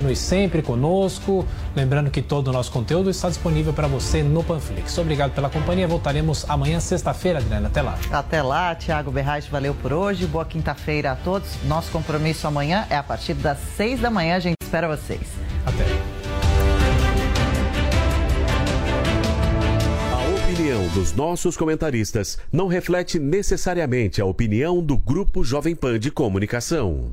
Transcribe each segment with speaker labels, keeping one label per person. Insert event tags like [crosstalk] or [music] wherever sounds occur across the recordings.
Speaker 1: Continue sempre conosco. Lembrando que todo o nosso conteúdo está disponível para você no Panflix. Obrigado pela companhia. Voltaremos amanhã, sexta-feira, Adriana. Até lá.
Speaker 2: Até lá, Tiago Berrais, valeu por hoje. Boa quinta-feira a todos. Nosso compromisso amanhã é a partir das seis da manhã. A gente espera vocês.
Speaker 1: Até.
Speaker 3: A opinião dos nossos comentaristas não reflete necessariamente a opinião do Grupo Jovem Pan de Comunicação.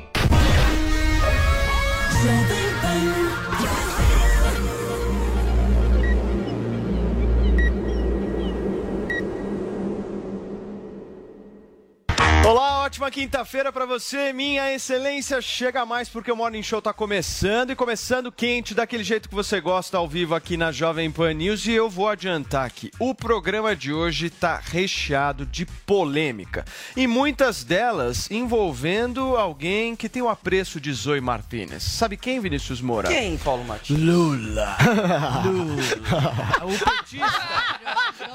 Speaker 4: Olá, ótima quinta-feira para você, minha excelência. Chega mais porque o Morning Show tá começando e começando quente, daquele jeito que você gosta ao vivo aqui na Jovem Pan News. E eu vou adiantar que o programa de hoje tá recheado de polêmica e muitas delas envolvendo alguém que tem o apreço de Zoe Martinez. Sabe quem, Vinícius Moura?
Speaker 5: Quem, Paulo Martins?
Speaker 4: Lula. [laughs] Lula. O petista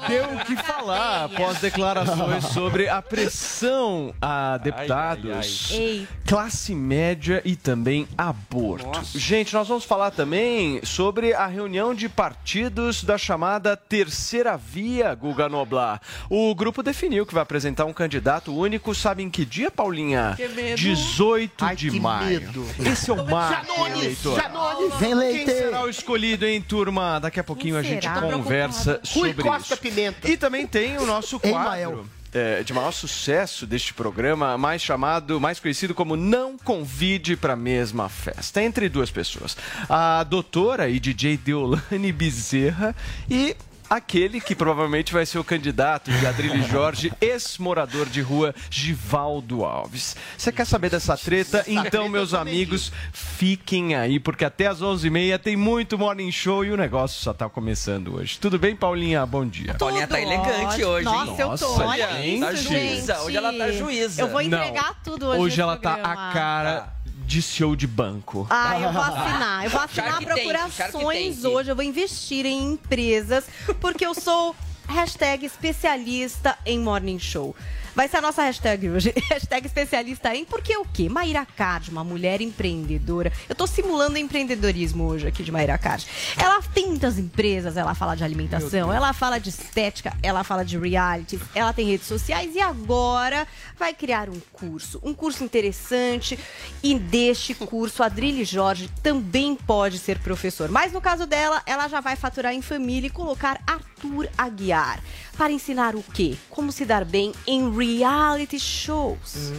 Speaker 4: deu o que falar após declarações sobre a pressão a deputados,
Speaker 5: Ai, ai,
Speaker 4: classe média e também aborto. Gente, nós vamos falar também sobre a reunião de partidos da chamada Terceira Via, Guga Noblar. O grupo definiu que vai apresentar um candidato único, sabe em que dia, Paulinha?
Speaker 5: Que medo.
Speaker 4: 18
Speaker 5: Ai,
Speaker 4: de
Speaker 5: que
Speaker 4: maio.
Speaker 5: medo.
Speaker 4: Esse é o marco
Speaker 5: Janones,
Speaker 4: eleitoral.
Speaker 5: Janones. Vem, Leite.
Speaker 4: Quem será o escolhido, hein, turma? Daqui a pouquinho a gente
Speaker 5: será?
Speaker 4: conversa
Speaker 5: Rui
Speaker 4: sobre
Speaker 5: Costa
Speaker 4: isso.
Speaker 5: Pimenta.
Speaker 4: E também tem o nosso
Speaker 5: Ei,
Speaker 4: quadro
Speaker 5: Mael.
Speaker 4: É, de maior sucesso deste programa, mais chamado, mais conhecido como Não Convide para a Mesma Festa, entre duas pessoas. A doutora e DJ Deolane Bezerra e aquele que provavelmente vai ser o candidato de Adrilho Jorge, [laughs] ex-morador de rua Givaldo Alves. Você quer saber dessa treta? Então, meus amigos, fiquem aí, porque até às 11h30 tem muito Morning Show e o negócio só tá começando hoje. Tudo bem, Paulinha? Bom dia.
Speaker 5: Paulinha tá elegante hoje, hein?
Speaker 6: Nossa, eu tô.
Speaker 4: Nossa,
Speaker 6: Olha
Speaker 4: gente.
Speaker 6: isso,
Speaker 5: Tá juíza. Hoje ela tá juíza.
Speaker 6: Eu vou
Speaker 4: Não.
Speaker 6: entregar tudo hoje.
Speaker 4: Hoje ela tá
Speaker 6: programa.
Speaker 4: a cara de show de banco.
Speaker 6: Ah, eu vou assinar. Eu vou assinar
Speaker 5: Shark
Speaker 6: procurações
Speaker 5: Tank.
Speaker 6: hoje. Eu vou investir em empresas, porque eu sou hashtag especialista em morning show. Vai ser a nossa hashtag hoje. [laughs] Hashtag especialista em porque o quê? Mayra Card, uma mulher empreendedora. Eu tô simulando empreendedorismo hoje aqui de Mayra Card. Ela tem muitas empresas, ela fala de alimentação, ela fala de estética, ela fala de reality, ela tem redes sociais e agora vai criar um curso. Um curso interessante. E deste curso, a Adrilho Jorge também pode ser professor. Mas no caso dela, ela já vai faturar em família e colocar Arthur Aguiar. Para ensinar o quê? Como se dar bem em reality shows.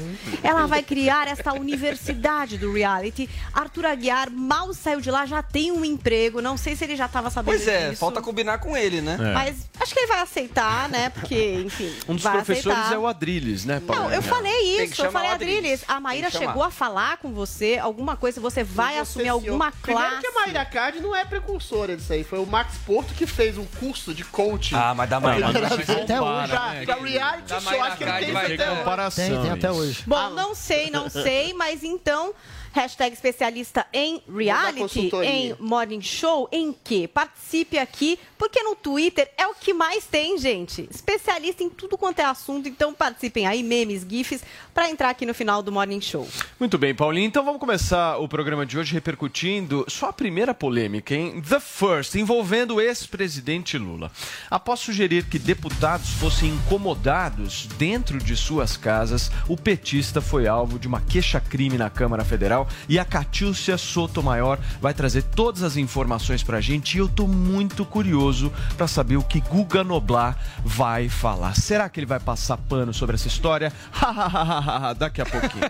Speaker 6: Ela vai criar essa universidade do reality. Arthur Aguiar mal saiu de lá, já tem um emprego. Não sei se ele já estava sabendo
Speaker 5: Pois é,
Speaker 6: disso.
Speaker 5: falta combinar com ele, né?
Speaker 4: É.
Speaker 6: Mas acho que ele vai aceitar, né? Porque, enfim.
Speaker 4: Um dos
Speaker 6: vai
Speaker 4: professores
Speaker 6: aceitar.
Speaker 4: é o Adrilles, né, Paulo?
Speaker 6: Não, eu falei isso, eu falei.
Speaker 5: Adriles,
Speaker 6: a Maíra chegou a falar com você alguma coisa, você vai
Speaker 7: Você,
Speaker 6: assumir
Speaker 7: senhor.
Speaker 6: alguma
Speaker 7: Primeiro
Speaker 6: classe.
Speaker 7: que a Mayra Card não é precursora disso aí. Foi o Max Porto que fez um curso de coaching.
Speaker 5: Ah, mas da Mayra
Speaker 7: Até hoje.
Speaker 5: Né?
Speaker 7: pra reality
Speaker 5: Da
Speaker 7: show, acho que ele tem isso até
Speaker 4: comparação.
Speaker 8: Tem, tem até hoje.
Speaker 6: Bom, não sei, não sei, mas então, hashtag especialista em reality, em morning show, em quê? Participe aqui, porque no Twitter é o que mais tem, gente. Especialista em tudo quanto é assunto, então participem aí, memes, gifs, para entrar aqui no final do morning show.
Speaker 4: Muito bem, Paulinho. Então vamos começar o programa de hoje repercutindo só a primeira polêmica, hein? The First, envolvendo o ex-presidente Lula. Após sugerir que deputados fossem incomodados dentro de suas casas, o petista foi alvo de uma queixa-crime na Câmara Federal e a Catiúcia Sotomayor vai trazer todas as informações pra gente e eu tô muito curioso pra saber o que Guga Noblar vai falar. Será que ele vai passar pano sobre essa história? [laughs] Daqui a pouquinho.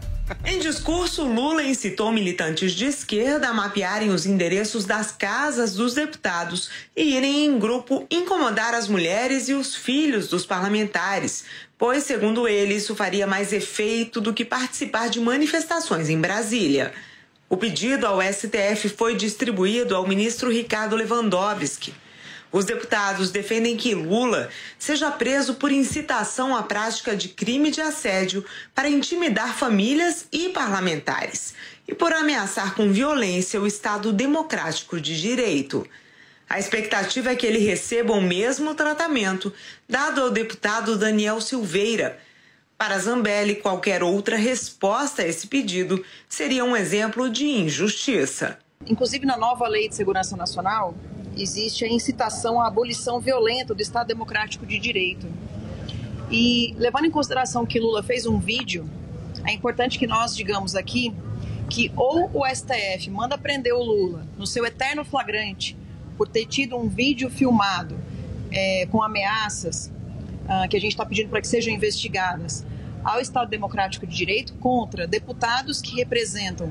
Speaker 4: [laughs]
Speaker 8: Em discurso, Lula incitou militantes de esquerda a mapearem os endereços das casas dos deputados e irem em grupo incomodar as mulheres e os filhos dos parlamentares, pois, segundo ele, isso faria mais efeito do que participar de manifestações em Brasília. O pedido ao STF foi distribuído ao ministro Ricardo Lewandowski. Os deputados defendem que Lula seja preso por incitação à prática de crime de assédio para intimidar famílias e parlamentares e por ameaçar com violência o Estado democrático de direito. A expectativa é que ele receba o mesmo tratamento dado ao deputado Daniel Silveira. Para Zambelli, qualquer outra resposta a esse pedido seria um exemplo de injustiça.
Speaker 9: Inclusive, na nova Lei de Segurança Nacional, existe a incitação à abolição violenta do Estado Democrático de Direito. E levando em consideração que Lula fez um vídeo, é importante que nós digamos aqui que ou o STF manda prender o Lula no seu eterno flagrante por ter tido um vídeo filmado é, com ameaças ah, que a gente está pedindo para que sejam investigadas ao Estado Democrático de Direito contra deputados que representam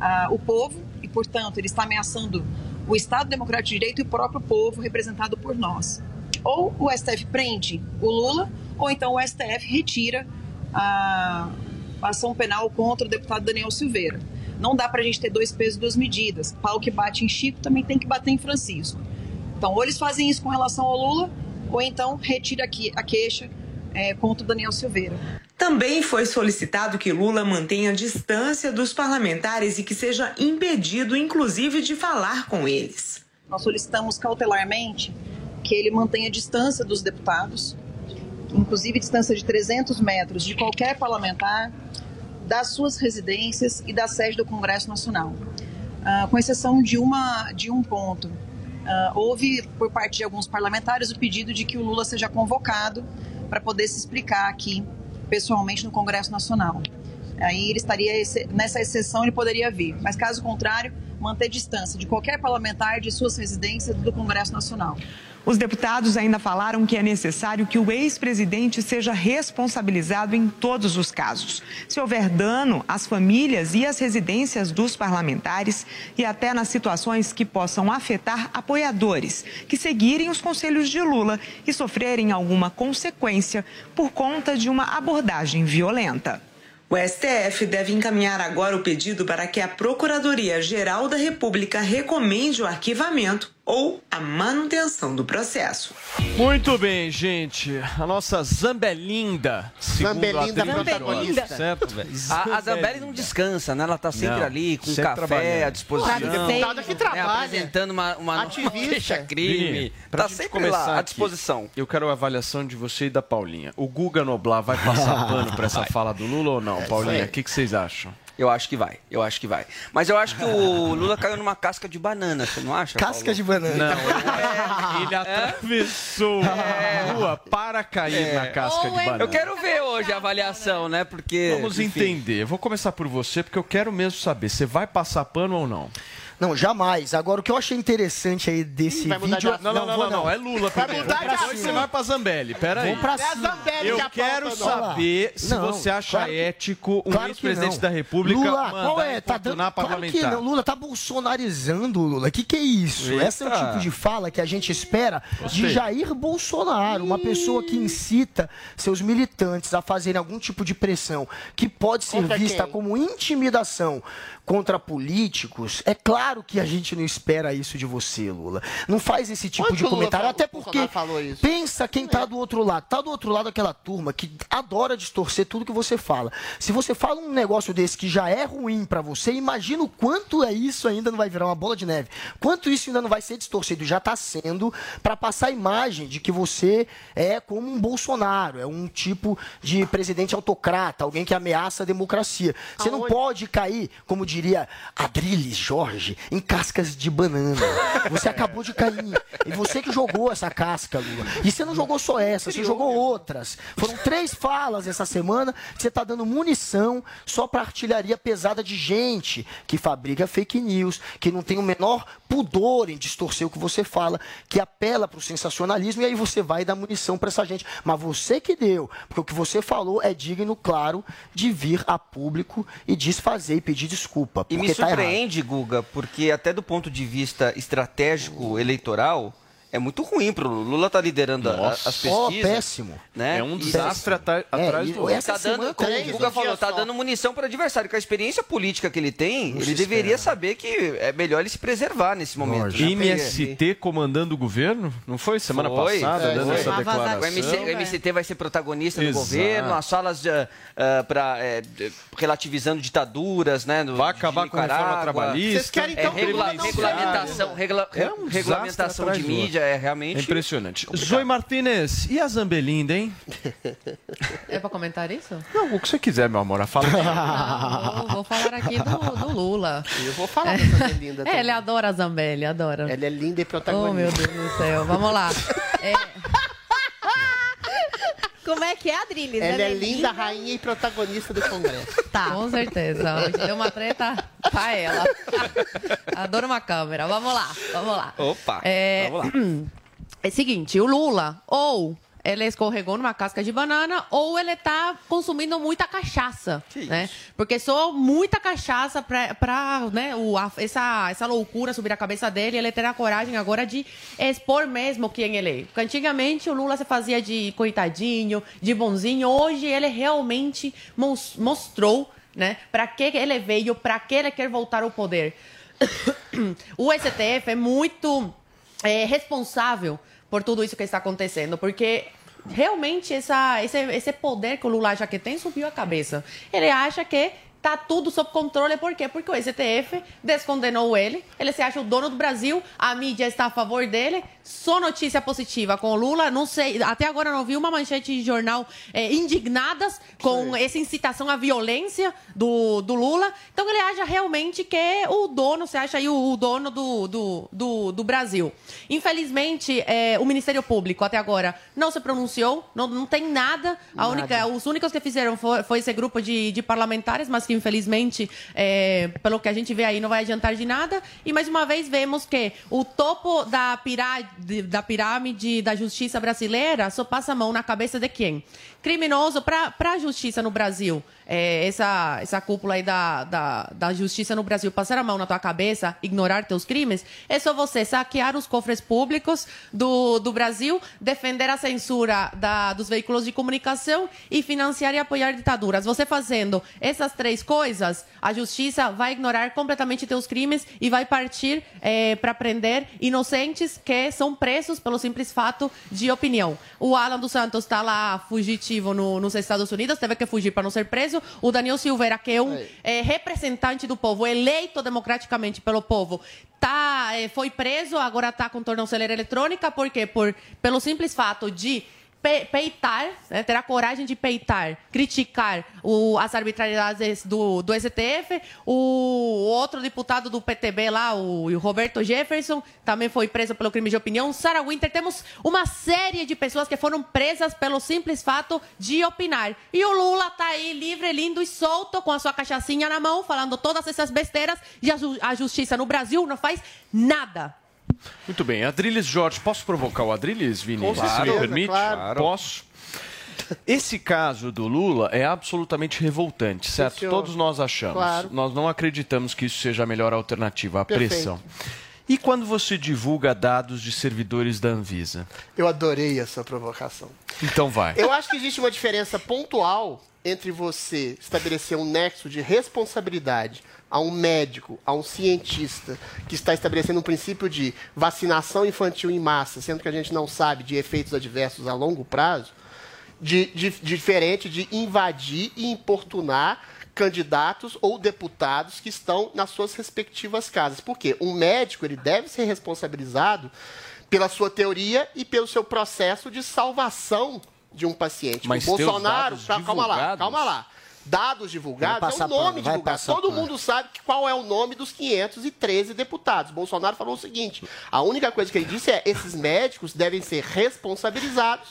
Speaker 9: ah, o povo e, portanto, ele está ameaçando o Estado Democrático de Direito e o próprio povo representado por nós. Ou o STF prende o Lula, ou então o STF retira a ação penal contra o deputado Daniel Silveira. Não dá para a gente ter dois pesos, duas medidas. Pau que bate em Chico também tem que bater em Francisco. Então, ou eles fazem isso com relação ao Lula, ou então retira aqui a queixa é, contra o Daniel Silveira.
Speaker 8: Também foi solicitado que Lula mantenha distância dos parlamentares e que seja impedido, inclusive, de falar com eles.
Speaker 9: Nós solicitamos cautelarmente que ele mantenha distância dos deputados, inclusive distância de 300 metros de qualquer parlamentar, das suas residências e da sede do Congresso Nacional. Uh, com exceção de, uma, de um ponto. Uh, houve, por parte de alguns parlamentares, o pedido de que o Lula seja convocado para poder se explicar aqui pessoalmente no Congresso Nacional. Aí ele estaria nessa exceção ele poderia vir, mas caso contrário, manter distância de qualquer parlamentar de suas residências do Congresso Nacional.
Speaker 8: Os deputados ainda falaram que é necessário que o ex-presidente seja responsabilizado em todos os casos. Se houver dano às famílias e às residências dos parlamentares e até nas situações que possam afetar apoiadores que seguirem os conselhos de Lula e sofrerem alguma consequência por conta de uma abordagem violenta. O STF deve encaminhar agora o pedido para que a Procuradoria-Geral da República recomende o arquivamento ou a manutenção do processo.
Speaker 4: Muito bem, gente. A nossa Zambelinda.
Speaker 7: Zambelinda protagonista.
Speaker 4: Certo?
Speaker 5: A, a Zambelli não descansa, né? Ela tá sempre
Speaker 4: Não,
Speaker 5: ali, com
Speaker 4: sempre
Speaker 5: café à disposição.
Speaker 7: Deputada que
Speaker 5: É,
Speaker 7: trabalha.
Speaker 5: apresentando uma, uma,
Speaker 7: Ativista.
Speaker 5: queixa-crime.
Speaker 4: Vini, pra
Speaker 5: Tá
Speaker 4: gente
Speaker 5: sempre
Speaker 4: começar
Speaker 5: lá, à
Speaker 4: aqui,
Speaker 5: disposição.
Speaker 4: Eu quero a avaliação de você e da Paulinha. O Guga Noblar vai passar [laughs] pano pra essa fala do Lula ou não, Paulinha? O que, que vocês acham?
Speaker 5: Eu acho que vai, eu acho que vai. Mas eu acho que o [laughs] Lula caiu numa casca de banana, você não acha?
Speaker 10: Casca
Speaker 5: Paulo?
Speaker 10: de banana.
Speaker 4: Não, [laughs] ele atravessou a rua para cair na casca de
Speaker 6: é-
Speaker 4: banana.
Speaker 5: Eu quero ver hoje a avaliação, né? Porque.
Speaker 4: Vamos
Speaker 5: enfim.
Speaker 4: entender. Eu vou começar por você, porque eu quero mesmo saber. Você vai passar pano ou não?
Speaker 10: Não, jamais. Agora, o que eu achei interessante aí desse
Speaker 7: Ih,
Speaker 10: vídeo...
Speaker 7: de
Speaker 4: Não, não, não,
Speaker 10: vou
Speaker 4: não, É Lula
Speaker 7: Vai
Speaker 4: primeiro.
Speaker 7: mudar de
Speaker 4: Depois
Speaker 7: assunto.
Speaker 4: você vai pra Zambelli. Pera aí.
Speaker 10: Pra
Speaker 7: É a
Speaker 10: cima.
Speaker 7: Zambelli
Speaker 4: Eu quero
Speaker 7: não.
Speaker 4: saber se
Speaker 10: Não,
Speaker 4: você acha
Speaker 10: claro que-
Speaker 4: ético um
Speaker 10: Claro
Speaker 4: ex-presidente
Speaker 10: não.
Speaker 4: da República
Speaker 10: Lula, qual é? Tá dando, claro que não. Lula tá bolsonarizando o Lula. O que, que é isso?
Speaker 4: Eita.
Speaker 10: Esse é o tipo de fala que a gente espera
Speaker 4: Gostei.
Speaker 10: de Jair Bolsonaro, uma pessoa que incita seus militantes a fazerem algum tipo de pressão que pode ser
Speaker 7: Contra
Speaker 10: vista
Speaker 7: quem?
Speaker 10: como intimidação contra políticos. É claro que a gente não espera isso de você, Lula. Não faz esse tipo
Speaker 7: Quando
Speaker 10: de comentário, até porque
Speaker 7: Bolsonaro falou isso?
Speaker 10: pensa quem tá do outro lado. Tá do outro lado aquela turma que adora distorcer tudo que você fala. Se você fala um negócio desse que já é ruim pra você, imagina o quanto é isso ainda não vai virar uma bola de neve. Quanto isso ainda não vai ser distorcido, já tá sendo pra passar a imagem de que você é como um Bolsonaro, é um tipo de presidente autocrata, alguém que ameaça a democracia. Você não
Speaker 7: Aonde?
Speaker 10: pode cair, como diria Adriles Jorge em cascas de banana. Você acabou de cair. E você que jogou essa casca, Lula. E você não jogou só essa, você jogou outras. Foram três falas essa semana que você está dando munição só para artilharia pesada de gente que fabrica fake news, que não tem o menor pudor em distorcer o que você fala, que apela para o sensacionalismo e aí você vai dar munição para essa gente. Mas você que deu, porque o que você falou é digno, claro, de vir a público e desfazer e pedir desculpa.
Speaker 5: E me
Speaker 10: tá
Speaker 5: surpreende, Guga, porque até do ponto de vista estratégico eleitoral, é muito ruim pro Lula. Lula tá liderando a- as pesquisas.
Speaker 4: Oh, péssimo.
Speaker 5: Né?
Speaker 4: É um desastre atra- atrás
Speaker 5: e-
Speaker 4: do outro.
Speaker 5: Tá dando, como o Guga falou, tá
Speaker 4: só.
Speaker 5: dando munição para adversário. Com a experiência política que ele tem,
Speaker 4: Não
Speaker 5: ele deveria
Speaker 4: espera.
Speaker 5: saber que é melhor ele se preservar nesse momento. né?
Speaker 4: MST comandando o governo? Não foi semana
Speaker 5: Foi.
Speaker 4: passada
Speaker 5: É,
Speaker 4: dando
Speaker 5: foi.
Speaker 4: essa declaração?
Speaker 5: O, MC, o MST vai ser protagonista do governo, as salas de, ah, pra, é, de- relativizando ditaduras, né? vai
Speaker 4: acabar com a reforma trabalhista.
Speaker 5: Vocês querem então
Speaker 4: é, regula-
Speaker 5: regulamentação, regula-
Speaker 4: É um
Speaker 5: regulamentação de
Speaker 4: do
Speaker 5: mídia é realmente
Speaker 4: É impressionante. Zoe Martinez, e a Zambelinda, hein? [laughs]
Speaker 11: É pra comentar isso?
Speaker 4: Não, o que você quiser, meu amor. Fala.
Speaker 11: Não, vou, vou falar aqui do, do Lula.
Speaker 7: Eu vou falar dessa Zambelinda
Speaker 11: É,
Speaker 7: também.
Speaker 11: ele adora a Zambelli, adora.
Speaker 7: Ela é linda e
Speaker 11: Oh,
Speaker 7: protagonista.
Speaker 11: meu Deus do céu. Vamos lá. [laughs]
Speaker 6: Como é que é, Adriles?
Speaker 7: Ela é linda, rainha e protagonista do Congresso. [laughs]
Speaker 11: Tá. Com certeza. Hoje deu uma treta pra ela. Adoro uma câmera. Vamos lá, vamos lá.
Speaker 5: Opa,
Speaker 11: É,
Speaker 5: vamos lá. [clears throat]
Speaker 11: É o seguinte, o Lula, ou ele escorregou numa casca de banana, ou ele tá consumindo muita cachaça, né? Porque só muita cachaça pra né, o, a- essa, essa loucura subir a cabeça dele, ele ter a coragem agora de expor mesmo quem ele é. Porque antigamente o Lula se fazia de coitadinho, de bonzinho, hoje ele realmente mos- mostrou, né, para que ele veio, para que ele quer voltar ao poder. [coughs] o STF é muito é, responsável por tudo isso que está acontecendo, porque realmente essa, esse, esse poder que o Lula acha que tem subiu a cabeça. Ele acha que tá tudo sob controle, por quê? Porque o STF descondenou ele, ele se acha o dono do Brasil, a mídia está a favor dele, só notícia positiva com o Lula, não sei, até agora não vi uma manchete de jornal é, indignadas com essa incitação à violência do, do Lula, então ele acha realmente que é o dono, você acha aí o, o dono do, do, do, do Brasil. Infelizmente, é, o Ministério Público até agora não se pronunciou, não, não tem nada, a
Speaker 12: Nada.
Speaker 11: única, os únicos que fizeram foi, foi esse grupo de, de parlamentares, mas que infelizmente, é, pelo que a gente vê aí, não vai adiantar de nada. E mais uma vez vemos que o topo da, pirá, de- da pirâmide da justiça brasileira só passa a mão na cabeça de quem? Criminoso para a justiça no Brasil. É, essa, essa cúpula aí da, da, da justiça no Brasil passar a mão na tua cabeça, ignorar teus crimes, é só você saquear os cofres públicos do, do Brasil, defender a censura da, dos veículos de comunicação e financiar e apoiar ditaduras. Você fazendo essas três coisas, a justiça vai ignorar completamente teus crimes e vai partir para prender inocentes que são presos pelo simples fato de opinião. O Alan dos Santos está lá fugitivo no- nos Estados Unidos, teve que fugir para não ser preso. O Daniel Silveira, que é um eh, representante do povo, eleito democraticamente pelo povo, tá, eh, foi preso, agora está com tornozeleira eletrônica, por quê? Por, pelo simples fato de peitar, né, ter a coragem de peitar, criticar o- as arbitrariedades do, do STF. O outro deputado do PTB lá, o, o Roberto Jefferson, também foi preso pelo crime de opinião. Sarah Winter, temos uma série de pessoas que foram presas pelo simples fato de opinar. E o Lula tá aí livre, lindo e solto, com a sua cachaçinha na mão, falando todas essas besteiras, e a, a justiça no Brasil não faz nada.
Speaker 4: Muito bem. Adriles Jorge, posso provocar o Adriles, Vini?
Speaker 7: Com
Speaker 4: Se me permite?
Speaker 7: claro.
Speaker 4: Posso? Esse caso do Lula é absolutamente revoltante, certo?
Speaker 7: senhor.
Speaker 4: Todos nós achamos.
Speaker 7: Claro.
Speaker 4: Nós não acreditamos que isso seja a melhor alternativa, a
Speaker 7: Perfeito.
Speaker 4: pressão. E quando você divulga dados de servidores da Anvisa?
Speaker 7: Eu adorei essa provocação.
Speaker 4: Então vai.
Speaker 7: Eu acho que existe uma diferença pontual entre você estabelecer um nexo de responsabilidade a um médico, a um cientista que está estabelecendo um princípio de vacinação infantil em massa, sendo que a gente não sabe de efeitos adversos a longo prazo, de, de- diferente de invadir e importunar candidatos ou deputados que estão nas suas respectivas casas. Por quê? Um médico ele deve ser responsabilizado pela sua teoria e pelo seu processo de salvação de um paciente.
Speaker 4: Mas
Speaker 7: o Bolsonaro, calma lá, calma lá. Dados divulgados, é o nome divulgado. Todo mundo sabe qual é o nome dos 513 deputados. Bolsonaro falou o seguinte: a única coisa que ele disse é esses médicos devem ser responsabilizados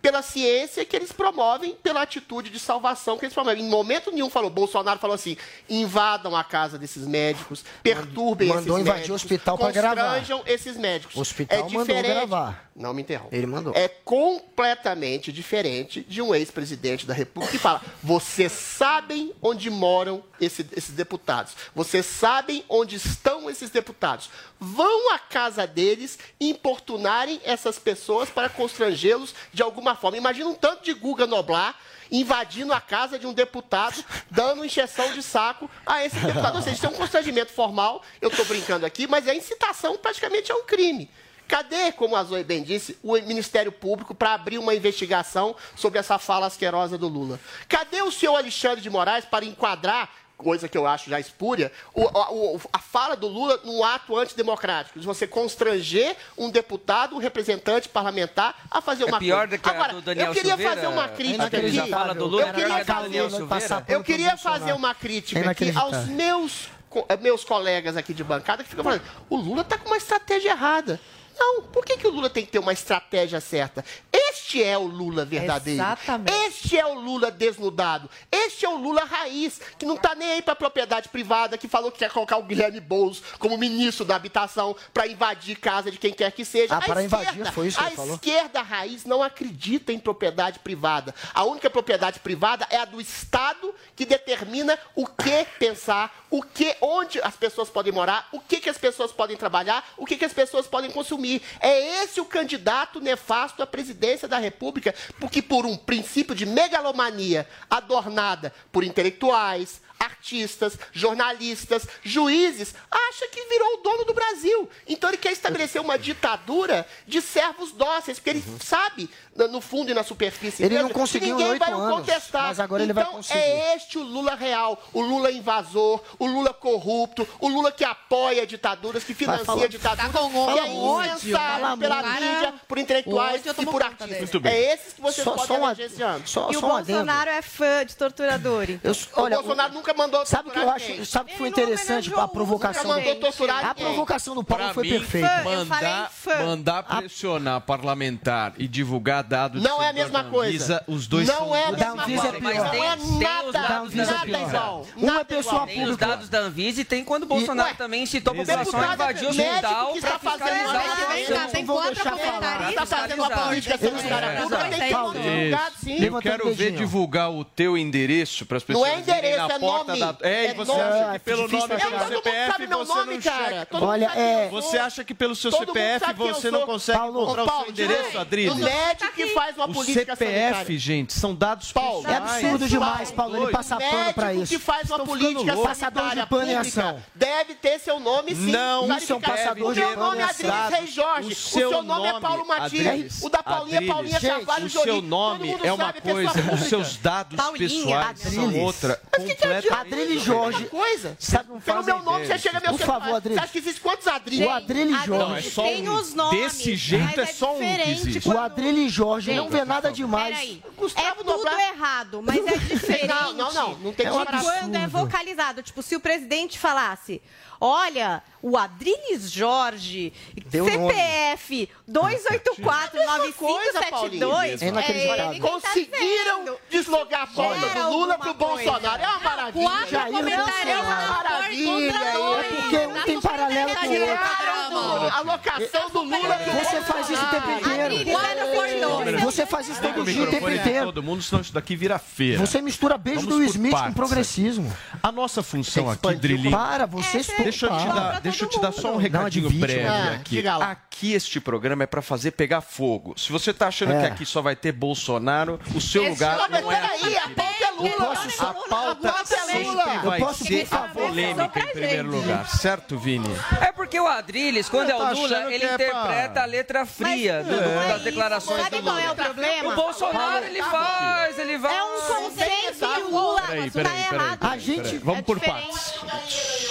Speaker 7: pela ciência que eles promovem, pela atitude de salvação que eles promovem. Em momento nenhum falou, Bolsonaro falou assim, invadam a casa desses médicos, perturbem
Speaker 10: Mandou
Speaker 7: esses
Speaker 10: invadir
Speaker 7: médicos,
Speaker 10: o hospital pra gravar.
Speaker 7: constranjam esses médicos.
Speaker 10: O hospital
Speaker 7: é
Speaker 10: mandou
Speaker 7: diferente.
Speaker 10: gravar.
Speaker 7: Não me interrompa.
Speaker 10: Ele mandou.
Speaker 7: É completamente diferente de um ex-presidente da República que fala: vocês sabem onde moram esse- esses deputados, vocês sabem onde estão esses deputados. Vão à casa deles importunarem essas pessoas para constrangê-los de alguma forma. Imagina um tanto de Guga Noblar invadindo a casa de um deputado, dando injeção de saco a esse deputado. Ou seja, isso é um constrangimento formal, eu estou brincando aqui, mas é incitação praticamente a um crime. Cadê, como a Zoe bem disse, o Ministério Público para abrir uma investigação sobre essa fala asquerosa do Lula? Cadê o senhor Alexandre de Moraes para enquadrar, coisa que eu acho já espúria, o- a, o- a fala do Lula num ato antidemocrático? De você constranger um deputado, um representante parlamentar a fazer uma
Speaker 5: É pior
Speaker 7: coisa.
Speaker 5: do que a
Speaker 7: Agora,
Speaker 5: do Daniel
Speaker 7: eu queria
Speaker 5: Silveira,
Speaker 7: fazer uma crítica aqui.
Speaker 5: fala do Lula,
Speaker 7: eu queria fazer, eu queria fazer uma crítica aqui aos meus, eh, meus colegas aqui de bancada que ficam falando, o Lula está com uma estratégia errada. Não, por que, que o Lula tem que ter uma estratégia certa? Este é o Lula verdadeiro.
Speaker 6: Exatamente.
Speaker 7: Este é o Lula desnudado. Este é o Lula raiz, que não está nem aí para propriedade privada, que falou que quer colocar o Guilherme Boulos como ministro da habitação para invadir casa de quem quer que seja.
Speaker 10: Ah, para invadir, foi isso que
Speaker 7: a
Speaker 10: falou?
Speaker 7: esquerda raiz não acredita em propriedade privada. A única propriedade privada é a do Estado que determina o que pensar, o que, onde as pessoas podem morar, o que, que as pessoas podem trabalhar, o que, que as pessoas podem consumir. É esse o candidato nefasto à presidência da República, porque por um princípio de megalomania adornada por intelectuais, artistas, jornalistas, juízes, acha que virou o dono do Brasil. Então ele quer estabelecer uma ditadura de servos dóceis, porque ele sabe, no fundo e na superfície,
Speaker 10: Ele não
Speaker 7: mesmo, que
Speaker 10: conseguiu em
Speaker 7: ninguém vai o contestar.
Speaker 10: mas agora ele vai
Speaker 7: então,
Speaker 10: conseguir.
Speaker 7: é este o Lula real, o Lula invasor, o Lula corrupto, o Lula que apoia ditaduras, que financia
Speaker 10: falar-
Speaker 7: ditaduras,
Speaker 6: Tá com
Speaker 7: que é
Speaker 6: fala
Speaker 7: pela
Speaker 6: muito.
Speaker 7: mídia, por intelectuais e por artistas.
Speaker 6: dele.
Speaker 4: Muito bem.
Speaker 7: É esses que vocês
Speaker 10: Só-
Speaker 7: podem
Speaker 10: só uma-
Speaker 7: eleger esse ano.
Speaker 10: Só,
Speaker 6: E o
Speaker 10: um adendo.
Speaker 6: Bolsonaro é fã de torturador, então.
Speaker 10: Eu,
Speaker 7: O
Speaker 10: olha,
Speaker 7: Bolsonaro nunca mandou
Speaker 10: Sabe o que eu acho? Sabe o que foi
Speaker 6: não
Speaker 10: interessante? A provocação.
Speaker 7: Nunca mandou torturar
Speaker 10: A provocação do Paulo
Speaker 12: Pra
Speaker 10: foi perfeita.
Speaker 12: Mandar, mandar pressionar parlamentar e divulgar dados
Speaker 7: Não é a mesma coisa.
Speaker 12: Os dois
Speaker 7: não
Speaker 12: são
Speaker 7: é a mesma coisa.
Speaker 10: é
Speaker 5: tem-
Speaker 7: não é nada,
Speaker 10: Anvisa
Speaker 7: nada
Speaker 10: pior.
Speaker 7: igual.
Speaker 10: Uma
Speaker 7: nada
Speaker 10: pessoa
Speaker 7: igual.
Speaker 5: Tem os dados da Anvisa e tem quando o Bolsonaro
Speaker 10: ué,
Speaker 5: também incitou a população a invadir o hospital
Speaker 7: que
Speaker 5: para
Speaker 7: está fazendo
Speaker 5: fiscalizar
Speaker 6: tem quatro
Speaker 10: deixar falar.
Speaker 6: comentaristas.
Speaker 7: Está fazendo uma política sanitária
Speaker 10: é.
Speaker 7: pública, tem que divulgado, sim.
Speaker 12: Eu quero ver divulgar o teu endereço para as
Speaker 7: Não
Speaker 12: pessoas
Speaker 7: é endereço, é
Speaker 12: porta
Speaker 7: nome.
Speaker 12: da... É, e
Speaker 7: É
Speaker 12: você
Speaker 7: nome.
Speaker 12: acha que pelo
Speaker 10: Difícil
Speaker 12: nome e
Speaker 7: Todo mundo
Speaker 12: CPF
Speaker 7: sabe meu
Speaker 12: você
Speaker 7: nome,
Speaker 12: não
Speaker 7: cara.
Speaker 10: Olha, é-.
Speaker 12: Você acha que pelo seu CPF você não consegue
Speaker 10: Paulo,
Speaker 12: encontrar
Speaker 7: Ô,
Speaker 12: o seu endereço, Adrilles?
Speaker 7: O médico que faz uma
Speaker 12: O
Speaker 7: política
Speaker 12: CPF,
Speaker 7: sanitária.
Speaker 12: gente, são dados
Speaker 7: Paulo,
Speaker 10: É absurdo demais, Paulo, ele passar pano pra
Speaker 7: médico
Speaker 10: isso.
Speaker 7: que faz uma política.
Speaker 10: Passador de
Speaker 7: sanitária
Speaker 10: pano
Speaker 7: pública
Speaker 10: ação.
Speaker 7: deve ter seu nome sim.
Speaker 12: Não,
Speaker 10: isso é um
Speaker 7: que cara-
Speaker 10: passador
Speaker 7: O
Speaker 10: de
Speaker 7: meu
Speaker 10: pano
Speaker 7: nome é
Speaker 10: ação.
Speaker 7: Adriles Reis Jorge.
Speaker 12: O
Speaker 7: O
Speaker 12: seu
Speaker 7: seu nome é Paulo Matias. O da Paulinha é Paulinha Carvalho
Speaker 12: O
Speaker 7: Jolie.
Speaker 12: seu nome é uma coisa, os seus dados pessoais são outra.
Speaker 7: Mas que que Outra
Speaker 10: Jorge.
Speaker 7: coisa.
Speaker 10: Sabe, não
Speaker 7: Pelo meu nome, você chega meu
Speaker 10: Por favor, Adriles.
Speaker 7: Você acha que existe quantos Adriles?
Speaker 10: O Adriles Jorge.
Speaker 12: Não, é só
Speaker 6: tem os nomes.
Speaker 12: Desse jeito
Speaker 6: mas
Speaker 12: é só um que
Speaker 6: diferente
Speaker 12: existe.
Speaker 6: quando-
Speaker 10: O Adriles Jorge não vê nada demais.
Speaker 6: Peraí.
Speaker 7: Gustavo
Speaker 6: é tudo
Speaker 7: Noblar-
Speaker 6: errado, mas é diferente. [laughs]
Speaker 7: Não, não, não. Não tem
Speaker 10: É
Speaker 6: de
Speaker 10: um
Speaker 7: comparação.
Speaker 6: quando é vocalizado. Tipo, se o presidente falasse, olha, o Adriles Jorge,
Speaker 10: Deu
Speaker 6: CPF 2849572,
Speaker 10: É inacreditável.
Speaker 6: ele quem tá
Speaker 7: Conseguiram
Speaker 6: dizendo.
Speaker 7: deslogar a
Speaker 6: Era
Speaker 7: do Lula pro Bolsonaro. É uma maravilha.
Speaker 6: Quatro
Speaker 10: Jair Bolsonaro.
Speaker 6: a favor
Speaker 7: Maravilha,
Speaker 6: contra
Speaker 7: é
Speaker 6: dois.
Speaker 10: porque um tem paralelo com o outro.
Speaker 7: A locação do Lula pro
Speaker 10: Você faz isso o tempo inteiro.
Speaker 6: Por dois.
Speaker 10: Você faz isso todo
Speaker 12: o
Speaker 10: dia, o tempo inteiro.
Speaker 12: todo mundo, senão isso daqui vira feira.
Speaker 10: Você mistura beijo do Smith com progressismo.
Speaker 12: A nossa função aqui. Drilinho,
Speaker 10: Para, você
Speaker 6: Essa é
Speaker 12: Deixa eu te dar, deixa eu te dar só um recadinho
Speaker 10: é
Speaker 12: breve.
Speaker 7: Ah,
Speaker 12: aqui. Aqui este programa é pra fazer pegar fogo. Se você tá achando
Speaker 10: É.
Speaker 12: que aqui só vai ter Bolsonaro, o seu lugar
Speaker 7: Não,
Speaker 12: é
Speaker 7: peraí, a é Lula.
Speaker 10: posso só-
Speaker 12: A pauta
Speaker 7: é
Speaker 12: sempre
Speaker 7: Lula.
Speaker 12: vai
Speaker 10: Eu posso
Speaker 12: ser a polêmica em primeiro lugar, certo, Vini?
Speaker 5: É porque o Adrilles, quando é
Speaker 12: Tá
Speaker 5: o
Speaker 12: achando
Speaker 5: Lula, ele
Speaker 12: é
Speaker 5: interpreta
Speaker 12: pra-
Speaker 5: a letra fria do-
Speaker 6: é
Speaker 5: das
Speaker 6: isso.
Speaker 5: declarações
Speaker 6: Sabe
Speaker 5: do
Speaker 6: qual é o
Speaker 5: Lula.
Speaker 6: problema?
Speaker 5: O Bolsonaro, ele faz, ele vai...
Speaker 6: É um consenso e o Lula
Speaker 12: Peraí,
Speaker 6: tá
Speaker 12: peraí, peraí,
Speaker 6: errado.
Speaker 10: A gente.
Speaker 12: Vamos
Speaker 6: É
Speaker 12: por partes.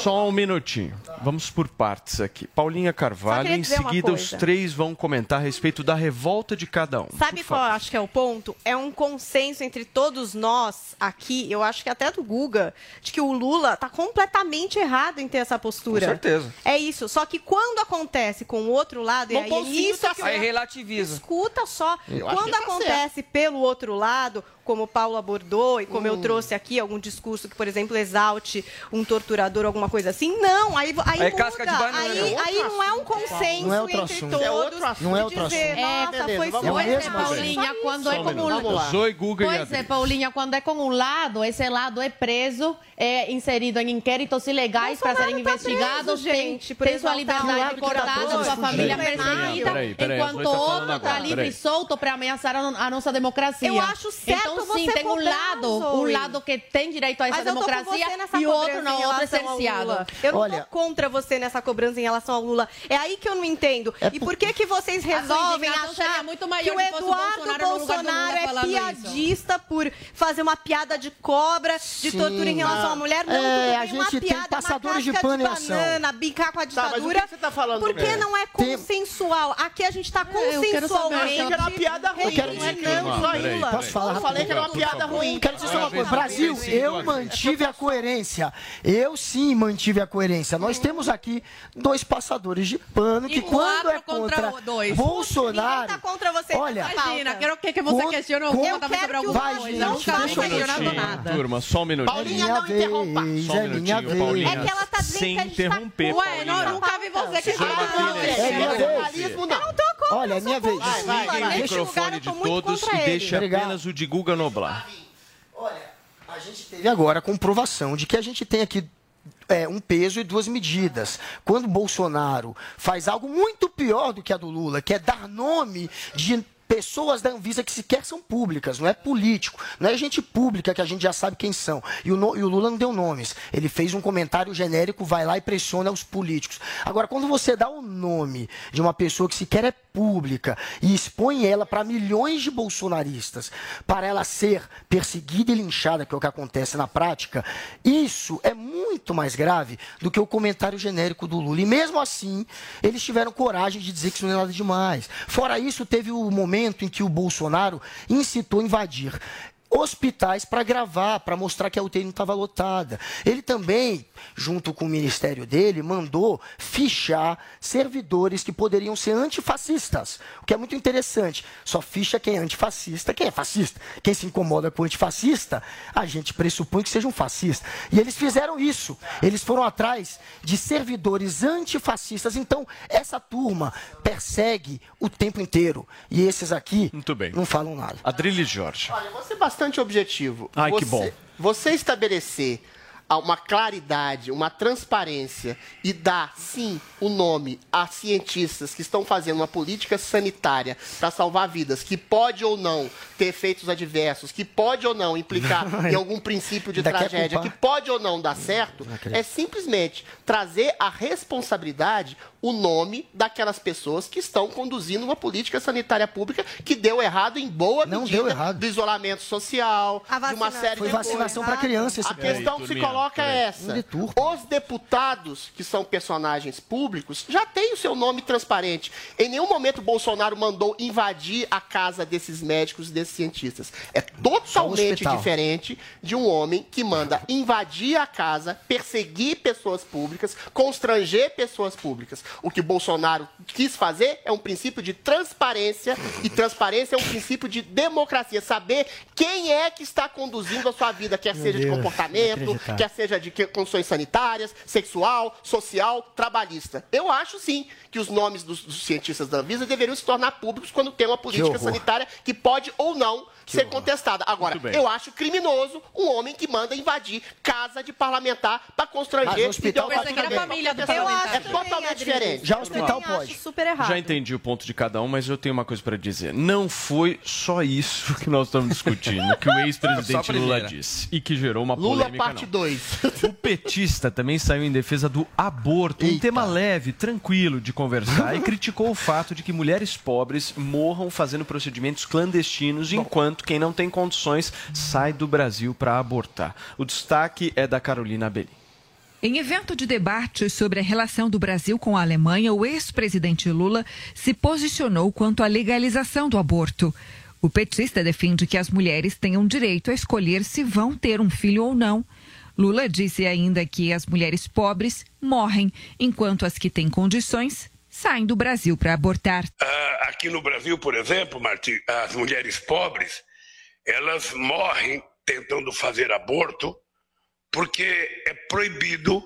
Speaker 4: Só um minutinho. Vamos por partes aqui. Paulinha Carvalho, em seguida os três vão comentar a respeito da revolta de cada um.
Speaker 6: Sabe qual eu acho que é o ponto? É um consenso entre todos nós aqui, eu acho que até do Guga, de que o Lula tá completamente errado em ter essa postura.
Speaker 5: Com certeza.
Speaker 6: É isso. Só que quando acontece com o outro lado, e aí é isso
Speaker 5: tá
Speaker 6: que.
Speaker 5: Aí relativiza.
Speaker 6: Escuta só.
Speaker 5: Eu
Speaker 6: quando
Speaker 5: tá
Speaker 6: acontece pelo outro lado, como o Paulo abordou e como
Speaker 5: Hum.
Speaker 6: eu trouxe aqui, algum discurso que, por exemplo, exalte um torturador, alguma coisa assim, não. Aí, aí,
Speaker 5: Aí
Speaker 6: muda.
Speaker 5: casca de banana.
Speaker 6: Aí,
Speaker 5: É
Speaker 6: aí não é um consenso
Speaker 10: Não é outro
Speaker 6: entre
Speaker 10: assunto.
Speaker 6: todos.
Speaker 10: É outro assunto. Não é outro
Speaker 6: de dizer,
Speaker 10: assunto.
Speaker 6: Nossa,
Speaker 7: Beleza,
Speaker 6: foi
Speaker 7: lá.
Speaker 10: É o mesmo,
Speaker 11: Paulinha, quando é com.
Speaker 4: Zoe, Guga e
Speaker 11: Pois é. Paulinha, quando é com um lado, esse lado é preso, é inserido em inquéritos ilegais para serem
Speaker 6: tá
Speaker 11: investigados,
Speaker 6: preso,
Speaker 11: tem,
Speaker 6: gente, por
Speaker 11: tem sua liberdade
Speaker 10: que tá
Speaker 11: cortada, sua família perseguida,
Speaker 4: peraí, peraí,
Speaker 11: enquanto
Speaker 4: tá
Speaker 11: outro está livre
Speaker 4: peraí.
Speaker 11: e solto para ameaçar a, a nossa democracia.
Speaker 6: Eu acho certo
Speaker 11: Então,
Speaker 6: você
Speaker 11: sim, tem um lado, um lado que tem direito a essa democracia e o outro não, outro é cerceado.
Speaker 6: Eu não
Speaker 10: Olha-
Speaker 6: tô contra você nessa cobrança em relação ao Lula. É aí que eu não entendo. e por que que vocês resolvem achar
Speaker 11: muito
Speaker 6: que
Speaker 11: maior fosse o
Speaker 6: Eduardo
Speaker 11: Bolsonaro
Speaker 6: Bolsonaro é piadista por fazer uma piada de cobra, de
Speaker 10: Sim.
Speaker 6: tortura em relação à mulher? Não,
Speaker 10: É, a gente tem
Speaker 6: piada,
Speaker 10: passadores de pano em ação.
Speaker 6: banana, brincar com a
Speaker 7: Tá, mas o
Speaker 6: ditadura.
Speaker 7: que você tá falando?
Speaker 6: Porque
Speaker 7: É.
Speaker 6: não é consensual. Aqui a gente tá
Speaker 11: eu quero saber.
Speaker 6: consensualmente.
Speaker 7: Que era uma piada ruim.
Speaker 10: Eu quero
Speaker 7: não é
Speaker 10: dizer-
Speaker 7: não, só Lula.
Speaker 10: Posso falar
Speaker 7: Eu falei que era uma piada ruim.
Speaker 10: Quero dizer só uma coisa. Brasil, eu mantive a coerência. Eu sim mantive a coerência. Nós temos aqui dois passadores de pano que
Speaker 11: E
Speaker 10: quando é
Speaker 11: quatro contra
Speaker 10: contra
Speaker 11: dois.
Speaker 10: Bolsonaro...
Speaker 6: Tá contra você
Speaker 10: Olha.
Speaker 11: Imagina, quero que, que você questione alguma
Speaker 6: quero
Speaker 11: sobre
Speaker 6: que
Speaker 11: alguma coisa.
Speaker 10: gente,
Speaker 11: Eu nunca
Speaker 10: deixa
Speaker 11: nada.
Speaker 4: Turma, só um minutinho.
Speaker 7: Paulinha, não interrompa.
Speaker 4: Só um
Speaker 10: é
Speaker 4: minutinho,
Speaker 10: vez.
Speaker 4: Paulinha.
Speaker 6: É que ela tá dizendo
Speaker 4: Sem
Speaker 6: que a gente tá
Speaker 4: interromper,
Speaker 11: Ué, não, nunca vi você questionar.
Speaker 4: Martinez,
Speaker 10: É minha vez.
Speaker 7: Jornalismo, não.
Speaker 6: Eu não tô contra,
Speaker 10: Olha, é minha vez.
Speaker 6: contra o
Speaker 4: Microfone de todos e
Speaker 10: Obrigado.
Speaker 4: apenas o de Guga Noblar.
Speaker 10: Olha, a gente teve agora a comprovação de que a gente tem aqui é, um peso e duas medidas. Quando o Bolsonaro faz algo muito pior do que a do Lula, que é dar nome de pessoas da Anvisa que sequer são públicas, não é político, não é gente pública que a gente já sabe quem são. E o, no- e o Lula não deu nomes. Ele fez um comentário genérico, vai lá e pressiona os políticos. Agora, quando você dá o nome de uma pessoa que sequer é e expõe ela para milhões de bolsonaristas, para ela ser perseguida e linchada, que é o que acontece na prática, isso é muito mais grave do que o comentário genérico do Lula. E mesmo assim, eles tiveram coragem de dizer que isso não é nada demais. Fora isso, teve o momento em que o Bolsonaro incitou a invadir hospitais para gravar, para mostrar que a UTI não estava lotada. Ele também, junto com o ministério dele, mandou fichar servidores que poderiam ser antifascistas, o que é muito interessante. Só ficha quem é antifascista, quem é fascista. Quem se incomoda com o antifascista, a gente pressupõe que seja um fascista. E eles fizeram isso. Eles foram atrás de servidores antifascistas. Então, essa turma persegue o tempo inteiro. E esses aqui
Speaker 4: Muito bem.
Speaker 10: não falam nada.
Speaker 4: Adriles Jorge.
Speaker 7: Olha, vou ser bastante objetivo.
Speaker 4: Ai,
Speaker 7: você,
Speaker 4: que bom.
Speaker 7: Você estabelecer uma claridade, uma transparência e dar, sim, o nome a cientistas que estão fazendo uma política sanitária para salvar vidas, que pode ou não ter efeitos adversos, que pode ou não implicar [laughs] em algum princípio de tragédia, que pode ou não dar certo, é simplesmente trazer a responsabilidade, o nome daquelas pessoas que estão conduzindo uma política sanitária pública que deu errado em boa
Speaker 10: Não
Speaker 7: medida
Speaker 10: deu errado.
Speaker 7: do isolamento social,
Speaker 6: A
Speaker 7: de uma série
Speaker 10: Foi
Speaker 7: de
Speaker 10: vacinação
Speaker 7: coisas.
Speaker 10: para criança esse
Speaker 7: A questão que se coloca
Speaker 4: peraí.
Speaker 7: é essa. Os deputados, que são personagens públicos, já têm o seu nome transparente. Em nenhum momento Bolsonaro mandou invadir a casa desses médicos e desses cientistas. É totalmente diferente de um homem que manda invadir a casa, perseguir pessoas públicas, constranger pessoas públicas. O que Bolsonaro quis fazer é um princípio de transparência e transparência é um princípio de democracia. Saber quem é que está conduzindo a sua vida, quer seja de
Speaker 10: Deus,
Speaker 7: comportamento,
Speaker 10: inacreditável.
Speaker 7: quer seja de que- condições sanitárias, sexual, social, trabalhista. Eu acho sim que os nomes dos, dos cientistas da Anvisa deveriam se tornar públicos quando tem uma política
Speaker 10: horror.
Speaker 7: sanitária que pode ou não ser contestada. Agora, eu acho criminoso um homem que manda invadir casa de parlamentar para
Speaker 10: Mas
Speaker 7: constranger
Speaker 10: o hospital
Speaker 7: dele.
Speaker 11: família do
Speaker 7: É
Speaker 11: parlamentar.
Speaker 7: totalmente
Speaker 6: também,
Speaker 7: diferente.
Speaker 10: Já o hospital pode.
Speaker 6: super errado.
Speaker 4: Já entendi o ponto de cada um, mas eu tenho uma coisa para dizer. Não foi só isso que nós estamos discutindo, que o [laughs] ex-presidente. Lula disse e que gerou uma
Speaker 7: Lula
Speaker 4: polêmica.
Speaker 7: parte
Speaker 4: não.
Speaker 7: 2.
Speaker 4: O petista também saiu em defesa do aborto, um
Speaker 10: Eita.
Speaker 4: tema leve, tranquilo de conversar, e [laughs] criticou o fato de que mulheres pobres morram fazendo procedimentos clandestinos, enquanto quem não tem condições sai do Brasil para abortar. O destaque é da Carolina Belli.
Speaker 13: Em evento de debate sobre a relação do Brasil com a Alemanha, o ex-presidente Lula se posicionou quanto à legalização do aborto. O petista defende que as mulheres tenham direito a escolher se vão ter um filho ou não. Lula disse ainda que as mulheres pobres morrem, enquanto as que têm condições saem do Brasil para abortar.
Speaker 14: Ah, aqui no Brasil, por exemplo, as mulheres pobres, elas morrem tentando fazer aborto porque é proibido,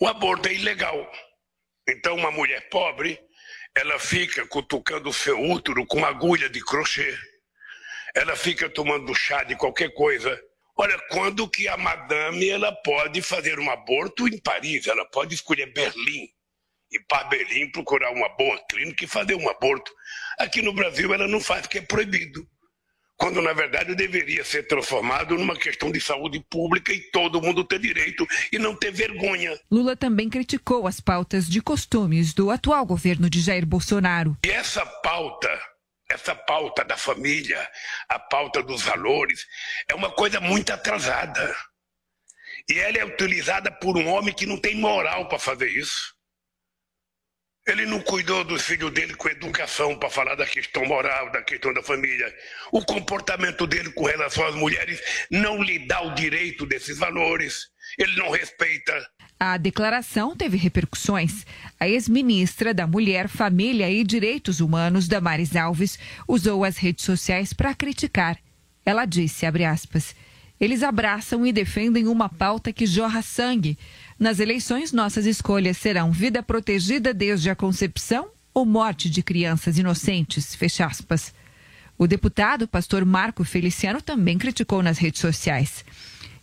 Speaker 14: o aborto é ilegal. Então, uma mulher pobre, ela fica cutucando o seu útero com agulha de crochê, ela fica tomando chá de qualquer coisa. Olha, quando que a madame ela pode fazer um aborto em Paris? Ela pode escolher Berlim, ir para Berlim procurar uma boa clínica e fazer um aborto. Aqui no Brasil ela não faz porque é proibido quando na verdade deveria ser transformado numa questão de saúde pública e todo mundo ter direito e não ter vergonha.
Speaker 13: Lula também criticou as pautas de costumes do atual governo de Jair Bolsonaro.
Speaker 14: E essa pauta, essa pauta da família, a pauta dos valores, é uma coisa muito atrasada. E ela é utilizada por um homem que não tem moral para fazer isso. Ele não cuidou dos filhos dele com educação para falar da questão moral, da questão da família. O comportamento dele com relação às mulheres não lhe dá o direito desses valores. Ele não respeita.
Speaker 13: A declaração teve repercussões. A ex-ministra da Mulher, Família e Direitos Humanos, Damares Alves, usou as redes sociais para criticar. Ela disse, aspas, eles abraçam e defendem uma pauta que jorra sangue nas eleições, nossas escolhas serão vida protegida desde a concepção ou morte de crianças inocentes, fecha aspas. O deputado pastor Marco Feliciano também criticou nas redes sociais.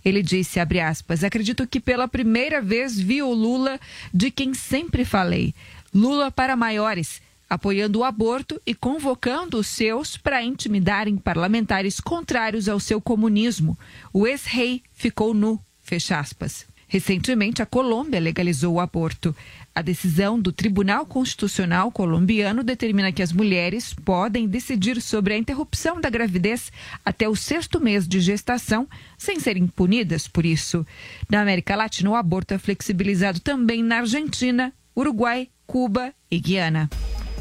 Speaker 13: Ele disse, abre aspas, acredito que pela primeira vez vi o Lula de quem sempre falei. Lula para maiores, apoiando o aborto e convocando os seus para intimidarem parlamentares contrários ao seu comunismo. O ex-rei ficou nu, fecha aspas. Recentemente, a Colômbia legalizou o aborto. A decisão do Tribunal Constitucional colombiano determina que as mulheres podem decidir sobre a interrupção da gravidez até o sexto mês de gestação, sem serem punidas por isso. Na América Latina, o aborto é flexibilizado também na Argentina, Uruguai, Cuba e Guiana.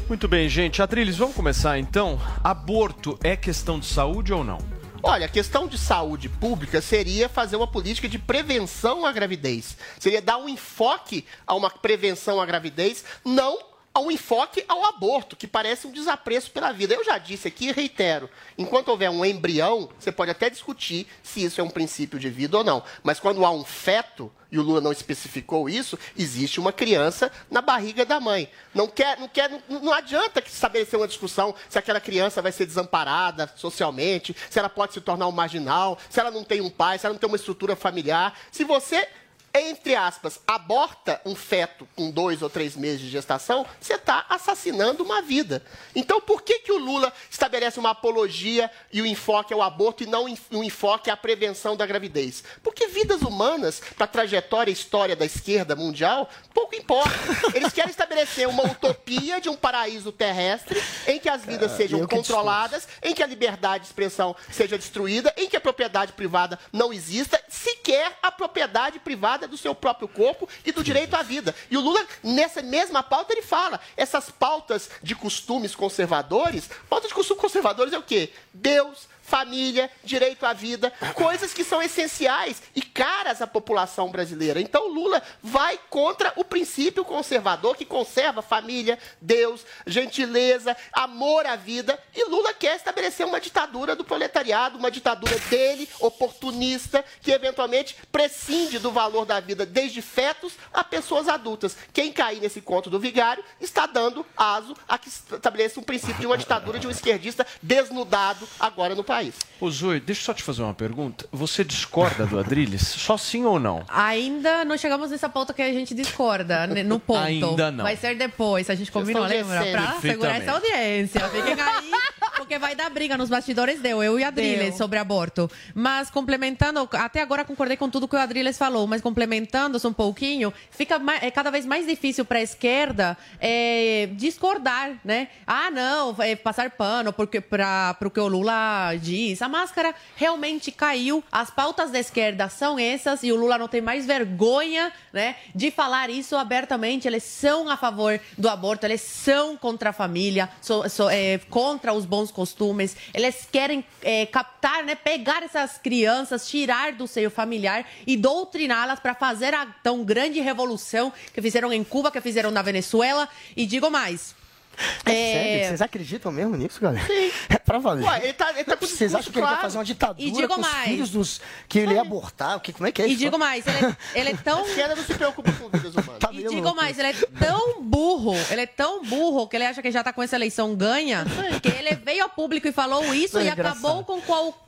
Speaker 4: Muito bem, gente. Adriles, vamos começar então. Aborto é questão de saúde ou não?
Speaker 7: Olha, a questão de saúde pública seria fazer uma política de prevenção à gravidez. Seria dar um enfoque a uma prevenção à gravidez, não ao enfoque ao aborto, que parece um desapreço pela vida. Eu já disse aqui e reitero: enquanto houver um embrião, você pode até discutir se isso é um princípio de vida ou não. Mas quando há um feto, e o Lula não especificou isso, existe uma criança na barriga da mãe. Não, quer, não, quer, não, não adianta estabelecer uma discussão se aquela criança vai ser desamparada socialmente, se ela pode se tornar um marginal, se ela não tem um pai, se ela não tem uma estrutura familiar. Se você entre aspas, aborta um feto com dois ou três meses de gestação, você está assassinando uma vida. Então, por que, que o Lula estabelece uma apologia e o enfoque ao aborto e não um enfoque à prevenção da gravidez? Porque vidas humanas, para a trajetória e história da esquerda mundial, pouco importa. Eles querem estabelecer uma utopia de um paraíso terrestre em que as vidas sejam controladas, em que a liberdade de expressão seja destruída, em que a propriedade privada não exista, sequer a propriedade privada do seu próprio corpo e do direito à vida. E o Lula, nessa mesma pauta, ele fala: essas pautas de costumes conservadores, pauta de costumes conservadores é o quê? Deus, família, direito à vida, coisas que são essenciais e caras à população brasileira. Então Lula vai contra o princípio conservador que conserva família, Deus, gentileza, amor à vida. E Lula quer estabelecer uma ditadura do proletariado, uma ditadura dele, oportunista, que eventualmente prescinde do valor da vida desde fetos a pessoas adultas. Quem cair nesse conto do vigário está dando aso a que estabeleça um princípio de uma ditadura de um esquerdista desnudado agora no país país.
Speaker 4: Ô Zoe, deixa eu só te fazer uma pergunta. Você discorda do Adrilles? Só sim ou não?
Speaker 11: Ainda não chegamos nessa pauta que a gente discorda, né, no ponto.
Speaker 4: Ainda não.
Speaker 11: Vai ser depois, a gente combinou, lembra? Pra segurar essa audiência. Fiquem aí, Porque vai dar briga nos bastidores, deu. Eu e a Adriles sobre aborto. Mas complementando, até agora concordei com tudo que o Adriles falou, mas complementando um pouquinho, fica mais- é cada vez mais difícil para a esquerda é, discordar, né? Ah, não, é passar pano porque para o que o Lula diz. A máscara realmente caiu. As pautas da esquerda são essas e o Lula não tem mais vergonha, né, de falar isso abertamente. Eles são a favor do aborto, eles são contra a família, so- so- é, contra os bons costumes. Eles querem é, captar, né, pegar essas crianças, tirar do seio familiar e doutriná-las para fazer a tão grande revolução que fizeram em Cuba, que fizeram na Venezuela. E digo mais.
Speaker 10: É
Speaker 11: é,
Speaker 10: sério? Vocês acreditam mesmo nisso, galera? [laughs] É pra valer.
Speaker 7: Ué, ele tá, ele tá com
Speaker 10: Vocês acham que ele vai
Speaker 7: claro.
Speaker 10: fazer uma ditadura
Speaker 11: E digo
Speaker 10: com os
Speaker 11: mais.
Speaker 10: filhos dos... Que ele ia abortar? O que, como é que é
Speaker 11: E
Speaker 10: isso?
Speaker 11: digo mais, ele é, [laughs] ele é tão.
Speaker 7: A esquerda não se preocupa com vidas humanas.
Speaker 10: Tá
Speaker 11: E digo
Speaker 10: louco
Speaker 11: mais, ele é tão burro, ele é tão burro que ele acha que já tá com essa eleição ganha, que ele veio ao público e falou isso
Speaker 10: É
Speaker 11: e
Speaker 10: engraçado.
Speaker 11: acabou com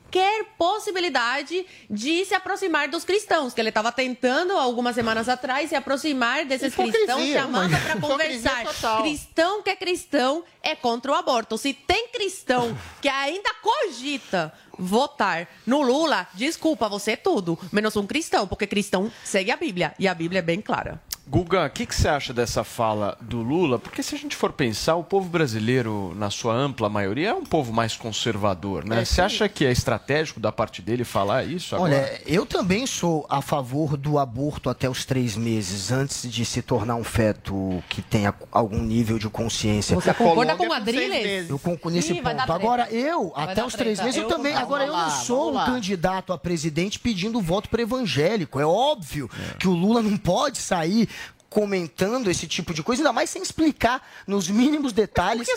Speaker 11: qualquer possibilidade de se aproximar dos cristãos, que ele estava tentando algumas semanas atrás se aproximar desses
Speaker 7: Hipocrisia,
Speaker 11: cristãos, chamando para conversar.
Speaker 7: total.
Speaker 11: Cristão que é cristão é contra o aborto. Se tem cristão que ainda cogita votar no Lula, desculpa, você é tudo, menos um cristão, porque cristão segue a Bíblia e a Bíblia é bem clara.
Speaker 4: Guga, o que, que você acha dessa fala do Lula? Porque se a gente for pensar, o povo brasileiro, na sua ampla maioria, é um povo mais conservador, né?
Speaker 10: É,
Speaker 4: você acha que é estratégico da parte dele falar isso agora?
Speaker 10: Olha, eu também sou a favor do aborto até os três meses, antes de se tornar um feto que tenha algum nível de consciência.
Speaker 11: Você concorda com o Adriles?
Speaker 7: meses.
Speaker 10: Eu concordo nesse
Speaker 11: Ih,
Speaker 10: ponto. Agora, eu,
Speaker 11: Vai
Speaker 10: até os três
Speaker 11: treta.
Speaker 10: meses, eu,
Speaker 11: Eu-
Speaker 10: também. Agora, eu não sou um
Speaker 7: lá.
Speaker 10: candidato a presidente pedindo voto para evangélico. É óbvio que o Lula não pode sair comentando esse tipo de coisa, ainda mais sem explicar nos mínimos detalhes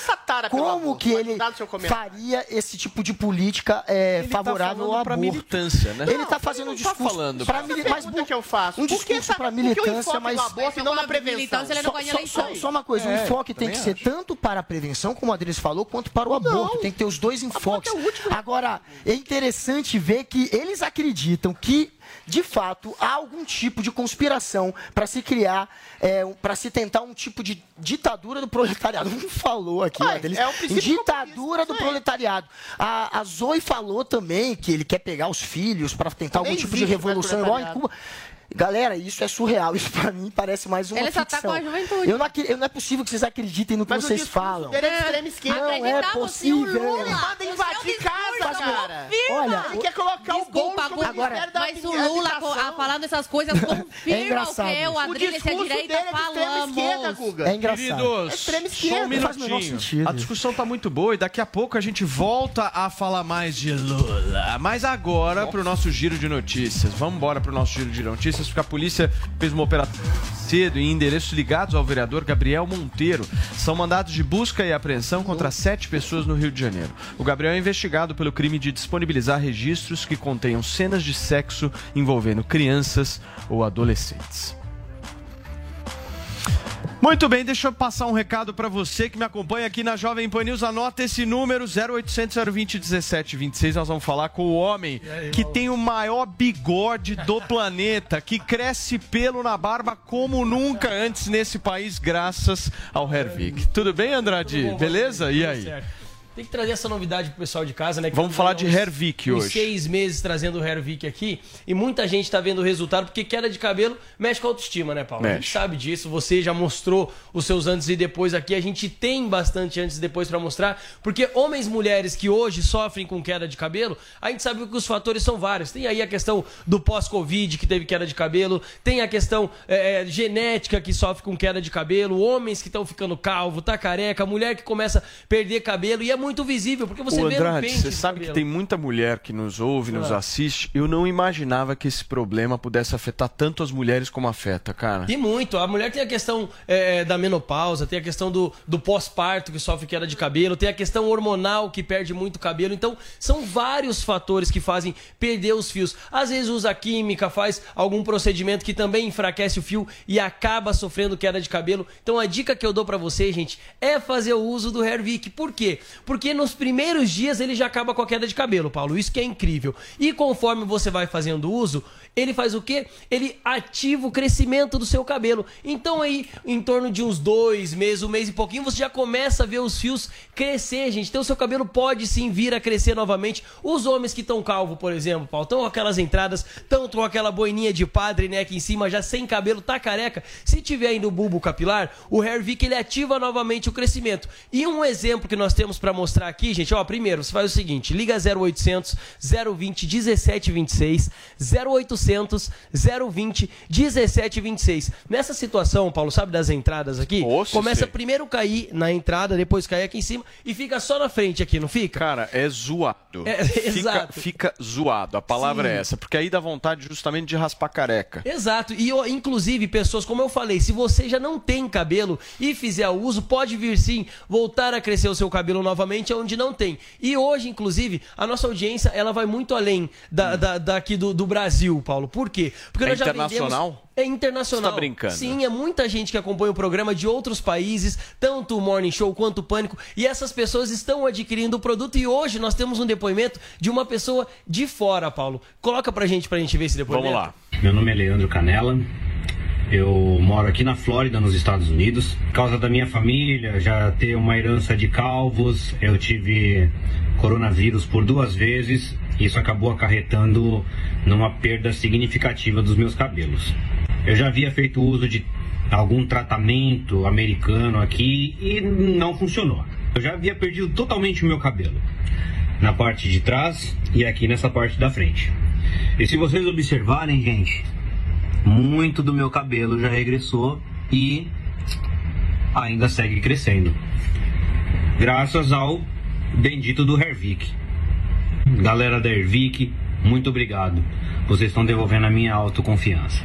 Speaker 10: como que ele faria esse tipo de política é,
Speaker 4: Ele tá
Speaker 10: favorável
Speaker 4: falando
Speaker 10: ao
Speaker 4: pra
Speaker 10: aborto.
Speaker 4: militância, né?
Speaker 10: Ele está fazendo um
Speaker 4: não tá
Speaker 10: discurso
Speaker 4: falando
Speaker 10: pra mili-
Speaker 7: Mas
Speaker 10: mas
Speaker 7: pergunta que eu faço.
Speaker 10: um
Speaker 7: Por que
Speaker 10: discurso
Speaker 7: o
Speaker 10: militância, mas-
Speaker 7: aborto e não na prevenção?
Speaker 11: não
Speaker 10: só, só- só uma coisa, o
Speaker 4: É,
Speaker 10: enfoque tem que
Speaker 4: também
Speaker 10: ser tanto para a prevenção, como o Adriles falou, quanto para o aborto. Tem que ter os dois enfoques. Agora, é interessante ver que eles acreditam que, de fato, há algum tipo de conspiração para se criar, para se tentar um tipo de ditadura do proletariado. Não falou aqui,
Speaker 7: Ué,
Speaker 10: Adriles.
Speaker 7: é o
Speaker 10: ditadura do proletariado. A, a Zoe falou também que ele quer pegar os filhos para tentar
Speaker 7: Nem
Speaker 10: algum tipo de revolução igual em. Cuba. Galera, isso é surreal. Isso pra mim parece mais uma
Speaker 11: Eles
Speaker 10: ficção.
Speaker 11: atacam a juventude.
Speaker 10: Eu não, eu não é possível que vocês acreditem no que
Speaker 7: Mas o
Speaker 10: vocês falam.
Speaker 7: dele é extrema esquerda.
Speaker 10: Não é
Speaker 11: Acreditava
Speaker 10: possível.
Speaker 11: o Lula-
Speaker 7: Ele manda
Speaker 11: o
Speaker 7: invadir casa, cara.
Speaker 10: Olha,
Speaker 7: Ele quer colocar o bolo
Speaker 11: Desculpa, Guga,
Speaker 7: Ministério da
Speaker 11: mas o. Lula ah, falando essas coisas [laughs] confirma o
Speaker 10: engraçado
Speaker 11: que o.
Speaker 7: O
Speaker 11: Adriles e a direita
Speaker 7: é extrema esquerda,
Speaker 11: falamos.
Speaker 7: Guga.
Speaker 10: É engraçado.
Speaker 7: É
Speaker 4: Queridos,
Speaker 7: extrema
Speaker 4: só um
Speaker 7: esquerda.
Speaker 10: O menor
Speaker 4: minutinho.
Speaker 10: sentido.
Speaker 4: A discussão tá muito boa e daqui a pouco a gente volta a falar mais de Lula. Mas agora pro nosso giro de notícias. Vamos embora pro nosso giro de notícias, porque a polícia fez uma operação cedo em endereços ligados ao vereador Gabriel Monteiro. São mandados de busca e apreensão contra sete pessoas no Rio de Janeiro. O Gabriel é investigado pelo crime de disponibilizar registros que contenham cenas de sexo envolvendo crianças ou adolescentes. Muito bem, deixa eu passar um recado para você que me acompanha aqui na Jovem Pan News. Anota esse número 0800 020 1726. Nós vamos falar com o homem que tem o maior bigode do [laughs] planeta, que cresce pelo na barba como nunca antes nesse país, graças ao Hervik. Tudo bem, Andrade?
Speaker 15: Tudo bom,
Speaker 4: Beleza? E aí?
Speaker 15: certo. Tem que trazer essa novidade pro pessoal de casa, né? que
Speaker 4: Vamos
Speaker 15: tá
Speaker 4: falar de
Speaker 15: uns-
Speaker 4: Hervik hoje.
Speaker 15: seis meses trazendo o Hervik aqui e muita gente tá vendo o resultado porque queda de cabelo mexe com a autoestima, né, Paulo? A gente
Speaker 4: Mexe.
Speaker 15: sabe disso, você já mostrou os seus antes e depois aqui, a gente tem bastante antes e depois pra mostrar, porque homens e mulheres que hoje sofrem com queda de cabelo, a gente sabe que os fatores são vários. Tem aí a questão do pós-Covid que teve queda de cabelo, tem a questão é, é, genética que sofre com queda de cabelo, homens que estão ficando calvo, tá careca, mulher que começa a perder cabelo e é muito visível, porque você
Speaker 4: Ô,
Speaker 15: vê no pente
Speaker 4: você sabe que tem muita mulher que nos ouve, nos
Speaker 15: Ah.
Speaker 4: assiste. Eu não imaginava que esse problema pudesse afetar tanto as mulheres como afeta, cara.
Speaker 15: Tem muito. A mulher tem a questão é, da menopausa, tem a questão do, do pós-parto que sofre queda de cabelo, tem a questão hormonal que perde muito cabelo. Então, são vários fatores que fazem perder os fios. Às vezes usa química, faz algum procedimento que também enfraquece o fio e acaba sofrendo queda de cabelo. Então, a dica que eu dou pra vocês, gente, é fazer o uso do Hervik. Por quê? Porque nos primeiros dias ele já acaba com a queda de cabelo, Paulo. Isso que é incrível. E conforme você vai fazendo uso, ele faz o quê? Ele ativa o crescimento do seu cabelo. Então aí, em torno de uns dois meses, um mês e pouquinho, você já começa a ver os fios crescer, gente. Então o seu cabelo pode sim vir a crescer novamente. Os homens que estão calvo, por exemplo, Paulo, estão com aquelas entradas, estão com aquela boininha de padre, né, aqui em cima, já sem cabelo, tá careca. Se tiver ainda o bulbo capilar, o Hair Vic ele ativa novamente o crescimento. E um exemplo que nós temos para mostrar aqui, gente, ó, primeiro, você faz o seguinte, liga 0800 020 1726, 0800 020 1726. Nessa situação, Paulo, sabe das entradas aqui?
Speaker 4: Nossa,
Speaker 15: Começa
Speaker 4: sei.
Speaker 15: primeiro cair na entrada, depois cair aqui em cima e fica só na frente aqui, não fica?
Speaker 4: Cara, é zoado.
Speaker 15: É,
Speaker 4: fica,
Speaker 15: exato.
Speaker 4: fica zoado. A palavra
Speaker 15: Sim.
Speaker 4: é essa. Porque aí dá vontade justamente de raspar careca.
Speaker 15: Exato, e inclusive pessoas, como eu falei, se você já não tem cabelo e fizer o uso, pode vir sim voltar a crescer o seu cabelo novamente onde não tem. E hoje, inclusive, a nossa audiência ela vai muito além da, da- daqui do, do Brasil, Paulo. Por quê? Porque
Speaker 4: É
Speaker 15: nós já
Speaker 4: internacional?
Speaker 15: vendemos- É internacional.
Speaker 4: Você tá brincando?
Speaker 15: Sim, é muita gente que acompanha o programa de outros países, tanto o Morning Show quanto o Pânico, e essas pessoas estão adquirindo o produto e hoje nós temos um depoimento de uma pessoa de fora, Paulo. Coloca pra gente pra gente ver esse depoimento.
Speaker 4: Vamos lá.
Speaker 16: Meu nome é Leandro Canella. Eu moro aqui na Flórida, nos Estados Unidos. Por causa da minha família, já ter uma herança de calvos, eu tive coronavírus por duas vezes. Isso acabou acarretando numa perda significativa dos meus cabelos. Eu já havia feito uso de algum tratamento americano aqui e não funcionou. Eu já havia perdido totalmente o meu cabelo na parte de trás e aqui nessa parte da frente. E se vocês observarem, gente, muito do meu cabelo já regressou e ainda segue crescendo. Graças ao bendito do Hervik. Galera da Hervik, muito obrigado. Vocês estão devolvendo a minha autoconfiança.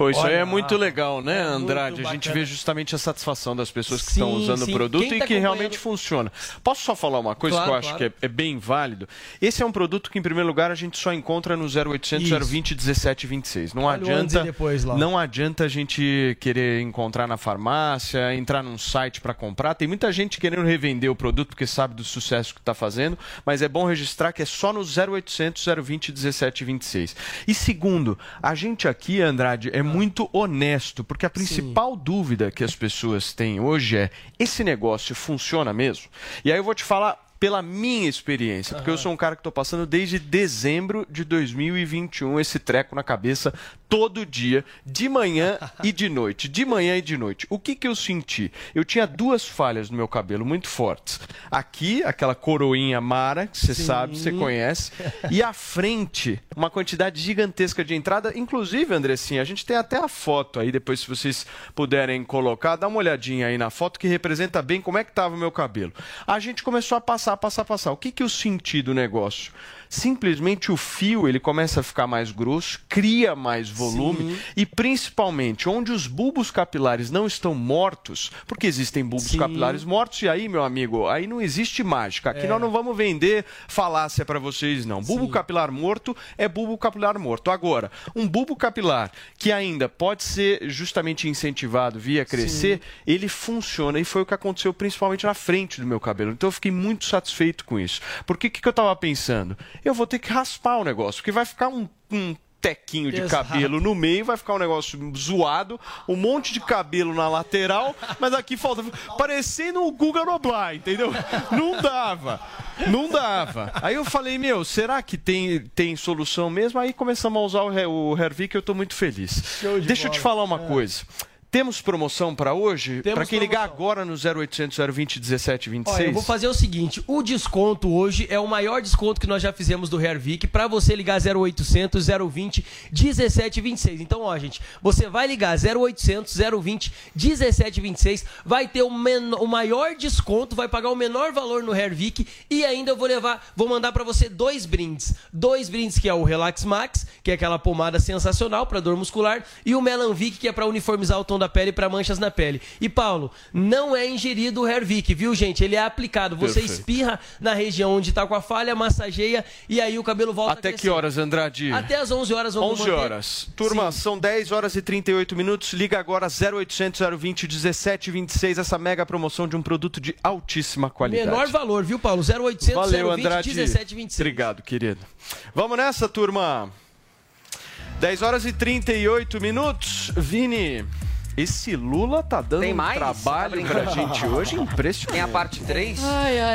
Speaker 4: Pô, isso aí é muito legal, né, Andrade? A gente vê justamente a satisfação das pessoas que estão
Speaker 15: Sim,
Speaker 4: usando
Speaker 15: sim.
Speaker 4: o produto
Speaker 15: Quem
Speaker 4: e
Speaker 15: tá
Speaker 4: que
Speaker 15: acompanhando-
Speaker 4: realmente funciona. Posso só falar uma coisa
Speaker 15: Claro,
Speaker 4: que eu acho
Speaker 15: claro.
Speaker 4: que é, é bem válido? Esse é um produto que, em primeiro lugar, a gente só encontra no 0800
Speaker 15: Isso.
Speaker 4: 020 1726. Não
Speaker 15: Olha o antes
Speaker 4: adianta,
Speaker 15: depois
Speaker 4: não adianta a gente querer encontrar na farmácia, entrar num site para comprar. Tem muita gente querendo revender o produto porque sabe do sucesso que está fazendo, mas é bom registrar que é só no 0800 020 1726. E segundo, a gente aqui, Andrade, é muito honesto, porque a principal dúvida que as pessoas têm hoje é: esse negócio funciona mesmo? E aí eu vou te falar pela minha experiência, porque eu sou um cara que estou passando desde dezembro de 2021 esse treco na cabeça todo dia, de manhã [laughs] e de noite, de manhã e de noite. O que que eu senti? Eu tinha duas falhas no meu cabelo muito fortes. Aqui, aquela coroinha mara, que você sabe, você conhece, e à frente, uma quantidade gigantesca de entrada, inclusive, Andressinha, a gente tem até a foto aí, depois se vocês puderem colocar, dá uma olhadinha aí na foto que representa bem como é que estava o meu cabelo. A gente começou a passar, passar, passar. O que que eu senti do negócio? Simplesmente o fio ele começa a ficar mais grosso, cria mais volume e principalmente onde os bulbos capilares não estão mortos, porque existem bulbos
Speaker 15: Sim.
Speaker 4: capilares mortos e aí, meu amigo, aí não existe mágica. Aqui
Speaker 15: É.
Speaker 4: nós não vamos vender falácia para vocês não. Bulbo capilar morto é bulbo capilar morto. Agora, um bulbo capilar que ainda pode ser justamente incentivado via crescer, ele funciona e foi o que aconteceu principalmente na frente do meu cabelo. Então eu fiquei muito satisfeito com isso. Porque o que, que eu estava pensando? Eu vou ter que raspar o negócio, porque vai ficar um, um tequinho de
Speaker 15: Exato.
Speaker 4: cabelo no meio, vai ficar um negócio zoado, um monte de cabelo na lateral, mas aqui falta. Parecendo o Guga Noblar, entendeu? Não dava. Não dava. Aí eu falei, meu, será que tem, tem solução mesmo? Aí começamos a usar o, o Hervik e eu tô muito feliz.
Speaker 15: De
Speaker 4: Deixa eu te
Speaker 15: bola.
Speaker 4: falar uma coisa. Temos promoção para hoje? Para quem ligar
Speaker 15: promoção.
Speaker 4: agora no 0800 020 1726?
Speaker 15: Olha, eu vou fazer o seguinte: o desconto hoje é o maior desconto que nós já fizemos do Hervik para você ligar 0800 020 1726. Então, ó, gente, você vai ligar 0800 020 1726, vai ter o, men- o maior desconto, vai pagar o menor valor no Hervik e ainda eu vou levar, vou mandar para você dois brindes. Dois brindes que é o Relax Max, que é aquela pomada sensacional para dor muscular, e o Melanvic, que é para uniformizar o tom da pele para manchas na pele. E Paulo, não é ingerido o Hervik, viu, gente? Ele é aplicado. Você
Speaker 4: Perfeito.
Speaker 15: espirra na região onde tá com a falha, massageia e aí o cabelo volta
Speaker 4: Até
Speaker 15: a
Speaker 4: que horas, Andrade?
Speaker 15: Até as 11 horas vamos
Speaker 4: 11
Speaker 15: manter.
Speaker 4: horas. Turma, são 10 horas e 38 minutos. Liga agora 0800 020 1726. Essa mega promoção de um produto de altíssima qualidade.
Speaker 15: Menor valor, viu, Paulo? 0800
Speaker 4: Valeu,
Speaker 15: 020
Speaker 4: Andrade.
Speaker 15: 1726.
Speaker 4: Obrigado, querido. Vamos nessa, turma. 10 horas e 38 minutos. Vini, esse Lula tá dando um
Speaker 5: mais?
Speaker 4: trabalho
Speaker 5: Tá
Speaker 4: pra gente hoje [laughs] impressionante.
Speaker 5: Tem a parte 3?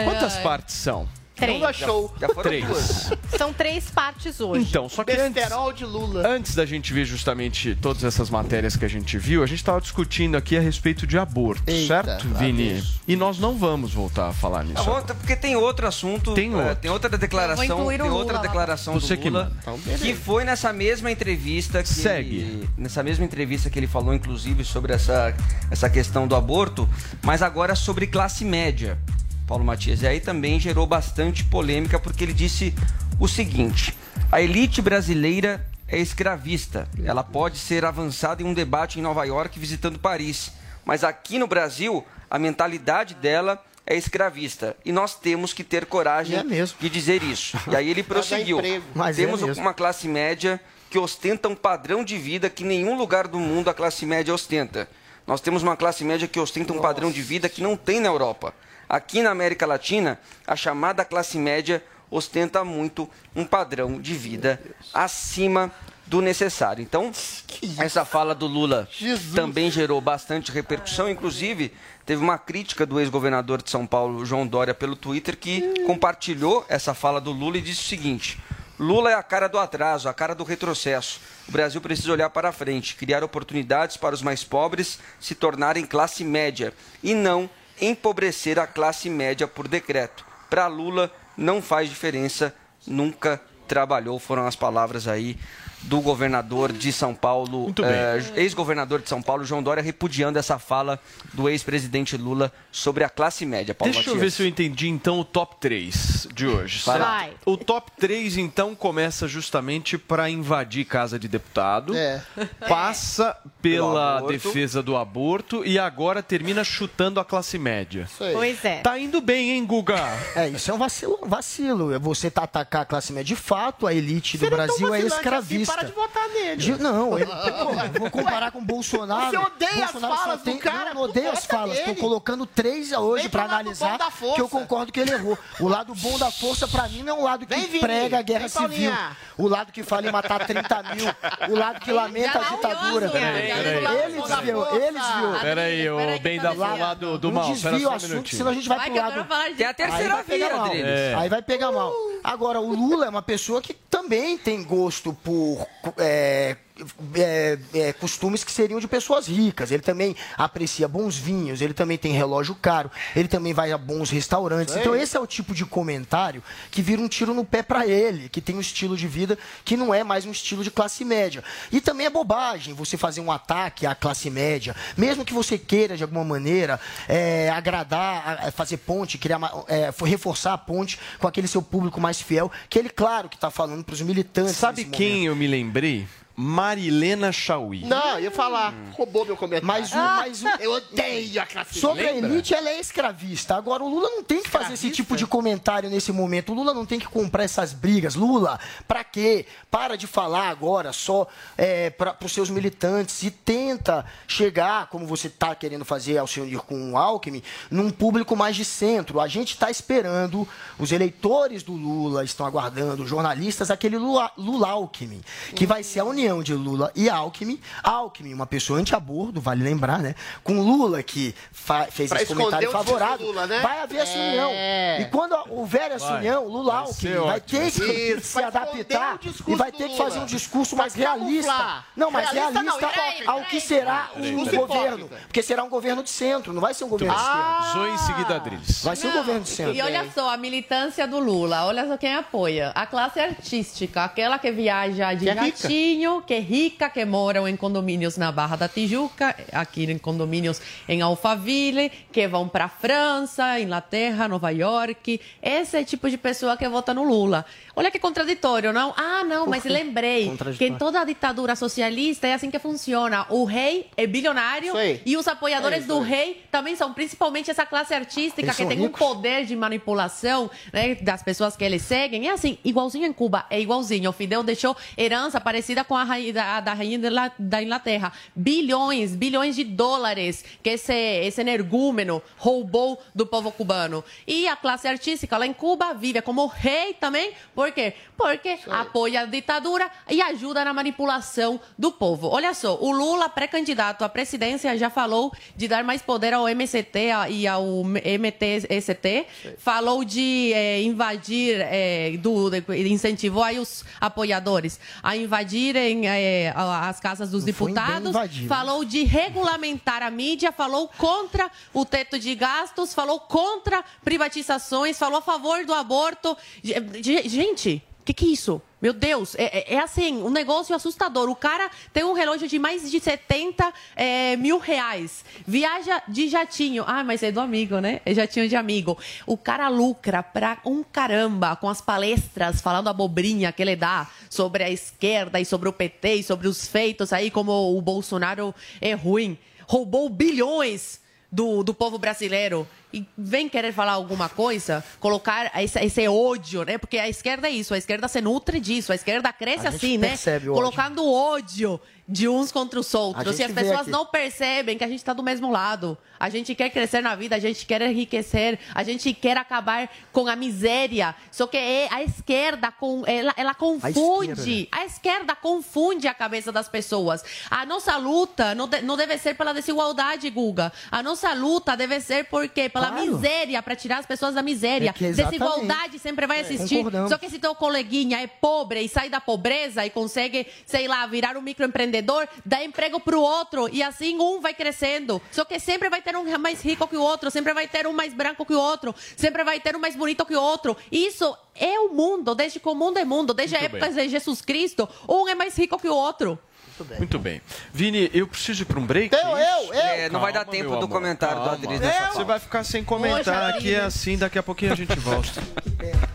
Speaker 4: Quantas partes são?
Speaker 6: Três.
Speaker 7: Lula show.
Speaker 5: Já foram
Speaker 4: Três.
Speaker 5: duas.
Speaker 6: São três partes hoje.
Speaker 4: Então, só que antes,
Speaker 7: Besterol de Lula.
Speaker 4: antes da gente ver justamente todas essas matérias que a gente viu, a gente estava discutindo aqui a respeito de aborto,
Speaker 7: Eita,
Speaker 4: certo, Vini?
Speaker 7: vem.
Speaker 4: E nós não vamos voltar a falar
Speaker 5: Tá
Speaker 4: nisso.
Speaker 5: tá- porque tem outro assunto,
Speaker 4: Tem
Speaker 5: é,
Speaker 4: outro.
Speaker 5: tem outra declaração, tem
Speaker 6: Lula
Speaker 5: outra declaração
Speaker 4: Você
Speaker 5: do
Speaker 4: que
Speaker 5: Lula,
Speaker 4: manda.
Speaker 7: Então,
Speaker 5: que foi nessa mesma entrevista que
Speaker 4: Segue.
Speaker 5: ele- nessa mesma entrevista que ele falou inclusive sobre essa essa questão do aborto, mas agora sobre classe média. Paulo Matias. E aí também gerou bastante polêmica porque ele disse o seguinte: a elite brasileira é escravista. Ela pode ser avançada em um debate em Nova York visitando Paris, mas aqui no Brasil a mentalidade dela é escravista e nós temos que ter coragem
Speaker 10: é mesmo.
Speaker 5: de dizer isso. E aí ele [laughs] prosseguiu:
Speaker 7: emprego.
Speaker 10: Mas é
Speaker 5: temos
Speaker 10: mesmo.
Speaker 5: uma classe média que ostenta um padrão de vida que nenhum lugar do mundo a classe média ostenta. Nós temos uma classe média que ostenta um padrão de vida que não tem na Europa. Aqui na América Latina, a chamada classe média ostenta muito um padrão de vida acima do necessário. Então, essa fala do Lula também gerou bastante repercussão. Inclusive, teve uma crítica do ex-governador de São Paulo, João Dória, pelo Twitter, que compartilhou essa fala do Lula e disse o seguinte: Lula é a cara do atraso, a cara do retrocesso. O Brasil precisa olhar para frente, criar oportunidades para os mais pobres se tornarem classe média e não empobrecer a classe média por decreto. Para Lula, não faz diferença, nunca trabalhou. Foram as palavras aí do governador de São Paulo,
Speaker 4: Muito bem.
Speaker 5: eh, ex-governador de São Paulo, João Dória, repudiando essa fala do ex-presidente Lula sobre a classe média. Paulo
Speaker 4: Deixa eu ver
Speaker 5: Matias.
Speaker 4: se eu entendi então o top 3 de hoje.
Speaker 5: Vai.
Speaker 4: O top 3 então começa justamente para invadir casa de deputado,
Speaker 7: É.
Speaker 4: passa pela defesa do aborto e agora termina chutando a classe média.
Speaker 7: Isso aí.
Speaker 6: Pois é.
Speaker 4: Tá indo bem, hein, Guga?
Speaker 10: É, isso é um vacilo. vacilo. É Você tá atacar a classe média. De fato, a elite do
Speaker 7: Você é tão
Speaker 10: Brasil é
Speaker 7: vacilante
Speaker 10: escravista.
Speaker 7: Para de votar nele.
Speaker 10: De- não, ele, [laughs] pô, vou comparar com o Bolsonaro.
Speaker 7: Você odeia as
Speaker 10: Bolsonaro só
Speaker 7: falas do cara,
Speaker 10: Não, odeio as falas. Tô
Speaker 7: nele.
Speaker 10: colocando três hoje
Speaker 7: lado
Speaker 10: analisar
Speaker 7: bom da força.
Speaker 10: que eu concordo que ele errou. O lado bom da força, pra mim, não é um lado que
Speaker 7: Vem,
Speaker 10: prega a guerra
Speaker 7: Vem,
Speaker 10: civil.
Speaker 7: Paulinha.
Speaker 10: O lado que fala em matar 30 mil. O lado que lamenta a ditadura. Ele desviou, ele desviou.
Speaker 4: Peraí,
Speaker 11: que
Speaker 4: bem
Speaker 11: tá
Speaker 4: da lá do, do mal. Espera
Speaker 10: desvia o
Speaker 4: um
Speaker 10: assunto,
Speaker 4: minutinho.
Speaker 10: senão a gente vai,
Speaker 11: Vai
Speaker 10: pro lado...
Speaker 5: Tem a
Speaker 10: Aí
Speaker 5: terceira
Speaker 10: vai pegar
Speaker 5: via. Adriles.
Speaker 4: É.
Speaker 10: Aí vai pegar mal. Agora, o Lula é uma pessoa que também tem gosto por é, é, é, costumes que seriam de pessoas ricas. Ele também aprecia bons vinhos, ele também tem relógio caro, ele também vai a bons restaurantes. Então, esse é o tipo de comentário que vira um tiro no pé para ele, que tem um estilo de vida que não é mais um estilo de classe média. E também é bobagem você fazer um ataque à classe média, mesmo que você queira, de alguma maneira, é, agradar, fazer ponte, criar é, reforçar a ponte com aquele seu público mais fiel, que ele, claro, que está falando para os militantes.
Speaker 4: Sabe quem
Speaker 10: momento.
Speaker 4: eu me lembrei? Marilena Chauí.
Speaker 7: Não, eu ia falar. Roubou meu comentário.
Speaker 10: Mas o, mas o,
Speaker 7: Eu odeio a classe
Speaker 10: Sobre a elite, ela é escravista. Agora, o Lula não tem que fazer esse tipo de comentário nesse momento. O Lula não tem que comprar essas brigas. Lula, pra quê? Para de falar agora só é, para os seus militantes e tenta chegar, como você está querendo fazer ao se unir com o Alckmin, num público mais de centro. A gente está esperando, os eleitores do Lula estão aguardando, os jornalistas, aquele Lula, Lula Alckmin, que vai ser a união de Lula e Alckmin. Alckmin, uma pessoa anti-aborto, vale lembrar, né? Com Lula, que fa- fez
Speaker 7: Pra
Speaker 10: esse comentário
Speaker 7: o
Speaker 10: favorável,
Speaker 7: Lula, né?
Speaker 10: vai haver essa
Speaker 7: É.
Speaker 10: união. E quando houver essa
Speaker 4: Vai.
Speaker 10: união, Lula
Speaker 4: Vai
Speaker 10: Alckmin vai ter que
Speaker 7: Isso,
Speaker 10: se adaptar
Speaker 7: o
Speaker 10: e vai ter que fazer um discurso mais realista. Não, mais
Speaker 7: Realista não,
Speaker 10: realista
Speaker 7: hipócrita.
Speaker 10: ao que será
Speaker 4: Peraí,
Speaker 10: um governo.
Speaker 7: Hipócrita.
Speaker 10: Porque será um governo de centro, não vai ser um governo de esquerda.
Speaker 4: Zoe em seguida.
Speaker 10: Vai ser um governo de centro.
Speaker 11: E olha só, a militância do Lula, olha só quem apoia. A classe artística, aquela que viaja de
Speaker 7: Que é rica.
Speaker 11: Que é rica, que moram em condomínios na Barra da Tijuca, aqui em condomínios em Alphaville, que vão para França, Inglaterra, Nova York. Esse é o tipo de pessoa que vota no Lula. Olha que contraditório, não? Ah, não, mas lembrei que em toda a ditadura socialista é assim que funciona. O rei é bilionário e os apoiadores
Speaker 7: É
Speaker 11: do rei também são principalmente essa classe artística
Speaker 10: Eles
Speaker 11: que tem
Speaker 10: ricos.
Speaker 11: um poder de manipulação né, das pessoas que eles seguem. É assim, igualzinho em Cuba, é igualzinho. O Fidel deixou herança parecida com a rainha, da, da rainha da Inglaterra. Bilhões, bilhões de dólares que esse, esse energúmeno roubou do povo cubano. E a classe artística lá em Cuba vive como rei também. Por quê? Porque apoia a ditadura e ajuda na manipulação do povo. Olha só, o Lula, pré-candidato à presidência, já falou de dar mais poder ao MCT e ao MTST. Falou de eh, invadir, eh, do, de- incentivou aí os apoiadores a invadirem a- as casas dos
Speaker 10: bem
Speaker 11: deputados.
Speaker 10: invadir,
Speaker 11: falou de regulamentar a mídia, falou contra o teto de gastos, falou contra privatizações, falou a favor do aborto. Ge- ge- Gente, o que, que é isso? Meu Deus, é, é- é assim, um negócio assustador. O cara tem um relógio de mais de 70 é, mil reais. Viaja de jatinho. Ah, mas é do amigo, né? É jatinho de amigo. O cara lucra pra um caramba com as palestras falando abobrinha que ele dá sobre a esquerda e sobre o PT e sobre os feitos aí, como o Bolsonaro é ruim. Roubou bilhões do, do povo brasileiro e vem querer falar alguma coisa, colocar esse, esse ódio, né? Porque a esquerda é isso, a esquerda se nutre disso, a esquerda cresce
Speaker 10: A
Speaker 11: assim, né?
Speaker 10: o ódio.
Speaker 11: Colocando ódio de uns contra os outros. E as pessoas
Speaker 10: aqui.
Speaker 11: não percebem que a gente está do mesmo lado. A gente quer crescer na vida, a gente quer enriquecer, a gente quer acabar com a miséria. Só que é a esquerda, com, ela, ela confunde. A esquerda confunde a cabeça das pessoas. A nossa luta não, não deve ser pela desigualdade, Guga. A nossa luta deve ser porque pela
Speaker 10: Claro.
Speaker 11: miséria, para tirar as pessoas da miséria.
Speaker 10: É.
Speaker 11: Desigualdade sempre vai
Speaker 10: É,
Speaker 11: existir.
Speaker 10: concordamos.
Speaker 11: Só que se teu coleguinha é pobre e sai da pobreza e consegue, sei lá, virar um microempreendedor, dá emprego pro outro e assim um vai crescendo. Só que sempre vai ter um mais rico que o outro, sempre vai ter um mais branco que o outro, sempre vai ter um mais bonito que o outro. Isso é o mundo, desde que o mundo é mundo, desde a
Speaker 4: Muito
Speaker 11: época
Speaker 4: bem.
Speaker 11: de Jesus Cristo, um é mais rico que o outro.
Speaker 4: Muito bem. Vini, eu preciso ir para um break?
Speaker 7: Eu,
Speaker 4: é
Speaker 7: eu,
Speaker 4: isso?
Speaker 7: eu.
Speaker 5: É, não vai dar
Speaker 4: Calma,
Speaker 5: tempo do
Speaker 4: amor,
Speaker 5: comentário do
Speaker 4: calma.
Speaker 5: Adriles nessa
Speaker 4: Você
Speaker 5: pauta.
Speaker 4: vai ficar sem comentar
Speaker 11: Poxa,
Speaker 4: aqui
Speaker 11: Adriles.
Speaker 4: assim, daqui a pouquinho a gente volta. [laughs]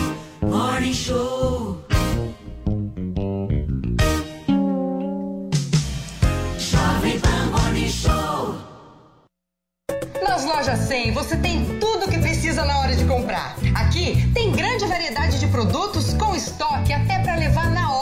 Speaker 17: Morning Show. Morning Show.
Speaker 18: Nas lojas 100 você tem tudo o que precisa na hora de comprar. Aqui tem grande variedade de produtos com estoque até para levar na hora.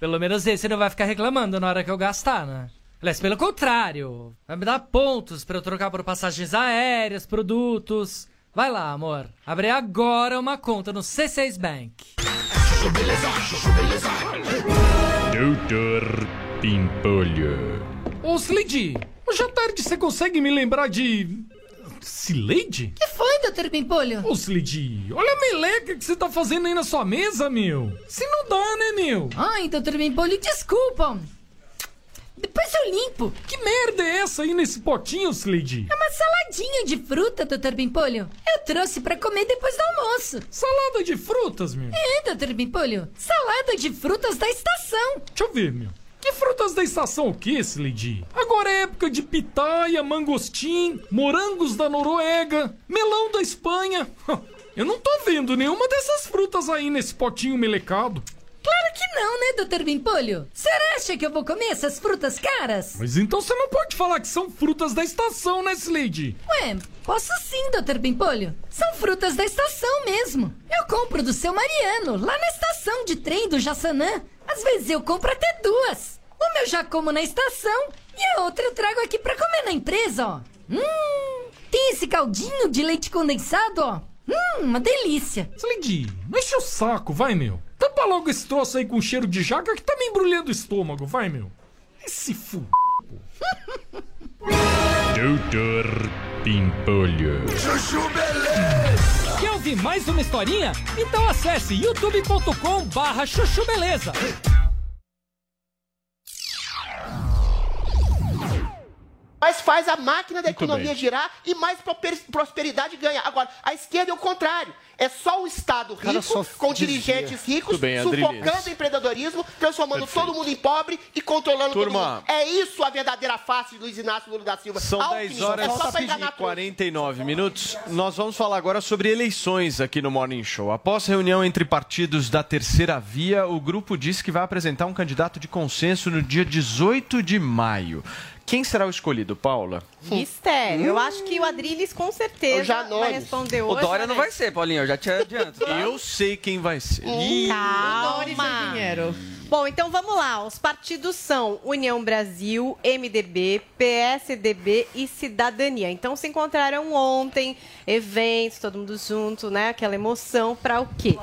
Speaker 19: Pelo menos esse não vai ficar reclamando na hora que eu gastar, né? Aliás, pelo contrário, vai me dar pontos pra eu trocar por passagens aéreas, produtos. Vai lá, amor. Abre agora uma conta no C6 Bank.
Speaker 20: Doutor Pimpolho. Ô, Slade, hoje à tarde você consegue me lembrar de. Sileide?
Speaker 21: que foi, doutor Pimpolho?
Speaker 20: Ô, Slade, olha a meleca que você tá fazendo aí na sua mesa, meu. Se não dá, né, meu?
Speaker 21: Ai, doutor Pimpolho, desculpa.
Speaker 22: eu limpo.
Speaker 20: Que merda é essa aí nesse potinho, Slade?
Speaker 22: É uma saladinha de fruta, Dr. Bimpolho. Eu trouxe pra comer depois do almoço.
Speaker 20: Salada de frutas, meu?
Speaker 22: É, Dr. Bimpolho. Salada de frutas da estação.
Speaker 20: Deixa eu ver, meu. Que frutas da estação o que, Slade? Agora é época de pitaia, mangostim, morangos da Noruega, melão da Espanha. [laughs] Eu não tô vendo nenhuma dessas frutas aí nesse potinho melecado.
Speaker 22: Claro que não, né, Dr. Bimpolho? Você acha que eu vou comer essas frutas caras?
Speaker 20: Mas então você não pode falar que são frutas da estação, né, Slade?
Speaker 22: Ué, posso sim, Dr. Bimpolho. São frutas da estação mesmo. Eu compro do seu Mariano, lá na estação de trem do Jaçanã. Às vezes eu compro até duas. Uma eu já como na estação e a outra eu trago aqui pra comer na empresa, ó. Hum, tem esse caldinho de leite condensado, ó. Hum, uma delícia.
Speaker 20: Slade, enche o saco, vai, meu. Tampa logo esse troço aí com cheiro de jaca que tá me embrulhando o estômago, vai, meu. Esse f...
Speaker 23: Doutor Pimpolho.
Speaker 17: Chuchu Beleza.
Speaker 20: Quer ouvir mais uma historinha? Então acesse youtube.com barra chuchu beleza.
Speaker 7: Mas faz a máquina da
Speaker 20: Muito
Speaker 7: economia
Speaker 20: bem.
Speaker 7: girar e mais prosper- prosperidade ganha. Agora, a esquerda é o contrário. É só o Estado rico, com dirigentes ricos,
Speaker 4: bem,
Speaker 7: sufocando o empreendedorismo, transformando
Speaker 4: Perfeito.
Speaker 7: todo mundo em pobre e controlando
Speaker 4: Turma.
Speaker 7: todo mundo. É isso a verdadeira face de Luiz Inácio Lula da Silva.
Speaker 4: São
Speaker 7: Alckmin,
Speaker 4: 10 horas
Speaker 7: é
Speaker 4: e
Speaker 7: enganar todos.
Speaker 4: 49 minutos. Nós vamos falar agora sobre eleições aqui no Morning Show. Após reunião entre partidos da terceira via, o grupo disse que vai apresentar um candidato de consenso no dia 18 de maio. Quem será o escolhido, Paula?
Speaker 6: Mistério. Eu acho que o Adriles com certeza vai responder
Speaker 5: O
Speaker 6: hoje.
Speaker 5: Dória não
Speaker 6: né?
Speaker 5: vai ser, Paulinho, eu já te adianto. tá?
Speaker 4: Eu sei quem vai ser.
Speaker 6: Calma. Bom, então vamos lá. Os partidos são União Brasil, MDB, PSDB e Cidadania. Então se encontraram ontem, eventos, todo mundo junto, né? Aquela emoção para o quê?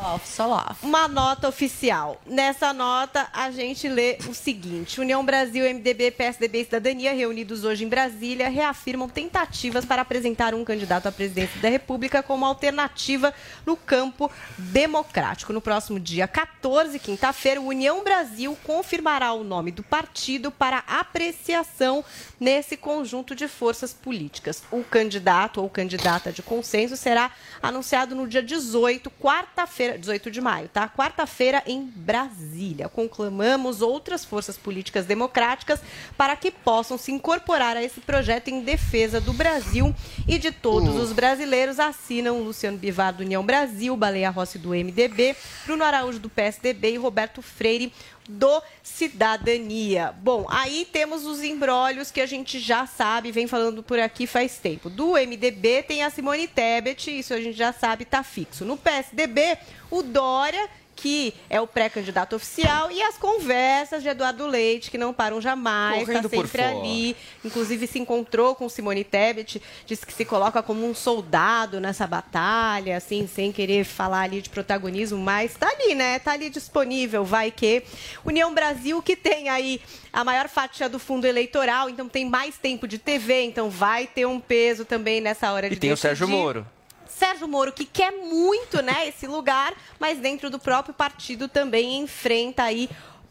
Speaker 6: Uma nota oficial. Nessa nota a gente lê o seguinte: União Brasil, MDB, PSDB e Cidadania, reunidos hoje em Brasília, reafirmam tentativas para apresentar um candidato à presidência da República como alternativa no campo democrático. No próximo dia 14, quinta-feira, União Brasil confirmará o nome do partido para apreciação nesse conjunto de forças políticas. O candidato ou candidata de consenso será anunciado no dia 18, quarta-feira, 18 de maio, tá? Quarta-feira em Brasília. Conclamamos outras forças políticas democráticas para que possam se incorporar a esse projeto em defesa do Brasil e de todos os brasileiros. Assinam Luciano Bivar do União Brasil, Baleia Rossi do MDB, Bruno Araújo do PSDB e Roberto Freire do Cidadania. Bom, aí temos os embrólios que a gente já sabe, vem falando por aqui faz tempo. Do MDB tem a Simone Tebet, isso a gente já sabe, está fixo. No PSDB, o Dória que é o pré-candidato oficial, e as conversas de Eduardo Leite, que não param jamais, está sempre ali. Inclusive se encontrou com Simone Tebet, disse que se coloca como um soldado nessa batalha, assim, sem querer falar ali de protagonismo, mas tá ali, né? Tá ali disponível, vai que. União Brasil, que tem aí a maior fatia do fundo eleitoral, então tem mais tempo de TV, então vai ter um peso também nessa hora de
Speaker 5: E tem o Sérgio
Speaker 6: decidir.
Speaker 5: Moro.
Speaker 6: Sérgio Moro, que quer muito, né, esse lugar, mas dentro do próprio partido também enfrenta aí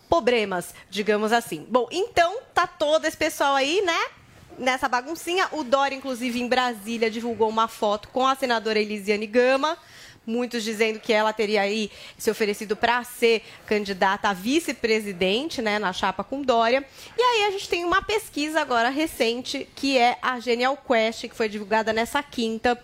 Speaker 6: problemas, digamos assim. Bom, então tá todo esse pessoal aí, né? Nessa baguncinha, o Dória, inclusive, em Brasília, divulgou uma foto com a senadora Elisiane Gama. Muitos dizendo que ela teria aí se oferecido para ser candidata a vice-presidente, né, na chapa com Dória. E aí a gente tem uma pesquisa agora recente, que é a Genial Quest, que foi divulgada nessa quinta,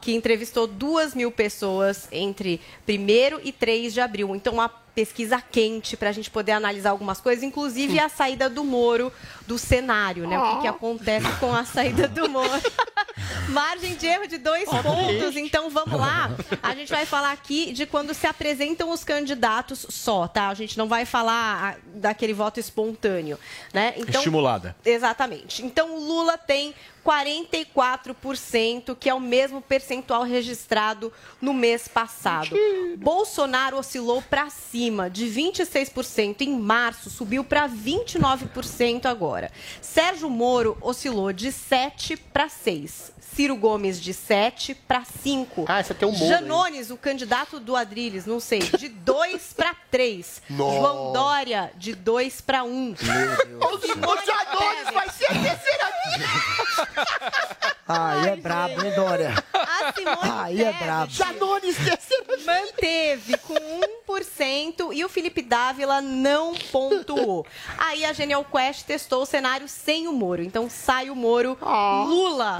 Speaker 6: que entrevistou duas mil pessoas entre 1 e 3 de abril. Então, pesquisa quente para a gente poder analisar algumas coisas, inclusive a saída do Moro do cenário, né? O que, que acontece com a saída do Moro. [laughs] Margem de erro de dois pontos. Então vamos lá. [laughs] A gente vai falar aqui de quando se apresentam os candidatos só, tá? A gente não vai falar daquele voto espontâneo, né? Então,
Speaker 4: Estimulada.
Speaker 6: Exatamente. Então, o Lula tem 44%, que é o mesmo percentual registrado no mês passado. Bolsonaro oscilou para cima, de 26% em março, subiu para 29% agora. Sérgio Moro oscilou de 7 para 6. Ciro Gomes de 7 para 5.
Speaker 7: Ah, você tem um muro.
Speaker 6: Janones, o candidato do Adrilles, não sei, de 2 para 3.
Speaker 7: Nossa.
Speaker 6: João Dória, de 2 para 1.
Speaker 7: O Janones vai ser a terceira via.
Speaker 10: Aí é brabo, hein, Dória?
Speaker 6: Simone
Speaker 10: Aí é brabo.
Speaker 7: Janones, terceira
Speaker 6: Manteve com 1% e o Felipe Dávila não pontuou. Aí a Genial Quest testou o cenário sem o Moro. Então sai o Moro. Lula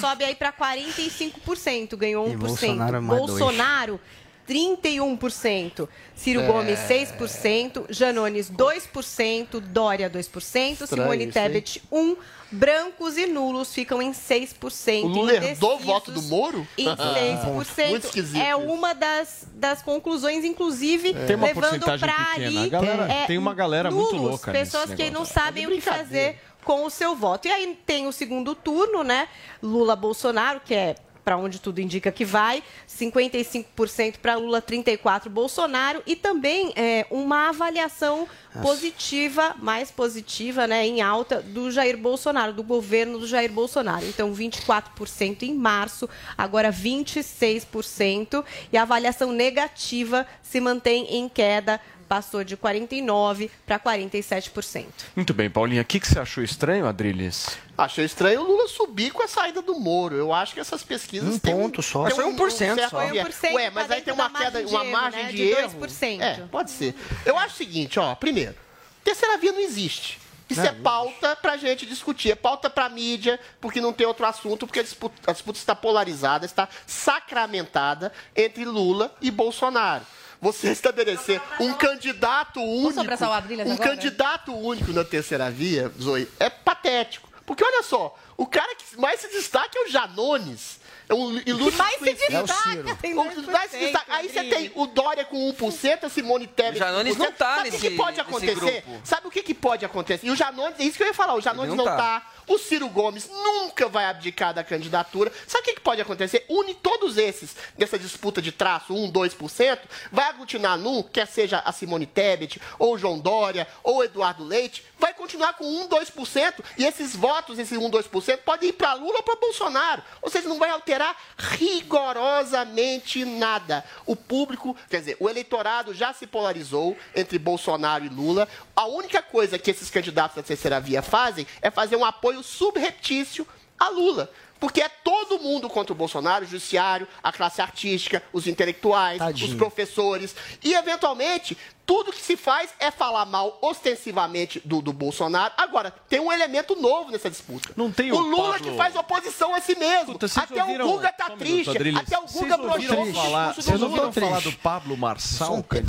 Speaker 6: sobe aí para 45%, ganhou 1%.
Speaker 10: E Bolsonaro é dois.
Speaker 6: Bolsonaro 31%. Ciro
Speaker 10: É.
Speaker 6: Gomes 6%, Janones 2%, Dória 2%,
Speaker 7: Estranho
Speaker 6: Simone Tebet 1%. Brancos e nulos ficam em 6%.
Speaker 7: O Lula herdou o voto do Moro?
Speaker 6: Em
Speaker 7: Muito
Speaker 6: 6%.
Speaker 7: esquisito
Speaker 6: é uma das, das conclusões, inclusive,
Speaker 4: uma
Speaker 6: levando para ali.
Speaker 4: Galera-
Speaker 6: é,
Speaker 4: tem uma galera muito
Speaker 6: nulos,
Speaker 4: louca nesse
Speaker 6: Pessoas que não sabem o que fazer com o seu voto. E aí tem o segundo turno, né? Lula-Bolsonaro, que é para onde tudo indica que vai, 55% para Lula, 34% Bolsonaro, e também é, uma avaliação positiva, mais positiva, né, em alta, do Jair Bolsonaro, do governo do Jair Bolsonaro. Então, 24% em março, agora 26%, e a avaliação negativa se mantém em queda, passou de 49% para 47%.
Speaker 4: Muito bem, Paulinha. O que, que você achou estranho, Adriles?
Speaker 7: Achei estranho o Lula subir com a saída do Moro. Eu acho que essas pesquisas.
Speaker 10: Um
Speaker 7: têm
Speaker 10: ponto só.
Speaker 7: tem
Speaker 10: Mas foi 1%
Speaker 7: certo
Speaker 10: só.
Speaker 6: Foi 1%,
Speaker 7: Ué, mas
Speaker 6: tá
Speaker 7: aí tem uma queda,
Speaker 6: margem
Speaker 7: uma
Speaker 6: de erro,
Speaker 7: margem
Speaker 6: né,
Speaker 7: de,
Speaker 6: de
Speaker 7: erro.
Speaker 6: 2%.
Speaker 7: É, pode ser. Eu acho o seguinte, ó. Primeiro, terceira via não existe. Isso é pauta pra gente discutir, é pauta pra mídia, porque não tem outro assunto, porque a disputa, a disputa está polarizada, está sacramentada entre Lula e Bolsonaro. Você estabelecer um candidato único,
Speaker 6: o
Speaker 7: um
Speaker 6: agora?
Speaker 7: candidato único na terceira via, Zoe, é patético. Porque olha só, o cara que mais se destaca é o Janones. É um ilustre
Speaker 6: Que mais se destaca, tem
Speaker 7: O que mais se
Speaker 6: 2%,
Speaker 7: destaca- Aí você tem o Dória com 1%, a Simone Tebet
Speaker 5: O Janones
Speaker 7: com 1%.
Speaker 5: não tá
Speaker 7: Sabe o que
Speaker 5: nesse-
Speaker 7: que pode acontecer? Sabe o que, que pode acontecer? E o Janones, é isso que eu ia falar, o Janones
Speaker 5: Ele
Speaker 7: não,
Speaker 5: não
Speaker 7: tá.
Speaker 5: tá.
Speaker 7: O Ciro Gomes nunca vai abdicar da candidatura. Sabe o que, pode acontecer? Une todos esses nessa disputa de traço, 1, 2%, vai aglutinar num, quer seja a Simone Tebet, ou João Dória, ou Eduardo Leite, vai continuar com 1, 2%, e esses votos, esses 1, 2%, podem ir para Lula ou para Bolsonaro. Ou seja, não vai alterar rigorosamente nada. O público, quer dizer, o eleitorado já se polarizou entre Bolsonaro e Lula. A única coisa que esses candidatos da terceira via fazem é fazer um apoio subreptício a Lula. Porque é todo mundo contra o Bolsonaro, o judiciário, a classe artística, os intelectuais,
Speaker 10: Tadinho.
Speaker 7: os professores. E, eventualmente, tudo que se faz é falar mal ostensivamente do, do Bolsonaro. Agora, tem um elemento novo nessa disputa.
Speaker 4: Não tem
Speaker 7: o
Speaker 4: o
Speaker 7: Lula
Speaker 4: Pablo-
Speaker 7: que faz oposição a si mesmo.
Speaker 4: Puta,
Speaker 7: até
Speaker 4: ouviram-
Speaker 7: o Guga tá
Speaker 4: um minuto,
Speaker 7: triste.
Speaker 4: Adriles.
Speaker 7: até o
Speaker 4: Vocês
Speaker 7: Guga o
Speaker 4: falar, Vocês
Speaker 7: do
Speaker 4: ouviram
Speaker 7: Lula.
Speaker 4: falar do Pablo Marçal?
Speaker 7: Então,
Speaker 11: Guga.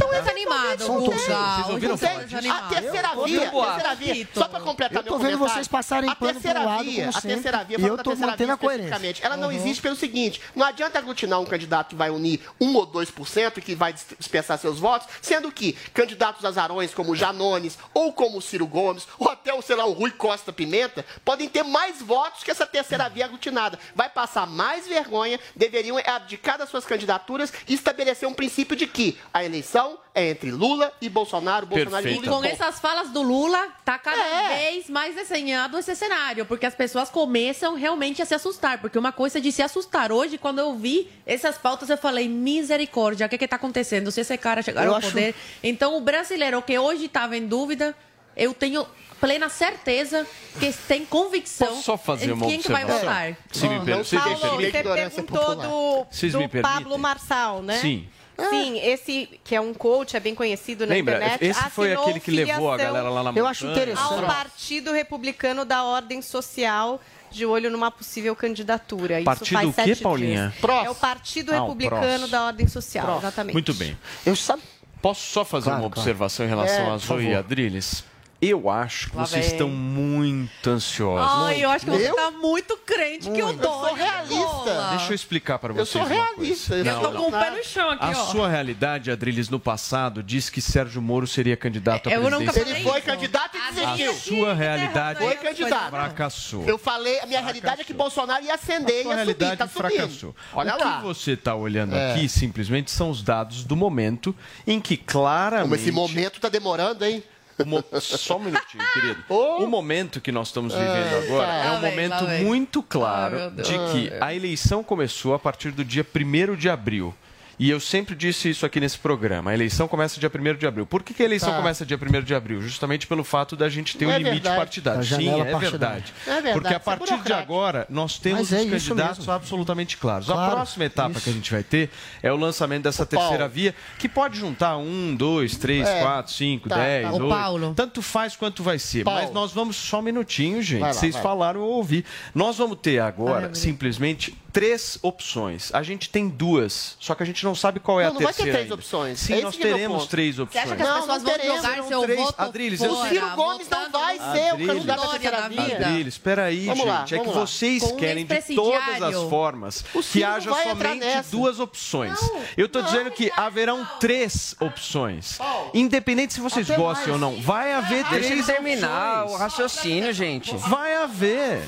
Speaker 10: pouquinho.
Speaker 4: Vocês ouviram
Speaker 11: eu
Speaker 4: falar disso?
Speaker 7: A terceira
Speaker 10: Eu
Speaker 7: via,
Speaker 10: vendo
Speaker 7: a terceira via, só para completar
Speaker 10: Eu tô
Speaker 7: meu
Speaker 10: vendo
Speaker 7: comentário,
Speaker 10: vocês passarem
Speaker 7: a
Speaker 10: pano pro
Speaker 7: terceira
Speaker 10: lado,
Speaker 7: via,
Speaker 10: como
Speaker 7: a terceira via,
Speaker 10: e
Speaker 7: falando
Speaker 10: eu
Speaker 7: da terceira
Speaker 10: mantendo
Speaker 7: via
Speaker 10: a coerência.
Speaker 7: especificamente, ela não
Speaker 10: Uhum.
Speaker 7: existe pelo seguinte, não adianta aglutinar um candidato que vai unir 1 ou 2% que vai dis- dispensar seus votos, sendo que candidatos azarões como Janones, ou como Ciro Gomes, ou até o, sei lá, o Rui Costa Pimenta, podem ter mais votos que essa terceira via aglutinada. Vai passar mais vergonha, deveriam abdicar das suas candidaturas e estabelecer um princípio de que a eleição é entre Lula e Bolsonaro, Bolsonaro
Speaker 4: Perfeito.
Speaker 7: e Lula.
Speaker 11: Com
Speaker 7: e ponto.
Speaker 11: essas falas do Lula, tá cada
Speaker 7: É.
Speaker 11: vez mais desenhado esse cenário, porque as pessoas começam realmente a se assustar, porque uma coisa é de se assustar. Hoje, quando eu vi essas pautas, eu falei, misericórdia, o que que tá acontecendo? Se esse cara chegar
Speaker 10: Eu
Speaker 11: ao
Speaker 10: acho-
Speaker 11: poder... Então, o brasileiro que hoje estava em dúvida, eu tenho plena certeza que tem convicção
Speaker 4: Posso só fazer
Speaker 11: em
Speaker 4: uma
Speaker 11: quem que vai votar.
Speaker 4: Se me per- se me
Speaker 6: Paulo,
Speaker 4: permite.
Speaker 6: você
Speaker 7: ignorância
Speaker 6: perguntou do, do
Speaker 4: me?
Speaker 6: Pablo Marçal, né?
Speaker 4: Sim.
Speaker 6: Sim, esse que é um coach, é bem conhecido na
Speaker 4: Lembra?
Speaker 6: internet.
Speaker 4: Esse foi
Speaker 6: assinou
Speaker 4: aquele que levou a galera lá na
Speaker 10: Eu acho interessante.
Speaker 6: Ao Partido Republicano da Ordem Social, de olho numa possível candidatura. Isso
Speaker 4: Partido
Speaker 6: faz
Speaker 4: o quê,
Speaker 6: sete
Speaker 4: Paulinha?
Speaker 6: dias. É o Partido
Speaker 4: Ah, o
Speaker 6: Republicano da Ordem Social, exatamente.
Speaker 4: Muito bem.
Speaker 10: Eu sabe.
Speaker 4: Posso só fazer
Speaker 10: Claro,
Speaker 4: uma
Speaker 10: claro.
Speaker 4: observação em relação
Speaker 10: É,
Speaker 4: a Zoe e? Eu acho que
Speaker 11: Lá
Speaker 4: vocês
Speaker 11: vem.
Speaker 4: estão muito ansiosos.
Speaker 11: Ai, eu acho que você
Speaker 7: Eu?
Speaker 11: tá muito crente que eu
Speaker 7: Muito.
Speaker 11: dou.
Speaker 7: Eu sou realista.
Speaker 4: Deixa eu explicar para
Speaker 7: Eu
Speaker 4: vocês.
Speaker 7: sou
Speaker 4: uma coisa.
Speaker 7: realista. Eu
Speaker 11: Eu
Speaker 4: não.
Speaker 11: com o pé no chão aqui,
Speaker 4: A
Speaker 11: ó.
Speaker 4: sua realidade, Adriles, no passado, disse que Sérgio Moro seria candidato a
Speaker 11: Eu nunca
Speaker 4: presidência.
Speaker 11: falei
Speaker 7: Ele foi
Speaker 11: isso.
Speaker 7: candidato e
Speaker 4: A
Speaker 7: desistiu.
Speaker 4: sua realidade
Speaker 7: Foi candidato.
Speaker 4: fracassou.
Speaker 7: Eu falei, a minha realidade é que Bolsonaro ia ascender,
Speaker 4: A sua
Speaker 7: ia subir,
Speaker 4: realidade
Speaker 7: tá subindo.
Speaker 4: fracassou.
Speaker 7: Olha
Speaker 4: o
Speaker 7: lá.
Speaker 4: que você está olhando
Speaker 7: É.
Speaker 4: aqui simplesmente são os dados do momento em que
Speaker 7: Como
Speaker 4: claramente
Speaker 7: esse momento tá demorando, hein?
Speaker 4: mo... Só um minutinho, querido. [laughs] Oh. O momento que nós estamos vivendo agora é um momento muito claro de que a eleição começou a partir do dia 1 de abril. E eu sempre disse isso aqui nesse programa. A eleição começa dia 1 de abril. Por que, que a eleição
Speaker 7: tá.
Speaker 4: começa dia 1 de abril? Justamente pelo fato da gente ter
Speaker 7: não
Speaker 4: um
Speaker 7: é
Speaker 4: limite partidário. Sim, é verdade.
Speaker 7: é verdade.
Speaker 4: Porque
Speaker 7: é a
Speaker 4: partir de agora, nós temos
Speaker 10: é
Speaker 4: os candidatos absolutamente claros.
Speaker 10: Claro, a
Speaker 4: próxima etapa
Speaker 10: isso.
Speaker 4: que a gente vai ter é o lançamento dessa o terceira
Speaker 7: Paulo.
Speaker 4: via, que pode juntar um, dois, três,
Speaker 7: é.
Speaker 4: quatro, cinco,
Speaker 7: tá,
Speaker 4: dez,
Speaker 7: tá.
Speaker 4: Oito.
Speaker 11: Paulo.
Speaker 4: Tanto faz quanto vai ser.
Speaker 7: Paulo.
Speaker 4: Mas nós vamos só um minutinho, gente.
Speaker 7: Lá,
Speaker 4: Vocês
Speaker 7: vai.
Speaker 4: falaram, eu ouvi. Nós vamos ter agora, simplesmente, três opções. A gente tem duas, só que a gente não sabe qual é
Speaker 7: não,
Speaker 4: a terceira.
Speaker 7: Não vai ter três
Speaker 4: ainda.
Speaker 7: opções.
Speaker 4: Sim, nós
Speaker 7: é
Speaker 4: teremos três opções.
Speaker 11: Você acha que as
Speaker 7: não,
Speaker 11: pessoas
Speaker 7: não
Speaker 11: vão
Speaker 7: teremos,
Speaker 11: jogar seu
Speaker 4: três.
Speaker 11: voto
Speaker 4: Adriles, fora,
Speaker 7: O Ciro Gomes não vai ser
Speaker 4: Adriles, o
Speaker 7: candidato da terceira via.
Speaker 4: Adriles, espera aí, gente.
Speaker 7: Lá,
Speaker 4: é que vocês querem de todas as formas que haja somente duas opções. Eu estou dizendo que haverão três opções. Independente se vocês gostem ou não, vai haver
Speaker 5: três opções.
Speaker 4: Deixa
Speaker 5: terminar o raciocínio, gente.
Speaker 4: Vai a ver.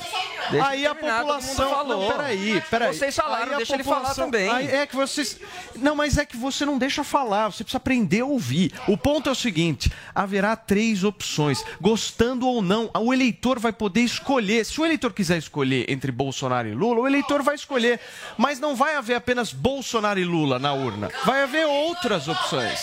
Speaker 5: Deixa
Speaker 4: aí a população.
Speaker 5: Falou.
Speaker 4: Não, peraí, peraí.
Speaker 5: Vocês falaram,
Speaker 4: aí
Speaker 5: deixa população... ele falar também.
Speaker 4: Aí é que vocês. Não, mas é que você não deixa falar, você precisa aprender a ouvir. O ponto é o seguinte: haverá três opções. Gostando ou não, o eleitor vai poder escolher. Se o eleitor quiser escolher entre Bolsonaro e Lula, o eleitor vai escolher. Mas não vai haver apenas Bolsonaro e Lula na urna. Vai haver outras opções.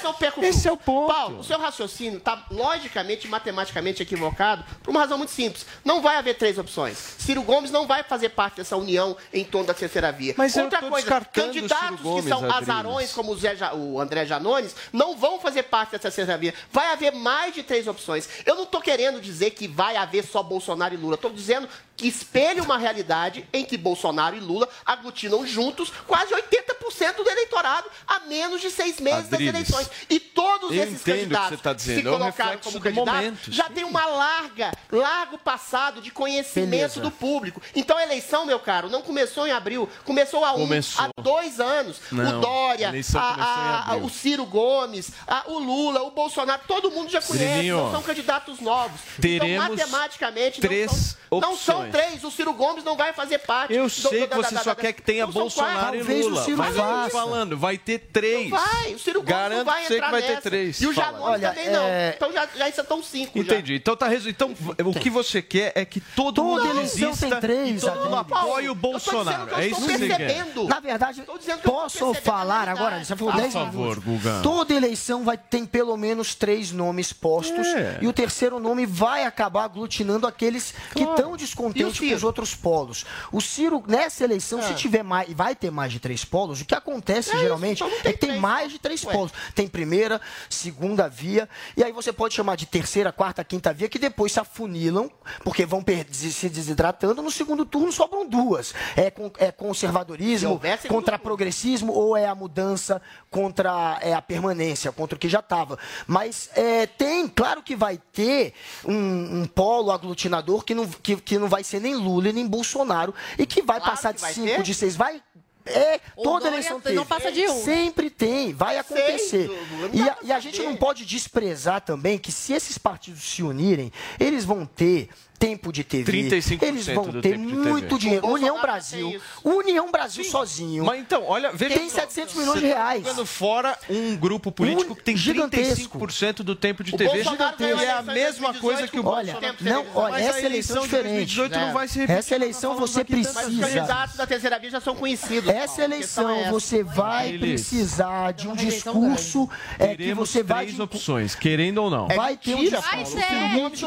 Speaker 7: Esse é o perco
Speaker 4: Esse é o ponto.
Speaker 7: Paulo, o seu raciocínio está logicamente, matematicamente equivocado por uma razão muito simples. Não vai haver três opções. Ciro Gomes não vai fazer parte dessa união em torno da terceira via.
Speaker 4: Mas
Speaker 7: Outra coisa, candidatos
Speaker 4: Gomes,
Speaker 7: que são
Speaker 4: Adriles.
Speaker 7: azarões, como o, Zé, o André Janones, não vão fazer parte dessa terceira via. Vai haver mais de três opções. Eu não estou querendo dizer que vai haver só Bolsonaro e Lula. Estou dizendo que espelha uma realidade em que Bolsonaro e Lula aglutinam juntos quase 80% do eleitorado a menos de seis meses
Speaker 4: Adriles, das
Speaker 7: eleições. E todos esses candidatos
Speaker 4: tá que
Speaker 7: se
Speaker 4: é
Speaker 7: colocaram como candidatos já tem uma larga, largo passado de conhecimento
Speaker 10: Beleza.
Speaker 7: do público. Então a eleição, meu caro, não começou em abril, começou há, um,
Speaker 4: começou.
Speaker 7: há dois anos.
Speaker 4: Não,
Speaker 7: o Dória,
Speaker 4: a,
Speaker 7: a, o Ciro Gomes, a, o Lula, o Bolsonaro, todo mundo já conhece, não são candidatos novos.
Speaker 4: Então, Teremos
Speaker 7: então, matematicamente,
Speaker 4: três
Speaker 7: não são, opções. não são três. O Ciro Gomes não vai fazer parte.
Speaker 4: Eu sei que você só quer que tenha Bolsonaro e Lula. Mas eu tô falando, vai ter três.
Speaker 7: vai, o Ciro Gomes
Speaker 4: Garanto
Speaker 7: não vai entrar
Speaker 4: que vai ter três.
Speaker 7: E o Janones também não.
Speaker 10: É-
Speaker 7: então já, já estão cinco.
Speaker 4: Entendi. Então tá resolvido. Então, o então. que você quer é que todo
Speaker 10: todo
Speaker 4: mundo
Speaker 10: não,
Speaker 4: exista
Speaker 10: tem três,
Speaker 4: e todo mundo o Bolsonaro. é isso que você quer.
Speaker 10: Na verdade, posso falar agora? Você falou 10
Speaker 4: favor, Guga.
Speaker 10: Toda eleição vai ter pelo menos três nomes postos
Speaker 4: é.
Speaker 10: e o terceiro nome vai acabar aglutinando aqueles que estão
Speaker 7: desconfiados
Speaker 10: contente com os outros polos. O Ciro, nessa eleição,
Speaker 7: é.
Speaker 10: se tiver mais, vai ter mais de três polos, o que acontece
Speaker 7: é
Speaker 10: geralmente
Speaker 7: isso,
Speaker 10: é que tem mais de três
Speaker 7: Ué.
Speaker 10: polos. Tem primeira, segunda via, e aí você pode chamar de terceira, quarta, quinta via, que depois se afunilam, porque vão se desidratando. No segundo turno sobram duas. É, con é conservadorismo contra
Speaker 7: turno.
Speaker 10: progressismo ou é a mudança contra é, a permanência, contra o que já estava. Mas é, tem, claro que vai ter um, um polo aglutinador que não, que, que não vai vai ser nem Lula nem Bolsonaro e que vai
Speaker 7: claro
Speaker 10: passar
Speaker 7: que
Speaker 10: de 5, de 6, vai é,
Speaker 11: Ou
Speaker 10: toda eleição
Speaker 11: tem. Um.
Speaker 10: Sempre tem, vai acontecer. E, a, e a gente não pode desprezar também que se esses partidos se unirem, eles vão ter tempo de TV.
Speaker 4: 35%
Speaker 10: eles vão ter muito dinheiro. União Brasil. União Brasil Sim. sozinho.
Speaker 4: Mas então, olha, veja
Speaker 10: Tem
Speaker 4: só,
Speaker 10: 700 milhões de
Speaker 4: tá
Speaker 10: reais.
Speaker 4: Tá fora um grupo político
Speaker 10: um,
Speaker 4: que tem
Speaker 10: gigantesco.
Speaker 4: 35% do tempo de TV.
Speaker 7: Gigantesco.
Speaker 4: é a mesma coisa que o
Speaker 10: olha, não, olha, essa eleição é diferente.
Speaker 4: não vai se repetir.
Speaker 10: Essa eleição você precisa.
Speaker 4: Os
Speaker 7: candidatos da terceira via já são conhecidos.
Speaker 10: Essa eleição
Speaker 7: é
Speaker 10: você vai precisar de um discurso é, que você vai.
Speaker 4: Três opções, querendo ou não.
Speaker 10: Vai ter um discurso.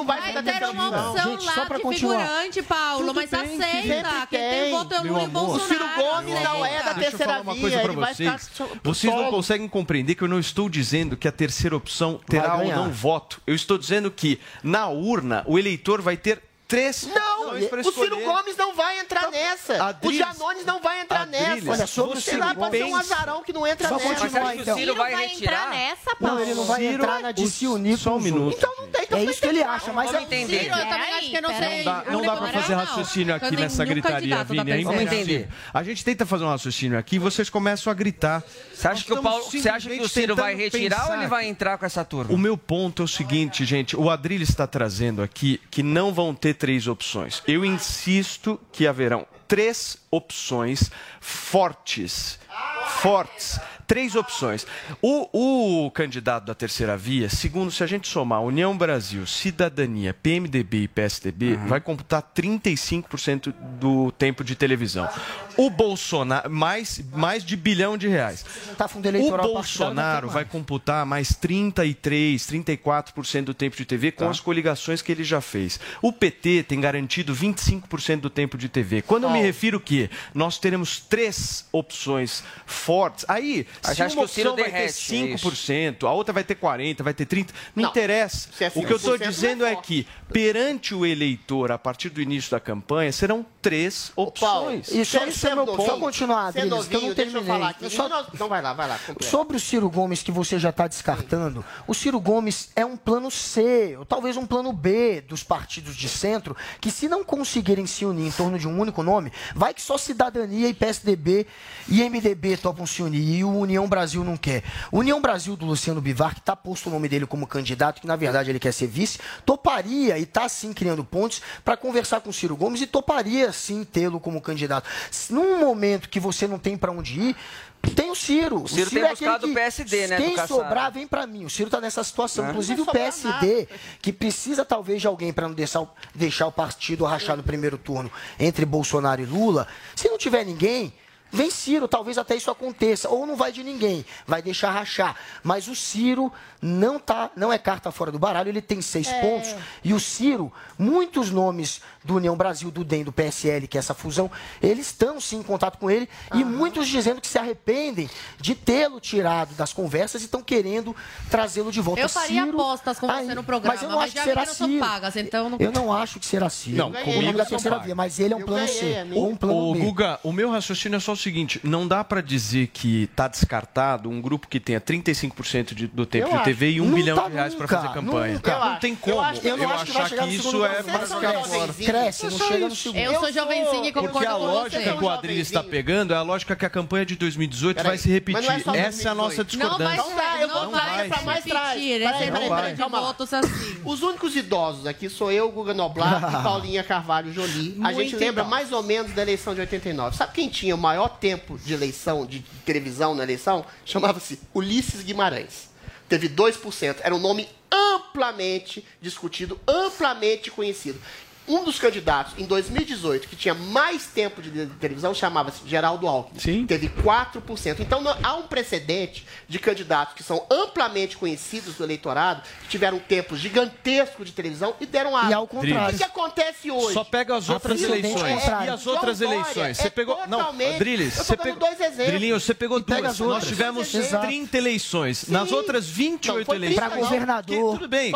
Speaker 11: Vai ter uma opção lá de figurante, Paulo,
Speaker 4: Tudo
Speaker 11: mas
Speaker 4: bem,
Speaker 11: aceita. Quem tem voto é
Speaker 4: o
Speaker 11: Lula e
Speaker 4: Bolsonaro.
Speaker 7: O Ciro Gomes não é da terceira via.
Speaker 4: Coisa vocês. Vocês não conseguem compreender que eu não estou dizendo que a terceira opção terá ou não voto. Eu estou dizendo que, na urna, o eleitor vai ter três.
Speaker 7: Não, o Ciro Gomes não vai entrar nessa.
Speaker 4: Adriles,
Speaker 7: o Janones não vai entrar
Speaker 4: Adriles,
Speaker 7: nessa.
Speaker 10: Olha, sobre Você
Speaker 7: o
Speaker 10: Ciro
Speaker 7: pode ser um azarão que não entra
Speaker 10: só
Speaker 7: nessa.
Speaker 10: Continuar,
Speaker 5: mas
Speaker 10: então.
Speaker 5: O Ciro vai,
Speaker 6: entrar nessa, Paulo.
Speaker 10: Não, ele não vai
Speaker 4: Ciro,
Speaker 10: entrar na de se unir
Speaker 4: Só um minuto.
Speaker 7: Então não tem. Então
Speaker 10: é isso que ele acha, mas é
Speaker 5: entender.
Speaker 11: Ciro, eu também acho que não sei.
Speaker 4: Não dá
Speaker 11: pra
Speaker 4: fazer raciocínio aqui nessa gritaria, Vini. É
Speaker 5: entender.
Speaker 4: A gente tenta fazer um raciocínio aqui e vocês começam a gritar.
Speaker 5: Você acha que o Paulo, você acha que o Ciro vai retirar ou ele vai entrar com essa turma?
Speaker 4: O meu ponto é o seguinte, gente, o Adrilho está trazendo aqui que não vão ter três opções. Eu insisto que haverão três opções fortes. Fortes. Três opções. O, o candidato da terceira via, segundo, se a gente somar União Brasil, Cidadania, PMDB e PSDB, vai computar 35% do tempo de televisão. O Bolsonaro, mais, mais de bilhão de reais.
Speaker 10: Tá fundo
Speaker 4: O
Speaker 10: eleitoral partidário,
Speaker 4: Bolsonaro vai computar mais 33, 34% do tempo de TV com as coligações que ele já fez. O PT tem garantido 25% do tempo de TV. Quando eu me refiro que nós teremos três opções fortes, aí,
Speaker 5: Mas
Speaker 4: se uma opção vai ter
Speaker 5: derrete, é isso.
Speaker 4: 5%, a outra vai ter 40%, vai ter 30%, não,
Speaker 7: Não.
Speaker 4: interessa.
Speaker 7: É
Speaker 4: o que eu estou
Speaker 7: 5%
Speaker 4: dizendo
Speaker 7: é
Speaker 4: é que, perante o eleitor, a partir do início da campanha, serão três opções.
Speaker 10: Só isso é meu ponto. Só continuar,
Speaker 7: é
Speaker 10: Adriles, que eu não
Speaker 7: novinho, deixa eu
Speaker 10: terminei.
Speaker 7: falar aqui.
Speaker 10: Só-
Speaker 7: Não, Não, vai lá, vai lá. completa.
Speaker 10: Sobre o Ciro Gomes, que você já está descartando, o Ciro Gomes é um plano C, ou talvez um plano B dos partidos de centro, que se não conseguirem se unir em torno de um único nome, vai que só Cidadania e PSDB e MDB topam se unir, e o União Brasil não quer. O União Brasil do Luciano Bivar, que está posto o nome dele como candidato, que na verdade ele quer ser vice, toparia e está sim criando pontes para conversar com o Ciro Gomes e toparia sim tê-lo como candidato. Num momento que você não tem para onde ir, tem o Ciro.
Speaker 5: O Ciro tem
Speaker 10: é
Speaker 5: buscado
Speaker 10: aquele
Speaker 5: o PSD, né,
Speaker 10: Quem sobrar, vem pra mim. O Ciro tá nessa situação.
Speaker 5: É.
Speaker 10: Inclusive
Speaker 5: Não
Speaker 10: o PSD, que precisa talvez de alguém para não deixar, o- deixar o partido rachar no primeiro turno entre Bolsonaro e Lula. Se não tiver ninguém. Vem Ciro, talvez até isso aconteça. Ou não vai de ninguém, vai deixar rachar. Mas o Ciro não tá, não é carta fora do baralho, ele tem seis
Speaker 24: É.
Speaker 10: pontos. E o Ciro, muitos nomes do União Brasil, do DEM, do PSL, que é essa fusão, eles estão sim em contato com ele. E muitos dizendo que se arrependem de tê-lo tirado das conversas e estão querendo trazê-lo de volta.
Speaker 11: Eu faria
Speaker 10: Ciro,
Speaker 11: apostas com você
Speaker 10: aí-
Speaker 11: no programa,
Speaker 10: mas eu não
Speaker 11: mas
Speaker 10: acho que será Ciro.
Speaker 11: pagas, então não-
Speaker 10: Eu não acho que será Ciro.
Speaker 4: Não,
Speaker 10: comigo
Speaker 4: comigo
Speaker 10: da
Speaker 4: são
Speaker 10: terceira via, mas ele é um
Speaker 7: Eu
Speaker 10: plano
Speaker 7: ganhei,
Speaker 10: C
Speaker 7: amigo.
Speaker 10: ou um plano
Speaker 4: Ô,
Speaker 10: B.
Speaker 4: Guga, o meu raciocínio é só o seguinte: não dá pra dizer que tá descartado um grupo que tenha 35% de- do tempo
Speaker 10: Eu
Speaker 4: de
Speaker 10: acho.
Speaker 4: TV e um
Speaker 10: Não
Speaker 4: bilhão
Speaker 10: tá
Speaker 4: de reais pra
Speaker 10: nunca,
Speaker 4: fazer campanha.
Speaker 10: nunca.
Speaker 4: Não
Speaker 10: Eu
Speaker 4: tem como.
Speaker 10: eu acho que- eu não
Speaker 4: eu
Speaker 10: acho que vai
Speaker 4: achar que
Speaker 10: no
Speaker 4: isso é fora.
Speaker 10: jovenzinho. Cresce, não chega no segundo.
Speaker 11: Eu sou jovenzinha e
Speaker 4: Porque
Speaker 11: concordo
Speaker 4: a
Speaker 11: com
Speaker 4: lógica que o Adriles está pegando é a lógica que a campanha de 2018 vai
Speaker 7: Peraí,
Speaker 4: se repetir.
Speaker 7: é
Speaker 4: Essa é a nossa
Speaker 7: 2018.
Speaker 4: discordância.
Speaker 7: Não vai, eu vou
Speaker 11: não
Speaker 7: trazer
Speaker 11: vai
Speaker 7: pra
Speaker 11: se
Speaker 7: mais trás.
Speaker 11: repetir,
Speaker 7: Peraí, peraí, calma lá. Os únicos idosos aqui sou eu, Guga Noblar e [laughs] Paulinha Carvalho Jolie. A gente lembra mais ou menos da eleição de 89. Sabe quem tinha o maior tempo de eleição, de televisão na eleição? Chamava-se Ulisses Guimarães. Teve 2%. Era um nome amplamente discutido, amplamente conhecido. Um dos candidatos em 2018 que tinha mais tempo de televisão chamava-se Geraldo Alckmin. Sim. Teve 4%. Então não, há um precedente de candidatos que são amplamente conhecidos do eleitorado, que tiveram tempo gigantesco de televisão e deram água.
Speaker 10: E ao contrário.
Speaker 7: O que acontece hoje?
Speaker 4: Só pega as outras eleições.
Speaker 7: É,
Speaker 4: e as outras
Speaker 7: João
Speaker 4: eleições? Você
Speaker 7: é
Speaker 4: pegou. Não, Drilis, você pegou
Speaker 7: dois exemplos.
Speaker 4: Drilinho, você pegou duas. Nós tivemos 30 eleições.
Speaker 10: Sim.
Speaker 4: Nas outras 28
Speaker 7: não,
Speaker 4: eleições.
Speaker 10: Para governador.
Speaker 4: Que, tudo bem.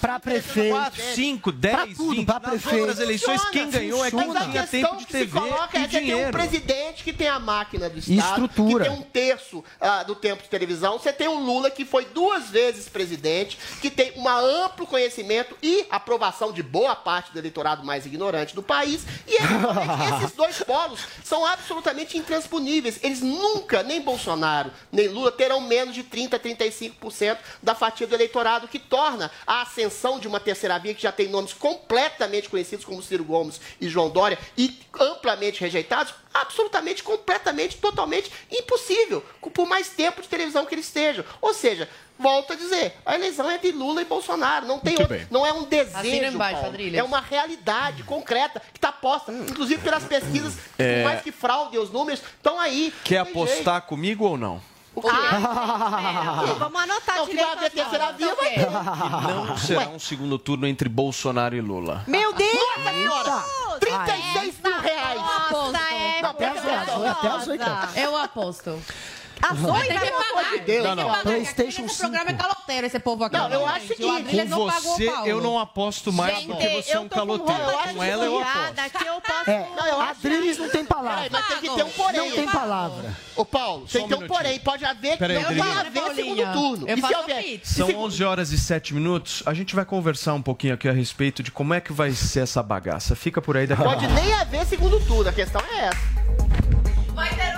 Speaker 10: Para prefeito.
Speaker 4: 5, 10, 20
Speaker 10: prefeito.
Speaker 4: Nas eleições,
Speaker 7: funciona, quem
Speaker 4: ganhou funciona. é quem
Speaker 7: Mas
Speaker 4: tinha tempo de
Speaker 7: TV se coloca
Speaker 4: e
Speaker 7: é que dinheiro. Tem um presidente que tem a máquina do Estado,
Speaker 10: estrutura.
Speaker 7: que tem um terço ah, do tempo de televisão. Você tem um Lula que foi duas vezes presidente, que tem um amplo conhecimento e aprovação de boa parte do eleitorado mais ignorante do país. E é [laughs] esses dois polos são absolutamente intransponíveis. Eles nunca, nem Bolsonaro, nem Lula, terão menos de 30%, 35% da fatia do eleitorado, que torna a ascensão de uma terceira via que já tem nomes completamente conhecidos como Ciro Gomes e João Dória e amplamente rejeitados, absolutamente, completamente, totalmente impossível, por mais tempo de televisão que eles estejam. Ou seja, volto a dizer, a eleição é de Lula e Bolsonaro, não tem outro, não é um desejo,
Speaker 11: embaixo,
Speaker 7: é uma realidade concreta que está posta, inclusive pelas pesquisas,
Speaker 4: É.
Speaker 7: por mais que fraudem os números, estão aí.
Speaker 4: Quer apostar comigo ou não?
Speaker 7: O quê? [laughs]
Speaker 6: Vamos anotar
Speaker 7: Não, que vai haver
Speaker 6: direito.
Speaker 7: terceira via, vai ter.
Speaker 4: Não será um segundo turno entre Bolsonaro e Lula.
Speaker 6: Meu Deus!
Speaker 7: Nossa senhora! 36 mil reais!
Speaker 11: Aposto.
Speaker 7: Não,
Speaker 10: Até as as.
Speaker 11: Eu aposto.
Speaker 6: Oito?
Speaker 11: ter que
Speaker 7: Pelo amor
Speaker 11: pagar.
Speaker 7: de Deus.
Speaker 11: Tem que
Speaker 4: Não, não.
Speaker 11: pagar.
Speaker 10: PlayStation
Speaker 11: Esse programa é
Speaker 10: 5.
Speaker 11: caloteiro, esse povo aqui.
Speaker 7: Não, eu acho
Speaker 11: Adriles
Speaker 4: Com
Speaker 11: não
Speaker 4: você, eu não aposto mais
Speaker 6: Gente,
Speaker 4: porque você é um
Speaker 6: com
Speaker 4: caloteiro.
Speaker 6: roupa
Speaker 4: Com ela, eu aposto.
Speaker 6: que eu posso...
Speaker 10: É,
Speaker 7: Não, eu
Speaker 10: a
Speaker 7: acho
Speaker 10: Drilis não tem palavra.
Speaker 7: mas tem que ter um porém.
Speaker 10: Não tem palavra.
Speaker 7: Ô, Paulo,
Speaker 4: Só
Speaker 7: tem
Speaker 4: um
Speaker 7: que ter um porém. Pode haver,
Speaker 4: Peraí,
Speaker 7: não vai haver segundo turno.
Speaker 11: eu
Speaker 7: e se houver?
Speaker 4: São
Speaker 7: se-
Speaker 4: 11 horas e 7 minutos. A gente vai conversar um pouquinho aqui a respeito de como é que vai ser essa bagaça. Fica por aí daqui a
Speaker 7: Pode
Speaker 4: pouco.
Speaker 7: nem haver segundo turno. A questão é essa.
Speaker 11: Vai ter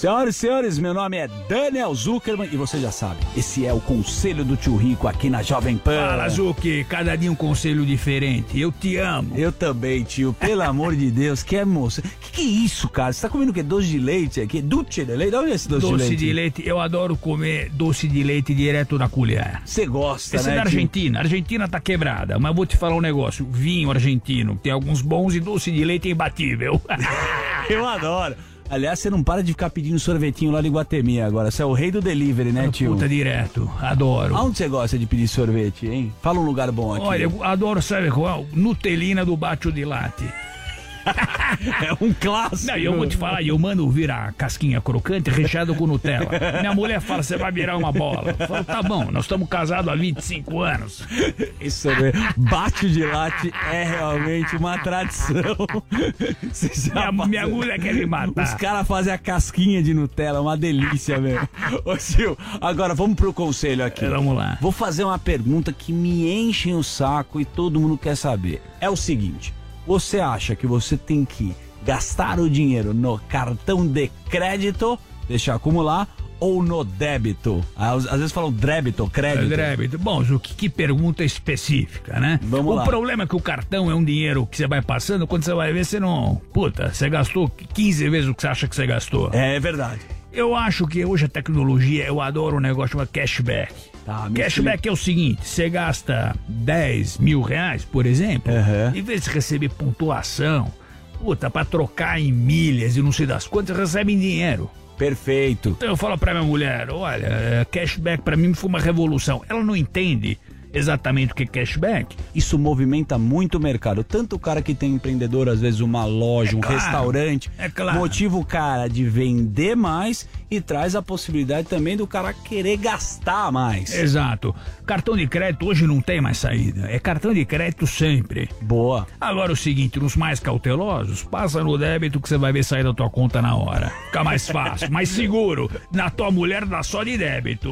Speaker 25: Senhoras e senhores, meu nome é Daniel Zuckerman e você já sabe, esse é o Conselho do Tio Rico aqui na Jovem Pan.
Speaker 21: Fala, Zuki, cada dia um conselho diferente. Eu te amo.
Speaker 25: Eu também, tio. Pelo amor de Deus, que é moça. Que que é isso, cara? Você tá comendo o quê? Doce de leite aqui? Dulce de leite? Onde é esse doce,
Speaker 21: Doce
Speaker 25: de leite?
Speaker 21: de leite, eu adoro comer doce de leite direto da colher.
Speaker 25: Você gosta,
Speaker 21: Esse
Speaker 25: né,
Speaker 21: é da? Argentina. A Argentina tá quebrada, mas vou te falar um negócio. Vinho argentino, tem alguns bons e doce de leite é imbatível. [laughs]
Speaker 25: Eu adoro. Aliás, você não para de ficar pedindo sorvetinho lá de Guatemi agora. Você é o rei do delivery, né, tio?
Speaker 21: Puta, direto. Adoro.
Speaker 25: Aonde você gosta de pedir sorvete, hein? Fala um lugar bom aqui.
Speaker 21: Olha, eu adoro, sabe qual? Nutelina do Bacio de Latte. [laughs]
Speaker 25: é um clássico.
Speaker 21: Não, eu vou te falar, eu mando virar casquinha crocante recheado com Nutella. Minha mulher fala, você vai virar uma bola. Eu falo, tá bom, nós estamos casados há 25 anos.
Speaker 25: Isso é bate de latte é realmente uma tradição. [laughs]
Speaker 21: Minha, minha mulher quer me matar.
Speaker 25: Os caras fazem a casquinha de Nutella, uma delícia, velho. [laughs] Ô, Sil, agora vamos pro conselho aqui.
Speaker 21: Vamos lá.
Speaker 25: Vou fazer uma pergunta que me enche o saco e todo mundo quer saber. É o seguinte: você acha que você tem que gastar o dinheiro no cartão de crédito, deixar acumular, ou no débito? Às às vezes falam débito, crédito.
Speaker 21: É, débito. Bom, Zuki, que pergunta específica, né?
Speaker 25: Vamos
Speaker 21: o
Speaker 25: lá.
Speaker 21: problema é que o cartão é um dinheiro que você vai passando, quando você vai ver, você não. Puta, você gastou 15 vezes o que você acha que você gastou.
Speaker 25: É verdade.
Speaker 21: Eu acho que hoje a tecnologia, eu adoro um negócio chamado cashback.
Speaker 25: Tá,
Speaker 21: cashback é o seguinte: você gasta 10 mil reais, por exemplo, em vez de receber pontuação, puta, pra trocar em milhas e não sei das quantas, recebe em dinheiro.
Speaker 25: Perfeito.
Speaker 21: Então eu falo pra minha mulher, olha, é, cashback pra mim foi uma revolução. Ela não entende exatamente o que é cashback.
Speaker 25: Isso movimenta muito o mercado. Tanto o cara que tem empreendedor, às vezes uma loja, um
Speaker 21: claro,
Speaker 25: restaurante,
Speaker 21: é claro.
Speaker 25: motiva o cara de vender mais e traz a possibilidade também do cara querer gastar mais.
Speaker 21: Exato. Cartão de crédito hoje não tem mais saída. É cartão de crédito sempre.
Speaker 25: Boa.
Speaker 21: Agora o seguinte, nos mais cautelosos, passa no débito que você vai ver sair da tua conta na hora. Fica mais fácil, mais seguro. Na tua mulher dá só de débito.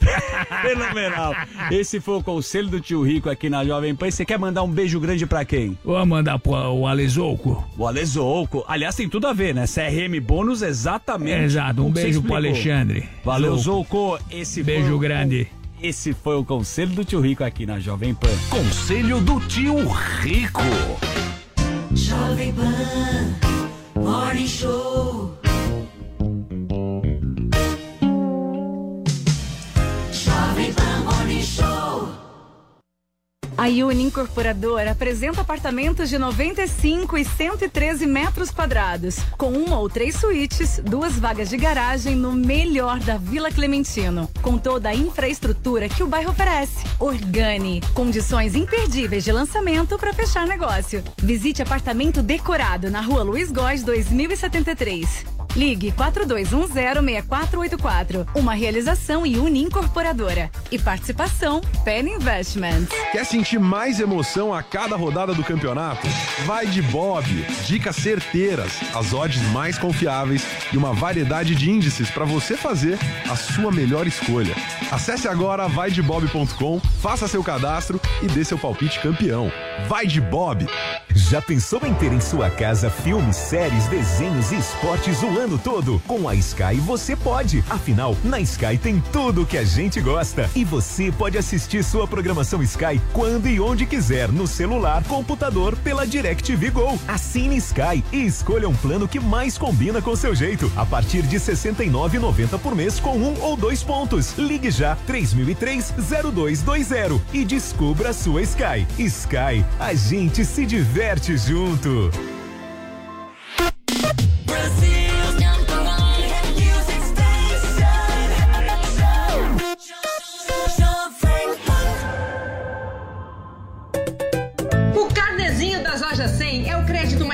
Speaker 21: [laughs]
Speaker 25: Fenomenal. Esse foi o conselho do tio Rico aqui na Jovem Pan. E Você quer mandar um beijo grande pra quem?
Speaker 21: Vou mandar pro o Alesouco.
Speaker 25: O Alesouco. Aliás, tem tudo a ver, né? CRM bônus, exatamente.
Speaker 21: Exato. Um beijo pro. Alexandre.
Speaker 25: Valeu,
Speaker 21: Zouco.
Speaker 25: Esse
Speaker 21: Beijo
Speaker 25: foi o-
Speaker 21: grande.
Speaker 25: Esse foi o conselho do tio Rico aqui na Jovem Pan.
Speaker 24: Conselho do Tio Rico.
Speaker 26: Jovem Pan Morning Show.
Speaker 27: A Uni Incorporadora apresenta apartamentos de 95 e 113 metros quadrados, com uma ou três suítes, duas vagas de garagem no melhor da Vila Clementino, com toda a infraestrutura que o bairro oferece. Organi, condições imperdíveis de lançamento para fechar negócio. Visite apartamento decorado na Rua Luiz Góes 2073. Ligue 4210-6484. Uma realização e Uni Incorporadora. E participação Penny Investments.
Speaker 28: Quer sentir mais emoção a cada rodada do campeonato? Vai de Bob. Dicas certeiras, as odds mais confiáveis e uma variedade de índices para você fazer a sua melhor escolha. Acesse agora vaidebob.com, faça seu cadastro e dê seu palpite campeão. Vai de Bob.
Speaker 29: Já pensou em ter em sua casa filmes, séries, desenhos e esportes o ano todo? Com a Sky você pode. Afinal, na Sky tem tudo que a gente gosta. E você pode assistir sua programação Sky quando e onde quiser, no celular, computador, pela DirecTV Go. Assine Sky e escolha um plano que mais combina com seu jeito. A partir de R$ 69,90 por mês com um ou dois pontos. Ligue já 3003-0220 e descubra a sua Sky. Sky, a gente se diverte junto.
Speaker 26: Brazil's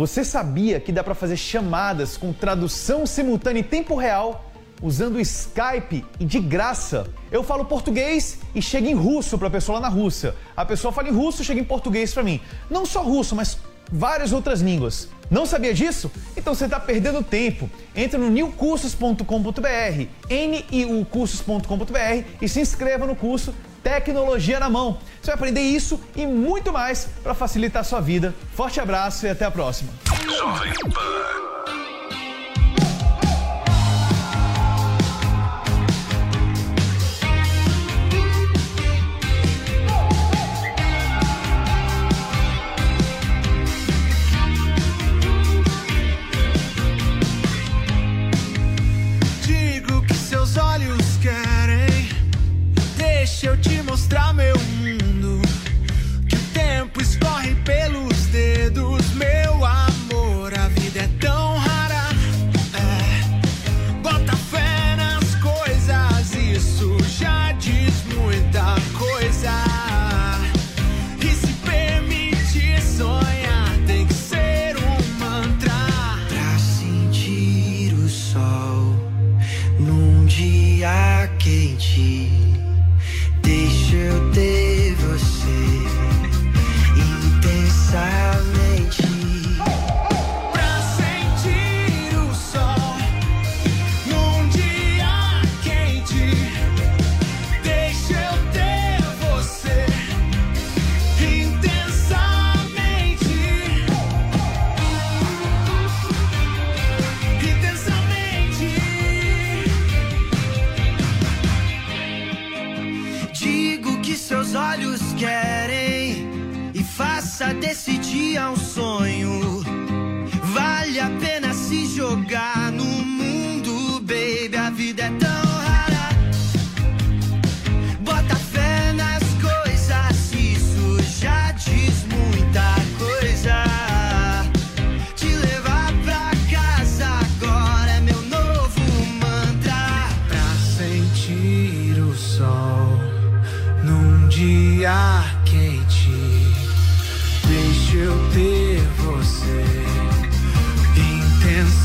Speaker 30: Você sabia que dá para fazer chamadas com tradução simultânea em tempo real usando Skype e de graça? Eu falo português e chega em russo para a pessoa lá na Rússia. A pessoa fala em russo e chega em português para mim. Não só russo, mas várias outras línguas. Não sabia disso? Então você está perdendo tempo. Entre no newcursos.com.br, niucursos.com.br e se inscreva no curso Tecnologia na Mão. Você vai aprender isso e muito mais para facilitar a sua vida. Forte abraço e até a próxima.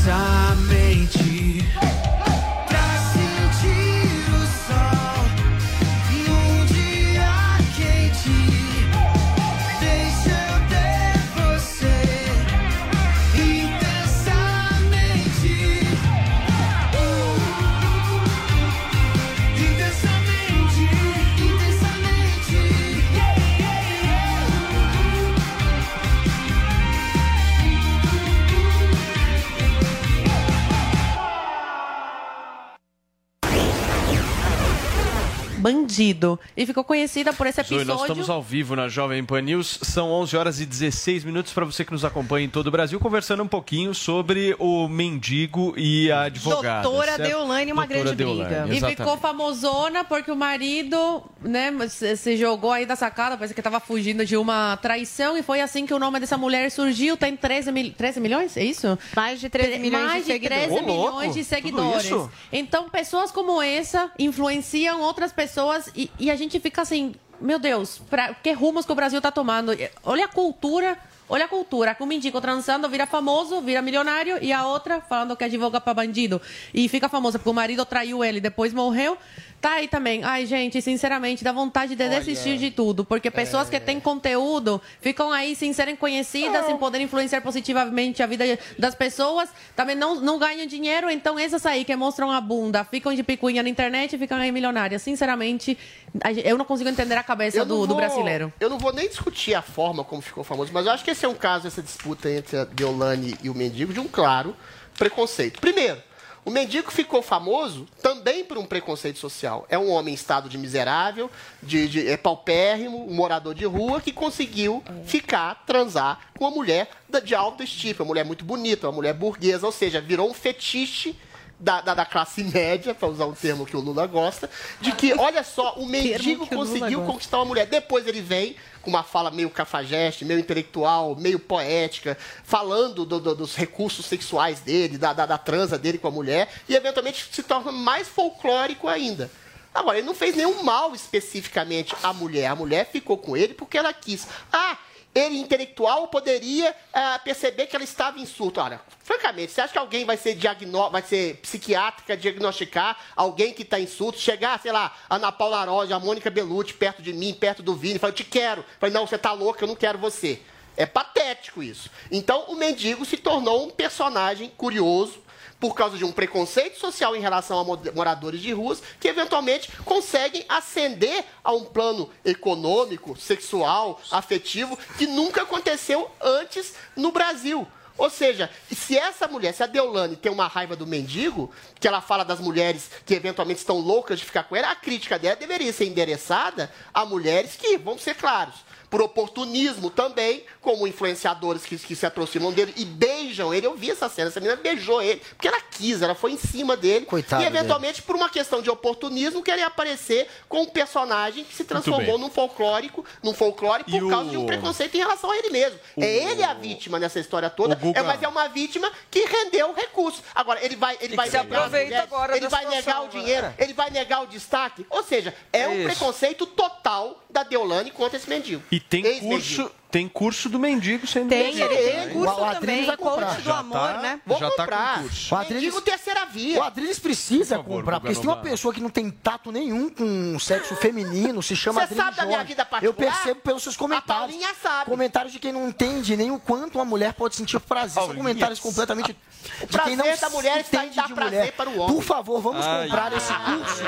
Speaker 31: time.
Speaker 11: Bandido. E ficou conhecida por esse
Speaker 4: Zoe,
Speaker 11: episódio.
Speaker 4: nós estamos ao vivo na Jovem Pan News. São 11 horas e 16 minutos para você que nos acompanha em todo o Brasil, conversando um pouquinho sobre o mendigo e a advogada.
Speaker 6: Doutora
Speaker 4: certo?
Speaker 6: Deolane, uma
Speaker 4: Doutora
Speaker 6: grande
Speaker 4: Deolane,
Speaker 6: briga.
Speaker 11: E
Speaker 4: exatamente.
Speaker 11: ficou famosona porque o marido, né, se jogou aí da sacada, parece que tava fugindo de uma traição e foi assim que o nome dessa mulher surgiu. Tem 13, mil, 13 milhões? É isso?
Speaker 6: Mais de 13 milhões
Speaker 11: Mais
Speaker 6: de
Speaker 11: de 13
Speaker 6: seguidores. Ô, louco,
Speaker 11: milhões de seguidores. Então, pessoas como essa influenciam outras pessoas e, e a gente fica assim, meu Deus, pra, que rumos que o Brasil tá tomando? Olha a cultura. Olha a cultura, um mendigo transando, vira famoso, vira milionário, e a outra falando que advoga pra bandido. E fica famosa porque o marido traiu ele, depois morreu. Tá aí também. Ai, gente, sinceramente, dá vontade de desistir de tudo. Porque pessoas que têm conteúdo ficam aí sem serem conhecidas, sem poder influenciar positivamente a vida das pessoas. Também não, não ganham dinheiro, então essas aí que mostram a bunda, ficam de picuinha na internet e ficam aí milionárias. Sinceramente, eu não consigo entender a cabeça
Speaker 7: não
Speaker 11: do, do
Speaker 7: vou-
Speaker 11: brasileiro.
Speaker 7: Eu não vou nem discutir a forma como ficou famoso, mas eu acho que esse é um caso, essa disputa entre a Deolane e o mendigo, de um claro preconceito. Primeiro, o mendigo ficou famoso também por um preconceito social. É um homem em estado de miserável, de, de é paupérrimo, um morador de rua que conseguiu ficar, transar com uma mulher de alta estima, uma mulher muito bonita, uma mulher burguesa, ou seja, virou um fetiche da, da, da classe média, para usar um termo que o Lula gosta, de que, olha só, o mendigo
Speaker 6: o
Speaker 7: conseguiu conquistar uma mulher. Depois ele vem com uma fala meio cafajeste, meio intelectual, meio poética, falando do- do- dos recursos sexuais dele, da, da, da transa dele com a mulher, e eventualmente se torna mais folclórico ainda. Agora, ele não fez nenhum mal especificamente à mulher. A mulher ficou com ele porque ela quis. Ah, ele intelectual poderia ah, perceber que ela estava em surto. Olha, francamente, você acha que alguém vai ser, diagnó vai ser psiquiátrica, diagnosticar alguém que está em surto, chegar, sei lá, Ana Paula Arósio, a Mônica Bellucci perto de mim, perto do Vini, falar, eu te quero. Falei, não, você tá louca, eu não quero você. É patético isso. Então, o mendigo se tornou um personagem curioso, por causa de um preconceito social em relação a mo- moradores de ruas, que eventualmente conseguem ascender a um plano econômico, sexual, afetivo, que nunca aconteceu antes no Brasil. Ou seja, se essa mulher, se a Deolane tem uma raiva do mendigo, que ela fala das mulheres que eventualmente estão loucas de ficar com ela, a crítica dela deveria ser endereçada a mulheres que, vamos ser claros, por oportunismo também, como influenciadores que, que se aproximam dele e beijam ele. Eu vi essa cena, essa menina beijou ele, porque ela quis, ela foi em cima dele.
Speaker 10: Coitado
Speaker 7: e eventualmente, por uma questão de oportunismo, querer aparecer com um personagem que se transformou num folclórico, num folclore por
Speaker 4: E
Speaker 7: causa
Speaker 4: o-
Speaker 7: de um preconceito em relação a ele mesmo.
Speaker 4: O-
Speaker 7: É ele a vítima nessa história toda,
Speaker 4: Guga-
Speaker 7: é, mas é uma vítima que rendeu recurso. Agora, ele vai, ele
Speaker 5: E
Speaker 7: vai negar mulheres,
Speaker 5: agora
Speaker 7: ele vai negar
Speaker 5: situação,
Speaker 7: o dinheiro,
Speaker 5: né?
Speaker 7: ele vai negar o destaque. Ou seja, é um
Speaker 4: Isso.
Speaker 7: preconceito total da Deolane contra esse mendigo.
Speaker 4: E tem curso, tem curso do mendigo sendo
Speaker 6: Tem,
Speaker 4: vendido.
Speaker 6: ele tem curso
Speaker 10: O Adriles
Speaker 6: também,
Speaker 10: vai
Speaker 6: coach
Speaker 10: comprar.
Speaker 6: do
Speaker 4: Já
Speaker 6: amor,
Speaker 4: tá-
Speaker 6: né?
Speaker 7: Vou
Speaker 4: já tá
Speaker 7: comprar.
Speaker 4: com curso.
Speaker 10: O Adriles-
Speaker 7: Mendigo terceira via.
Speaker 10: O Adriles precisa
Speaker 4: Por favor,
Speaker 10: comprar, porque se tem uma pessoa que não tem tato nenhum com o sexo feminino, se chama
Speaker 7: Você
Speaker 10: Adriles
Speaker 7: sabe da minha
Speaker 10: Jorge.
Speaker 7: vida particular?
Speaker 10: Eu percebo pelos seus comentários.
Speaker 7: A Paulinha sabe.
Speaker 10: Comentários de quem não entende nem o quanto uma mulher pode sentir prazer. São comentários completamente de
Speaker 7: prazer
Speaker 10: quem não
Speaker 7: da mulher está em dar
Speaker 10: de
Speaker 7: prazer
Speaker 10: mulher.
Speaker 7: para o homem.
Speaker 10: Por favor, vamos
Speaker 4: Ai,
Speaker 10: comprar esse curso.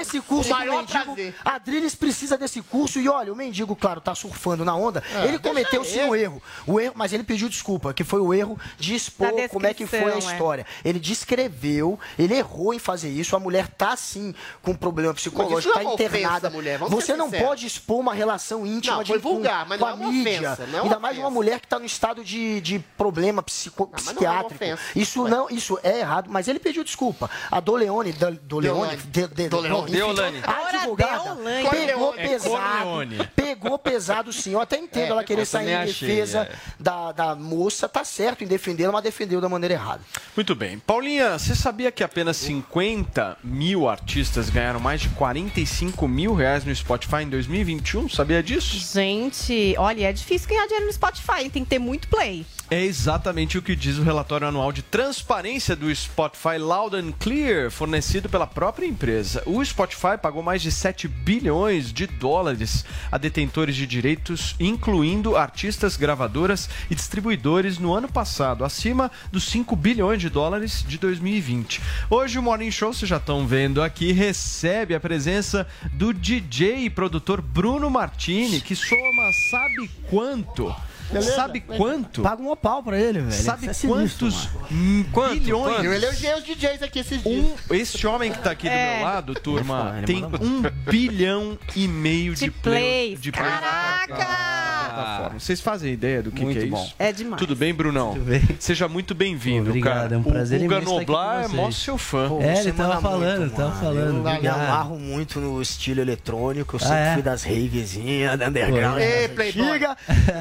Speaker 10: Esse curso
Speaker 7: O
Speaker 10: do
Speaker 7: maior
Speaker 10: mendigo.
Speaker 7: prazer.
Speaker 10: Adriles precisa desse curso e olha, o mendigo, claro, tá surfando na onda.
Speaker 7: É,
Speaker 10: ele cometeu
Speaker 7: deixa
Speaker 10: sim um
Speaker 7: ele.
Speaker 10: erro. O erro, mas ele pediu desculpa, que foi o erro de expor como é que foi a
Speaker 6: é.
Speaker 10: história. Ele descreveu, ele errou em fazer isso. A mulher tá sim com problema psicológico,
Speaker 7: Mas isso
Speaker 10: tá
Speaker 7: não é
Speaker 10: internada.
Speaker 7: ofensa, mulher, vamos
Speaker 10: Você não pode expor uma relação íntima
Speaker 7: Não,
Speaker 10: de
Speaker 7: foi
Speaker 10: com-
Speaker 7: vulgar, mas
Speaker 10: com
Speaker 7: não
Speaker 10: a
Speaker 7: é uma
Speaker 10: mídia.
Speaker 7: ofensa, não é uma
Speaker 10: Ainda mais uma mulher que está no estado de, de problema psico,
Speaker 7: mas não é uma
Speaker 10: psiquiátrico.
Speaker 7: ofensa.
Speaker 10: isso não, isso é errado, mas ele pediu desculpa. A Doleone, da- Doleone, de, de, enfim,
Speaker 5: Deolane.
Speaker 10: a advogada pegou
Speaker 4: É
Speaker 10: pesado, pegou pesado sim. Eu até entendo
Speaker 7: É,
Speaker 10: ela querer
Speaker 4: eu
Speaker 10: sair em
Speaker 4: achei,
Speaker 10: defesa
Speaker 4: é.
Speaker 10: da, da moça, tá certo em defendê-la, mas defendeu da maneira errada.
Speaker 4: Muito bem. Paulinha, você sabia que apenas 50 mil artistas ganharam mais de 45 mil reais no Spotify em 2021? Sabia disso?
Speaker 6: Gente, olha, é difícil ganhar dinheiro no Spotify, tem que ter muito play.
Speaker 4: É exatamente o que diz o relatório anual de transparência do Spotify Loud and Clear, fornecido pela própria empresa. O Spotify pagou mais de 7 bilhões de dólares a detentores de direitos, incluindo artistas, gravadoras e distribuidores no ano passado, acima dos 5 bilhões de dólares de 2020. Hoje o Morning Show, vocês já estão vendo aqui, recebe a presença do DJ e produtor Bruno Martini, que soma sabe quanto?
Speaker 10: Beleza?
Speaker 4: Sabe quanto?
Speaker 10: Paga um opal pra ele, velho.
Speaker 4: Sabe
Speaker 10: é
Speaker 4: quantos
Speaker 10: mano.
Speaker 4: bilhões?
Speaker 7: Eu elogiei os DJs aqui esses dias.
Speaker 4: Um, este homem que tá aqui do
Speaker 6: É.
Speaker 4: meu lado, turma, tem um bilhão e meio de,
Speaker 6: De
Speaker 4: play,
Speaker 6: plays.
Speaker 4: de plays
Speaker 6: Caraca!
Speaker 4: Plataforma. Vocês fazem ideia do que,
Speaker 10: Muito
Speaker 4: que é
Speaker 10: bom.
Speaker 4: isso?
Speaker 6: É demais.
Speaker 4: Tudo bem, Brunão?
Speaker 32: Tudo bem.
Speaker 4: Seja muito bem-vindo,
Speaker 32: Obrigado,
Speaker 4: cara.
Speaker 32: é um prazer
Speaker 4: o Guga Noblar é mó seu fã.
Speaker 10: Pô,
Speaker 32: É, ele tava falando,
Speaker 10: muito,
Speaker 32: tava falando.
Speaker 10: Eu me amarro muito no estilo eletrônico. Eu
Speaker 32: Ah,
Speaker 10: sempre
Speaker 32: é?
Speaker 10: fui das ravezinhas, da underground.
Speaker 32: Pô,
Speaker 7: Ei,
Speaker 10: das
Speaker 7: Playboy.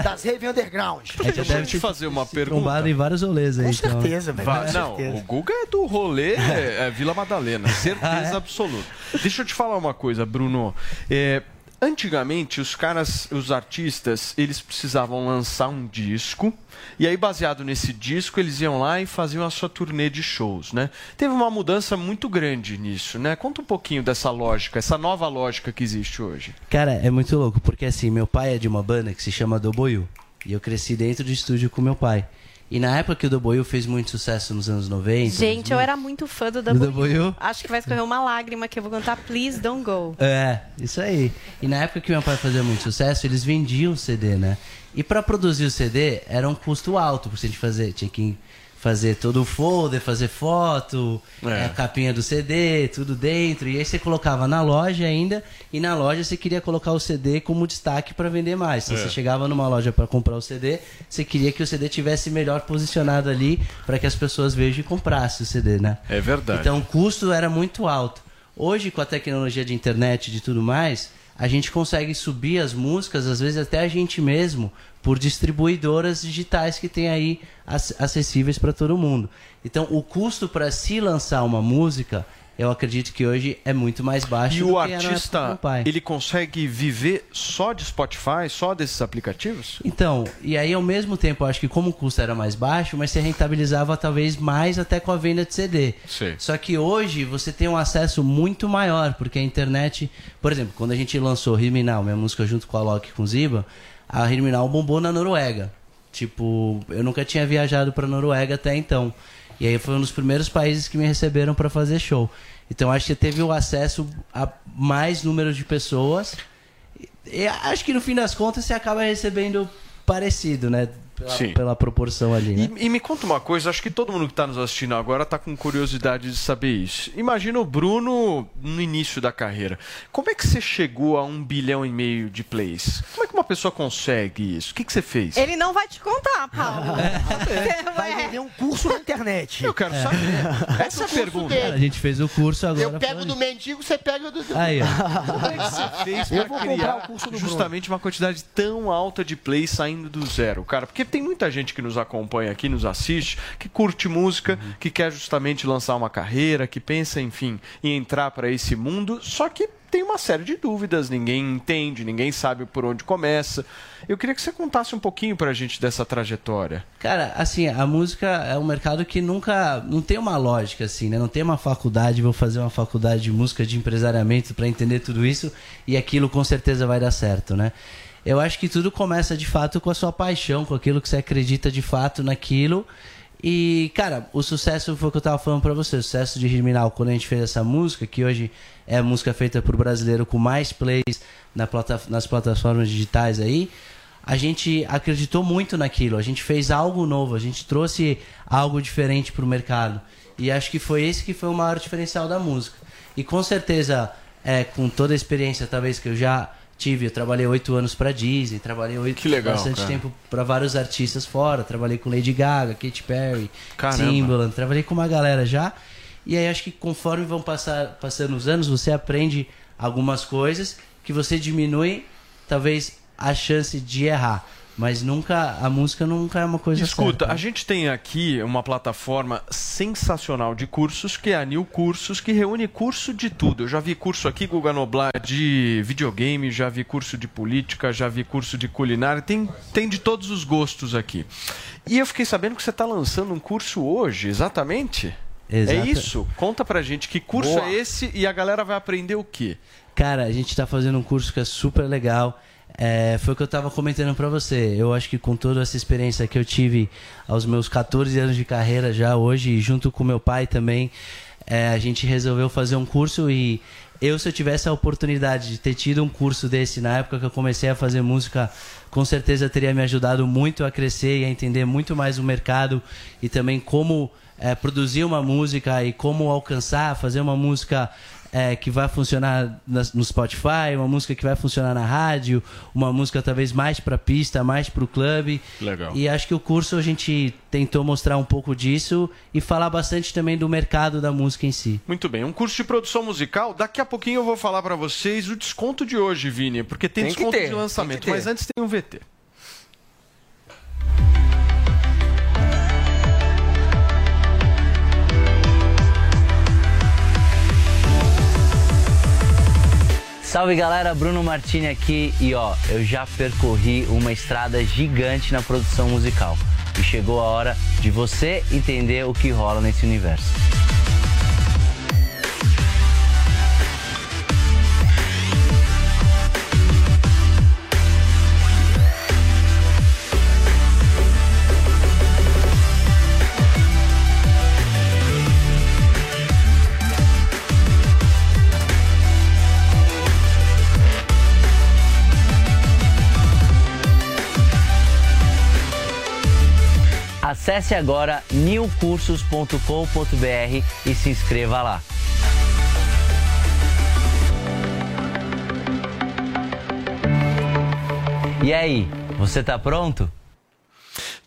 Speaker 10: das rave underground.
Speaker 32: Gente
Speaker 4: Deixa eu te fazer uma pergunta.
Speaker 32: trombado em vários rolês aí,
Speaker 10: Com
Speaker 32: então.
Speaker 10: certeza, velho.
Speaker 4: Não, o Guga é do rolê é, é Vila Madalena, [laughs] certeza
Speaker 32: Ah, é?
Speaker 4: absoluta. Deixa eu te falar uma coisa, Bruno. É, antigamente, os caras, os artistas, eles precisavam lançar um disco. E aí, baseado nesse disco, eles iam lá e faziam a sua turnê de shows, né? Teve uma mudança muito grande nisso, né? Conta um pouquinho dessa lógica, essa nova lógica que existe hoje.
Speaker 32: Cara, é muito louco, porque assim, meu pai é de uma banda que se chama Doboyu. E eu cresci dentro do estúdio com meu pai. E na época que o Doboyu fez muito sucesso nos anos 90.
Speaker 6: Gente, eu era muito fã do
Speaker 32: Do
Speaker 6: W.
Speaker 32: W?
Speaker 6: Acho que vai escorrer uma lágrima que eu vou cantar Please Don't Go.
Speaker 32: É, isso aí. E na época que meu pai fazia muito sucesso, eles vendiam CD, né? E pra produzir o CD era um custo alto, porque a gente fazer, tinha que fazer todo o folder, fazer foto,
Speaker 4: É.
Speaker 32: a capinha do CD, tudo dentro. E aí você colocava na loja ainda, e na loja você queria colocar o CD como destaque para vender mais. Então
Speaker 4: É.
Speaker 32: você chegava numa loja para comprar o CD, você queria que o CD tivesse melhor posicionado ali para que as pessoas vejam e comprassem o CD, né?
Speaker 4: É verdade.
Speaker 32: Então o custo era muito alto. Hoje, com a tecnologia de internet e de tudo mais, a gente consegue subir as músicas, às vezes até a gente mesmo, por distribuidoras digitais que tem aí ac- acessíveis para todo mundo. Então, o custo para se lançar uma música, eu acredito que hoje é muito mais baixo
Speaker 4: E
Speaker 32: do
Speaker 4: o artista, ele consegue viver só de Spotify, só desses aplicativos?
Speaker 32: Então, e aí ao mesmo tempo, acho que como o custo era mais baixo, mas você rentabilizava talvez mais até com a venda de CD.
Speaker 4: Sim.
Speaker 32: Só que hoje você tem um acesso muito maior, porque a internet, por exemplo, quando a gente lançou Riminal, minha música junto com a Loki com Ziba, a Riminal bombou na Noruega. Tipo, eu nunca tinha viajado pra Noruega até então. E aí foi um dos primeiros países que me receberam pra fazer show. Então acho que teve o acesso a mais número de pessoas. E acho que no fim das contas você acaba recebendo parecido, né? Pela,
Speaker 4: Sim.
Speaker 32: pela proporção ali, né?
Speaker 4: E, e me conta uma coisa, acho que todo mundo que está nos assistindo agora está com curiosidade de saber isso. Imagina o Bruno no início da carreira. Como é que você chegou a um bilhão e meio de plays? Como é que uma pessoa consegue isso? O que, que você fez?
Speaker 6: Ele não vai te contar, Paulo. [laughs]
Speaker 10: Vai vender um curso na internet.
Speaker 4: Eu quero saber. [laughs] Essa é a pergunta.
Speaker 32: A gente fez o curso agora.
Speaker 7: Eu pego do mendigo, você pega do.
Speaker 32: Aí, ó.
Speaker 4: Como é que você fez para criar
Speaker 7: o curso do
Speaker 4: justamente uma quantidade tão alta de plays saindo do zero, cara? Porque tem muita gente que nos acompanha aqui, nos assiste, que curte música, que quer justamente lançar uma carreira, que pensa, enfim, em entrar para esse mundo, só que tem uma série de dúvidas, ninguém entende, ninguém sabe por onde começa. Eu queria que você contasse um pouquinho pra gente dessa trajetória.
Speaker 32: Cara, assim, a música é um mercado que nunca. Não tem uma lógica, assim, né? Não tem uma faculdade, vou fazer uma faculdade de música, de empresariamento para entender tudo isso e aquilo com certeza vai dar certo, né? Eu acho que tudo começa de fato com a sua paixão, com aquilo que você acredita de fato naquilo. E, cara, o sucesso foi o que eu tava falando pra você, o sucesso de Riminal, quando a gente fez essa música, que hoje é a música feita por brasileiro com mais plays na plata nas plataformas digitais aí, a gente acreditou muito naquilo, a gente fez algo novo, a gente trouxe algo diferente pro mercado. E acho que foi esse que foi o maior diferencial da música. E com certeza, é, com toda a experiência, talvez que eu já tive, eu trabalhei oito anos pra Disney, trabalhei oito,
Speaker 4: legal,
Speaker 32: bastante
Speaker 4: cara.
Speaker 32: tempo para vários artistas fora, trabalhei com Lady Gaga, Katy Perry,
Speaker 4: Caramba.
Speaker 32: Timbaland, trabalhei com uma galera já. E aí acho que conforme vão passar, passando os anos, você aprende algumas coisas que você diminui, talvez, a chance de errar. Mas nunca, a música nunca é uma coisa
Speaker 4: Escuta,
Speaker 32: certa.
Speaker 4: a gente tem aqui uma plataforma sensacional de cursos, que é a New Cursos, que reúne curso de tudo. Eu já vi curso aqui, Guga Noblar, de videogame, já vi curso de política, já vi curso de culinária, tem, tem de todos os gostos aqui. E eu fiquei sabendo que você está lançando um curso hoje, exatamente?
Speaker 32: Exata-
Speaker 4: É isso? Conta pra gente que curso
Speaker 32: Boa.
Speaker 4: é esse e a galera vai aprender o quê?
Speaker 32: Cara, a gente tá fazendo um curso que é super legal. É, foi o que eu tava comentando pra você. Eu acho que com toda essa experiência que eu tive aos meus 14 anos de carreira já hoje, junto com meu pai também, é, a gente resolveu fazer um curso e eu, se eu tivesse a oportunidade de ter tido um curso desse na época que eu comecei a fazer música, com certeza teria me ajudado muito a crescer e a entender muito mais o mercado e também como é, produzir uma música e como alcançar, fazer uma música é, que vai funcionar nas- no Spotify, uma música que vai funcionar na rádio, uma música talvez mais pra pista, mais pro clube.
Speaker 4: Legal.
Speaker 32: E acho que o curso a gente tentou mostrar um pouco disso e falar bastante também do mercado da música em si.
Speaker 4: Muito bem, um curso de produção musical. Daqui a pouquinho eu vou falar pra vocês o desconto de hoje, Vini, porque tem,
Speaker 5: Tem
Speaker 4: desconto
Speaker 5: ter,
Speaker 4: de lançamento, mas antes tem um VT.
Speaker 33: Salve galera, Bruno Martini aqui e ó, eu já percorri uma estrada gigante na produção musical e chegou a hora de você entender o que rola nesse universo. Acesse agora newcursos.com.br e se inscreva lá. E aí, você tá pronto?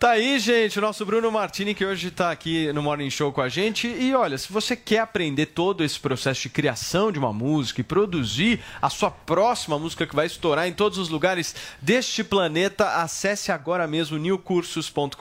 Speaker 4: Tá aí, gente, o nosso Bruno Martini, que hoje está aqui no Morning Show com a gente. E olha, se você quer aprender todo esse processo de criação de uma música e produzir a sua próxima música que vai estourar em todos os lugares deste planeta, acesse agora mesmo newcursos.com.br,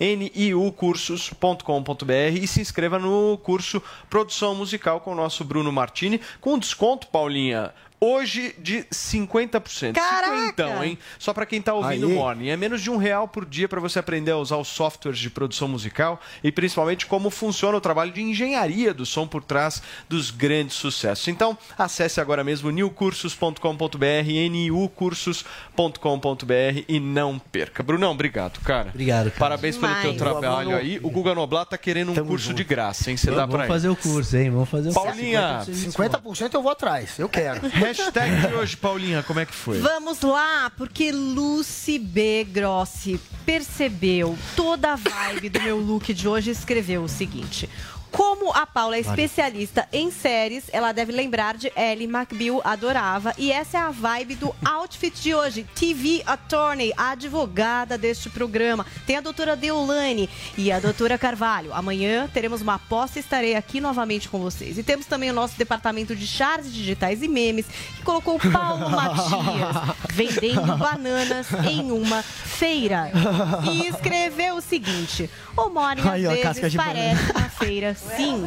Speaker 4: niucursos.com.br e se inscreva no curso Produção Musical com o nosso Bruno Martini, com desconto, Paulinha. Hoje de 50%.
Speaker 6: Caraca!
Speaker 4: Cinquentão, hein? Só para quem tá ouvindo o. Morning. É menos de um real por dia para você aprender a usar os softwares de produção musical e principalmente como funciona o trabalho de engenharia do som por trás dos grandes sucessos. Então, acesse agora mesmo newcursos.com.br, niucursos.com.br e não perca. Brunão, obrigado, cara.
Speaker 32: Obrigado, cara.
Speaker 4: Parabéns pelo teu
Speaker 6: Demais.
Speaker 4: trabalho aí. O Guga Noblat tá querendo um curso de graça, hein? Você dá
Speaker 32: Vamos
Speaker 4: pra
Speaker 32: fazer o curso, hein? Vamos fazer o curso.
Speaker 4: Paulinha,
Speaker 10: 50% eu vou atrás, eu quero. [laughs]
Speaker 4: hashtag de hoje, Paulinha, como é que foi?
Speaker 6: Vamos lá, porque Lucy B. Grossi percebeu toda a vibe do meu look de hoje e escreveu o seguinte. Como a Paula é especialista em séries, ela deve lembrar de Ellie McBeal, adorava. E essa é a vibe do outfit de hoje. TV Attorney, a advogada deste programa. Tem a doutora Deolane e a doutora Carvalho. Amanhã teremos uma aposta e estarei aqui novamente com vocês. E temos também o nosso departamento de charges digitais e memes, que colocou o Paulo [laughs] Matias vendendo bananas em uma feira. E escreveu o seguinte: O
Speaker 10: ó,
Speaker 6: às vezes parece uma feira, sim.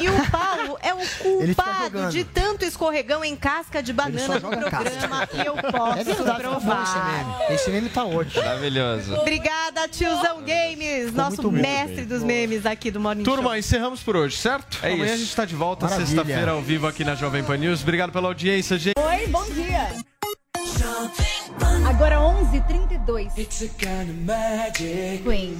Speaker 6: E o Paulo é o culpado de tanto escorregão em casca de banana no
Speaker 10: casca.
Speaker 6: programa e eu posso
Speaker 10: É verdade, tá bom esse
Speaker 6: provar.
Speaker 10: meme. Esse meme tá ótimo.
Speaker 4: Maravilhoso.
Speaker 6: Obrigada, tiozão Games, nosso mestre dos memes aqui do Morning
Speaker 4: Turma,
Speaker 6: Show.
Speaker 4: encerramos por hoje, certo?
Speaker 33: É
Speaker 4: Amanhã
Speaker 33: isso.
Speaker 4: a gente tá de volta sexta-feira ao vivo aqui na Jovem Pan News. Obrigado pela audiência, gente.
Speaker 27: Oi, bom dia. Agora 11h32. Queen.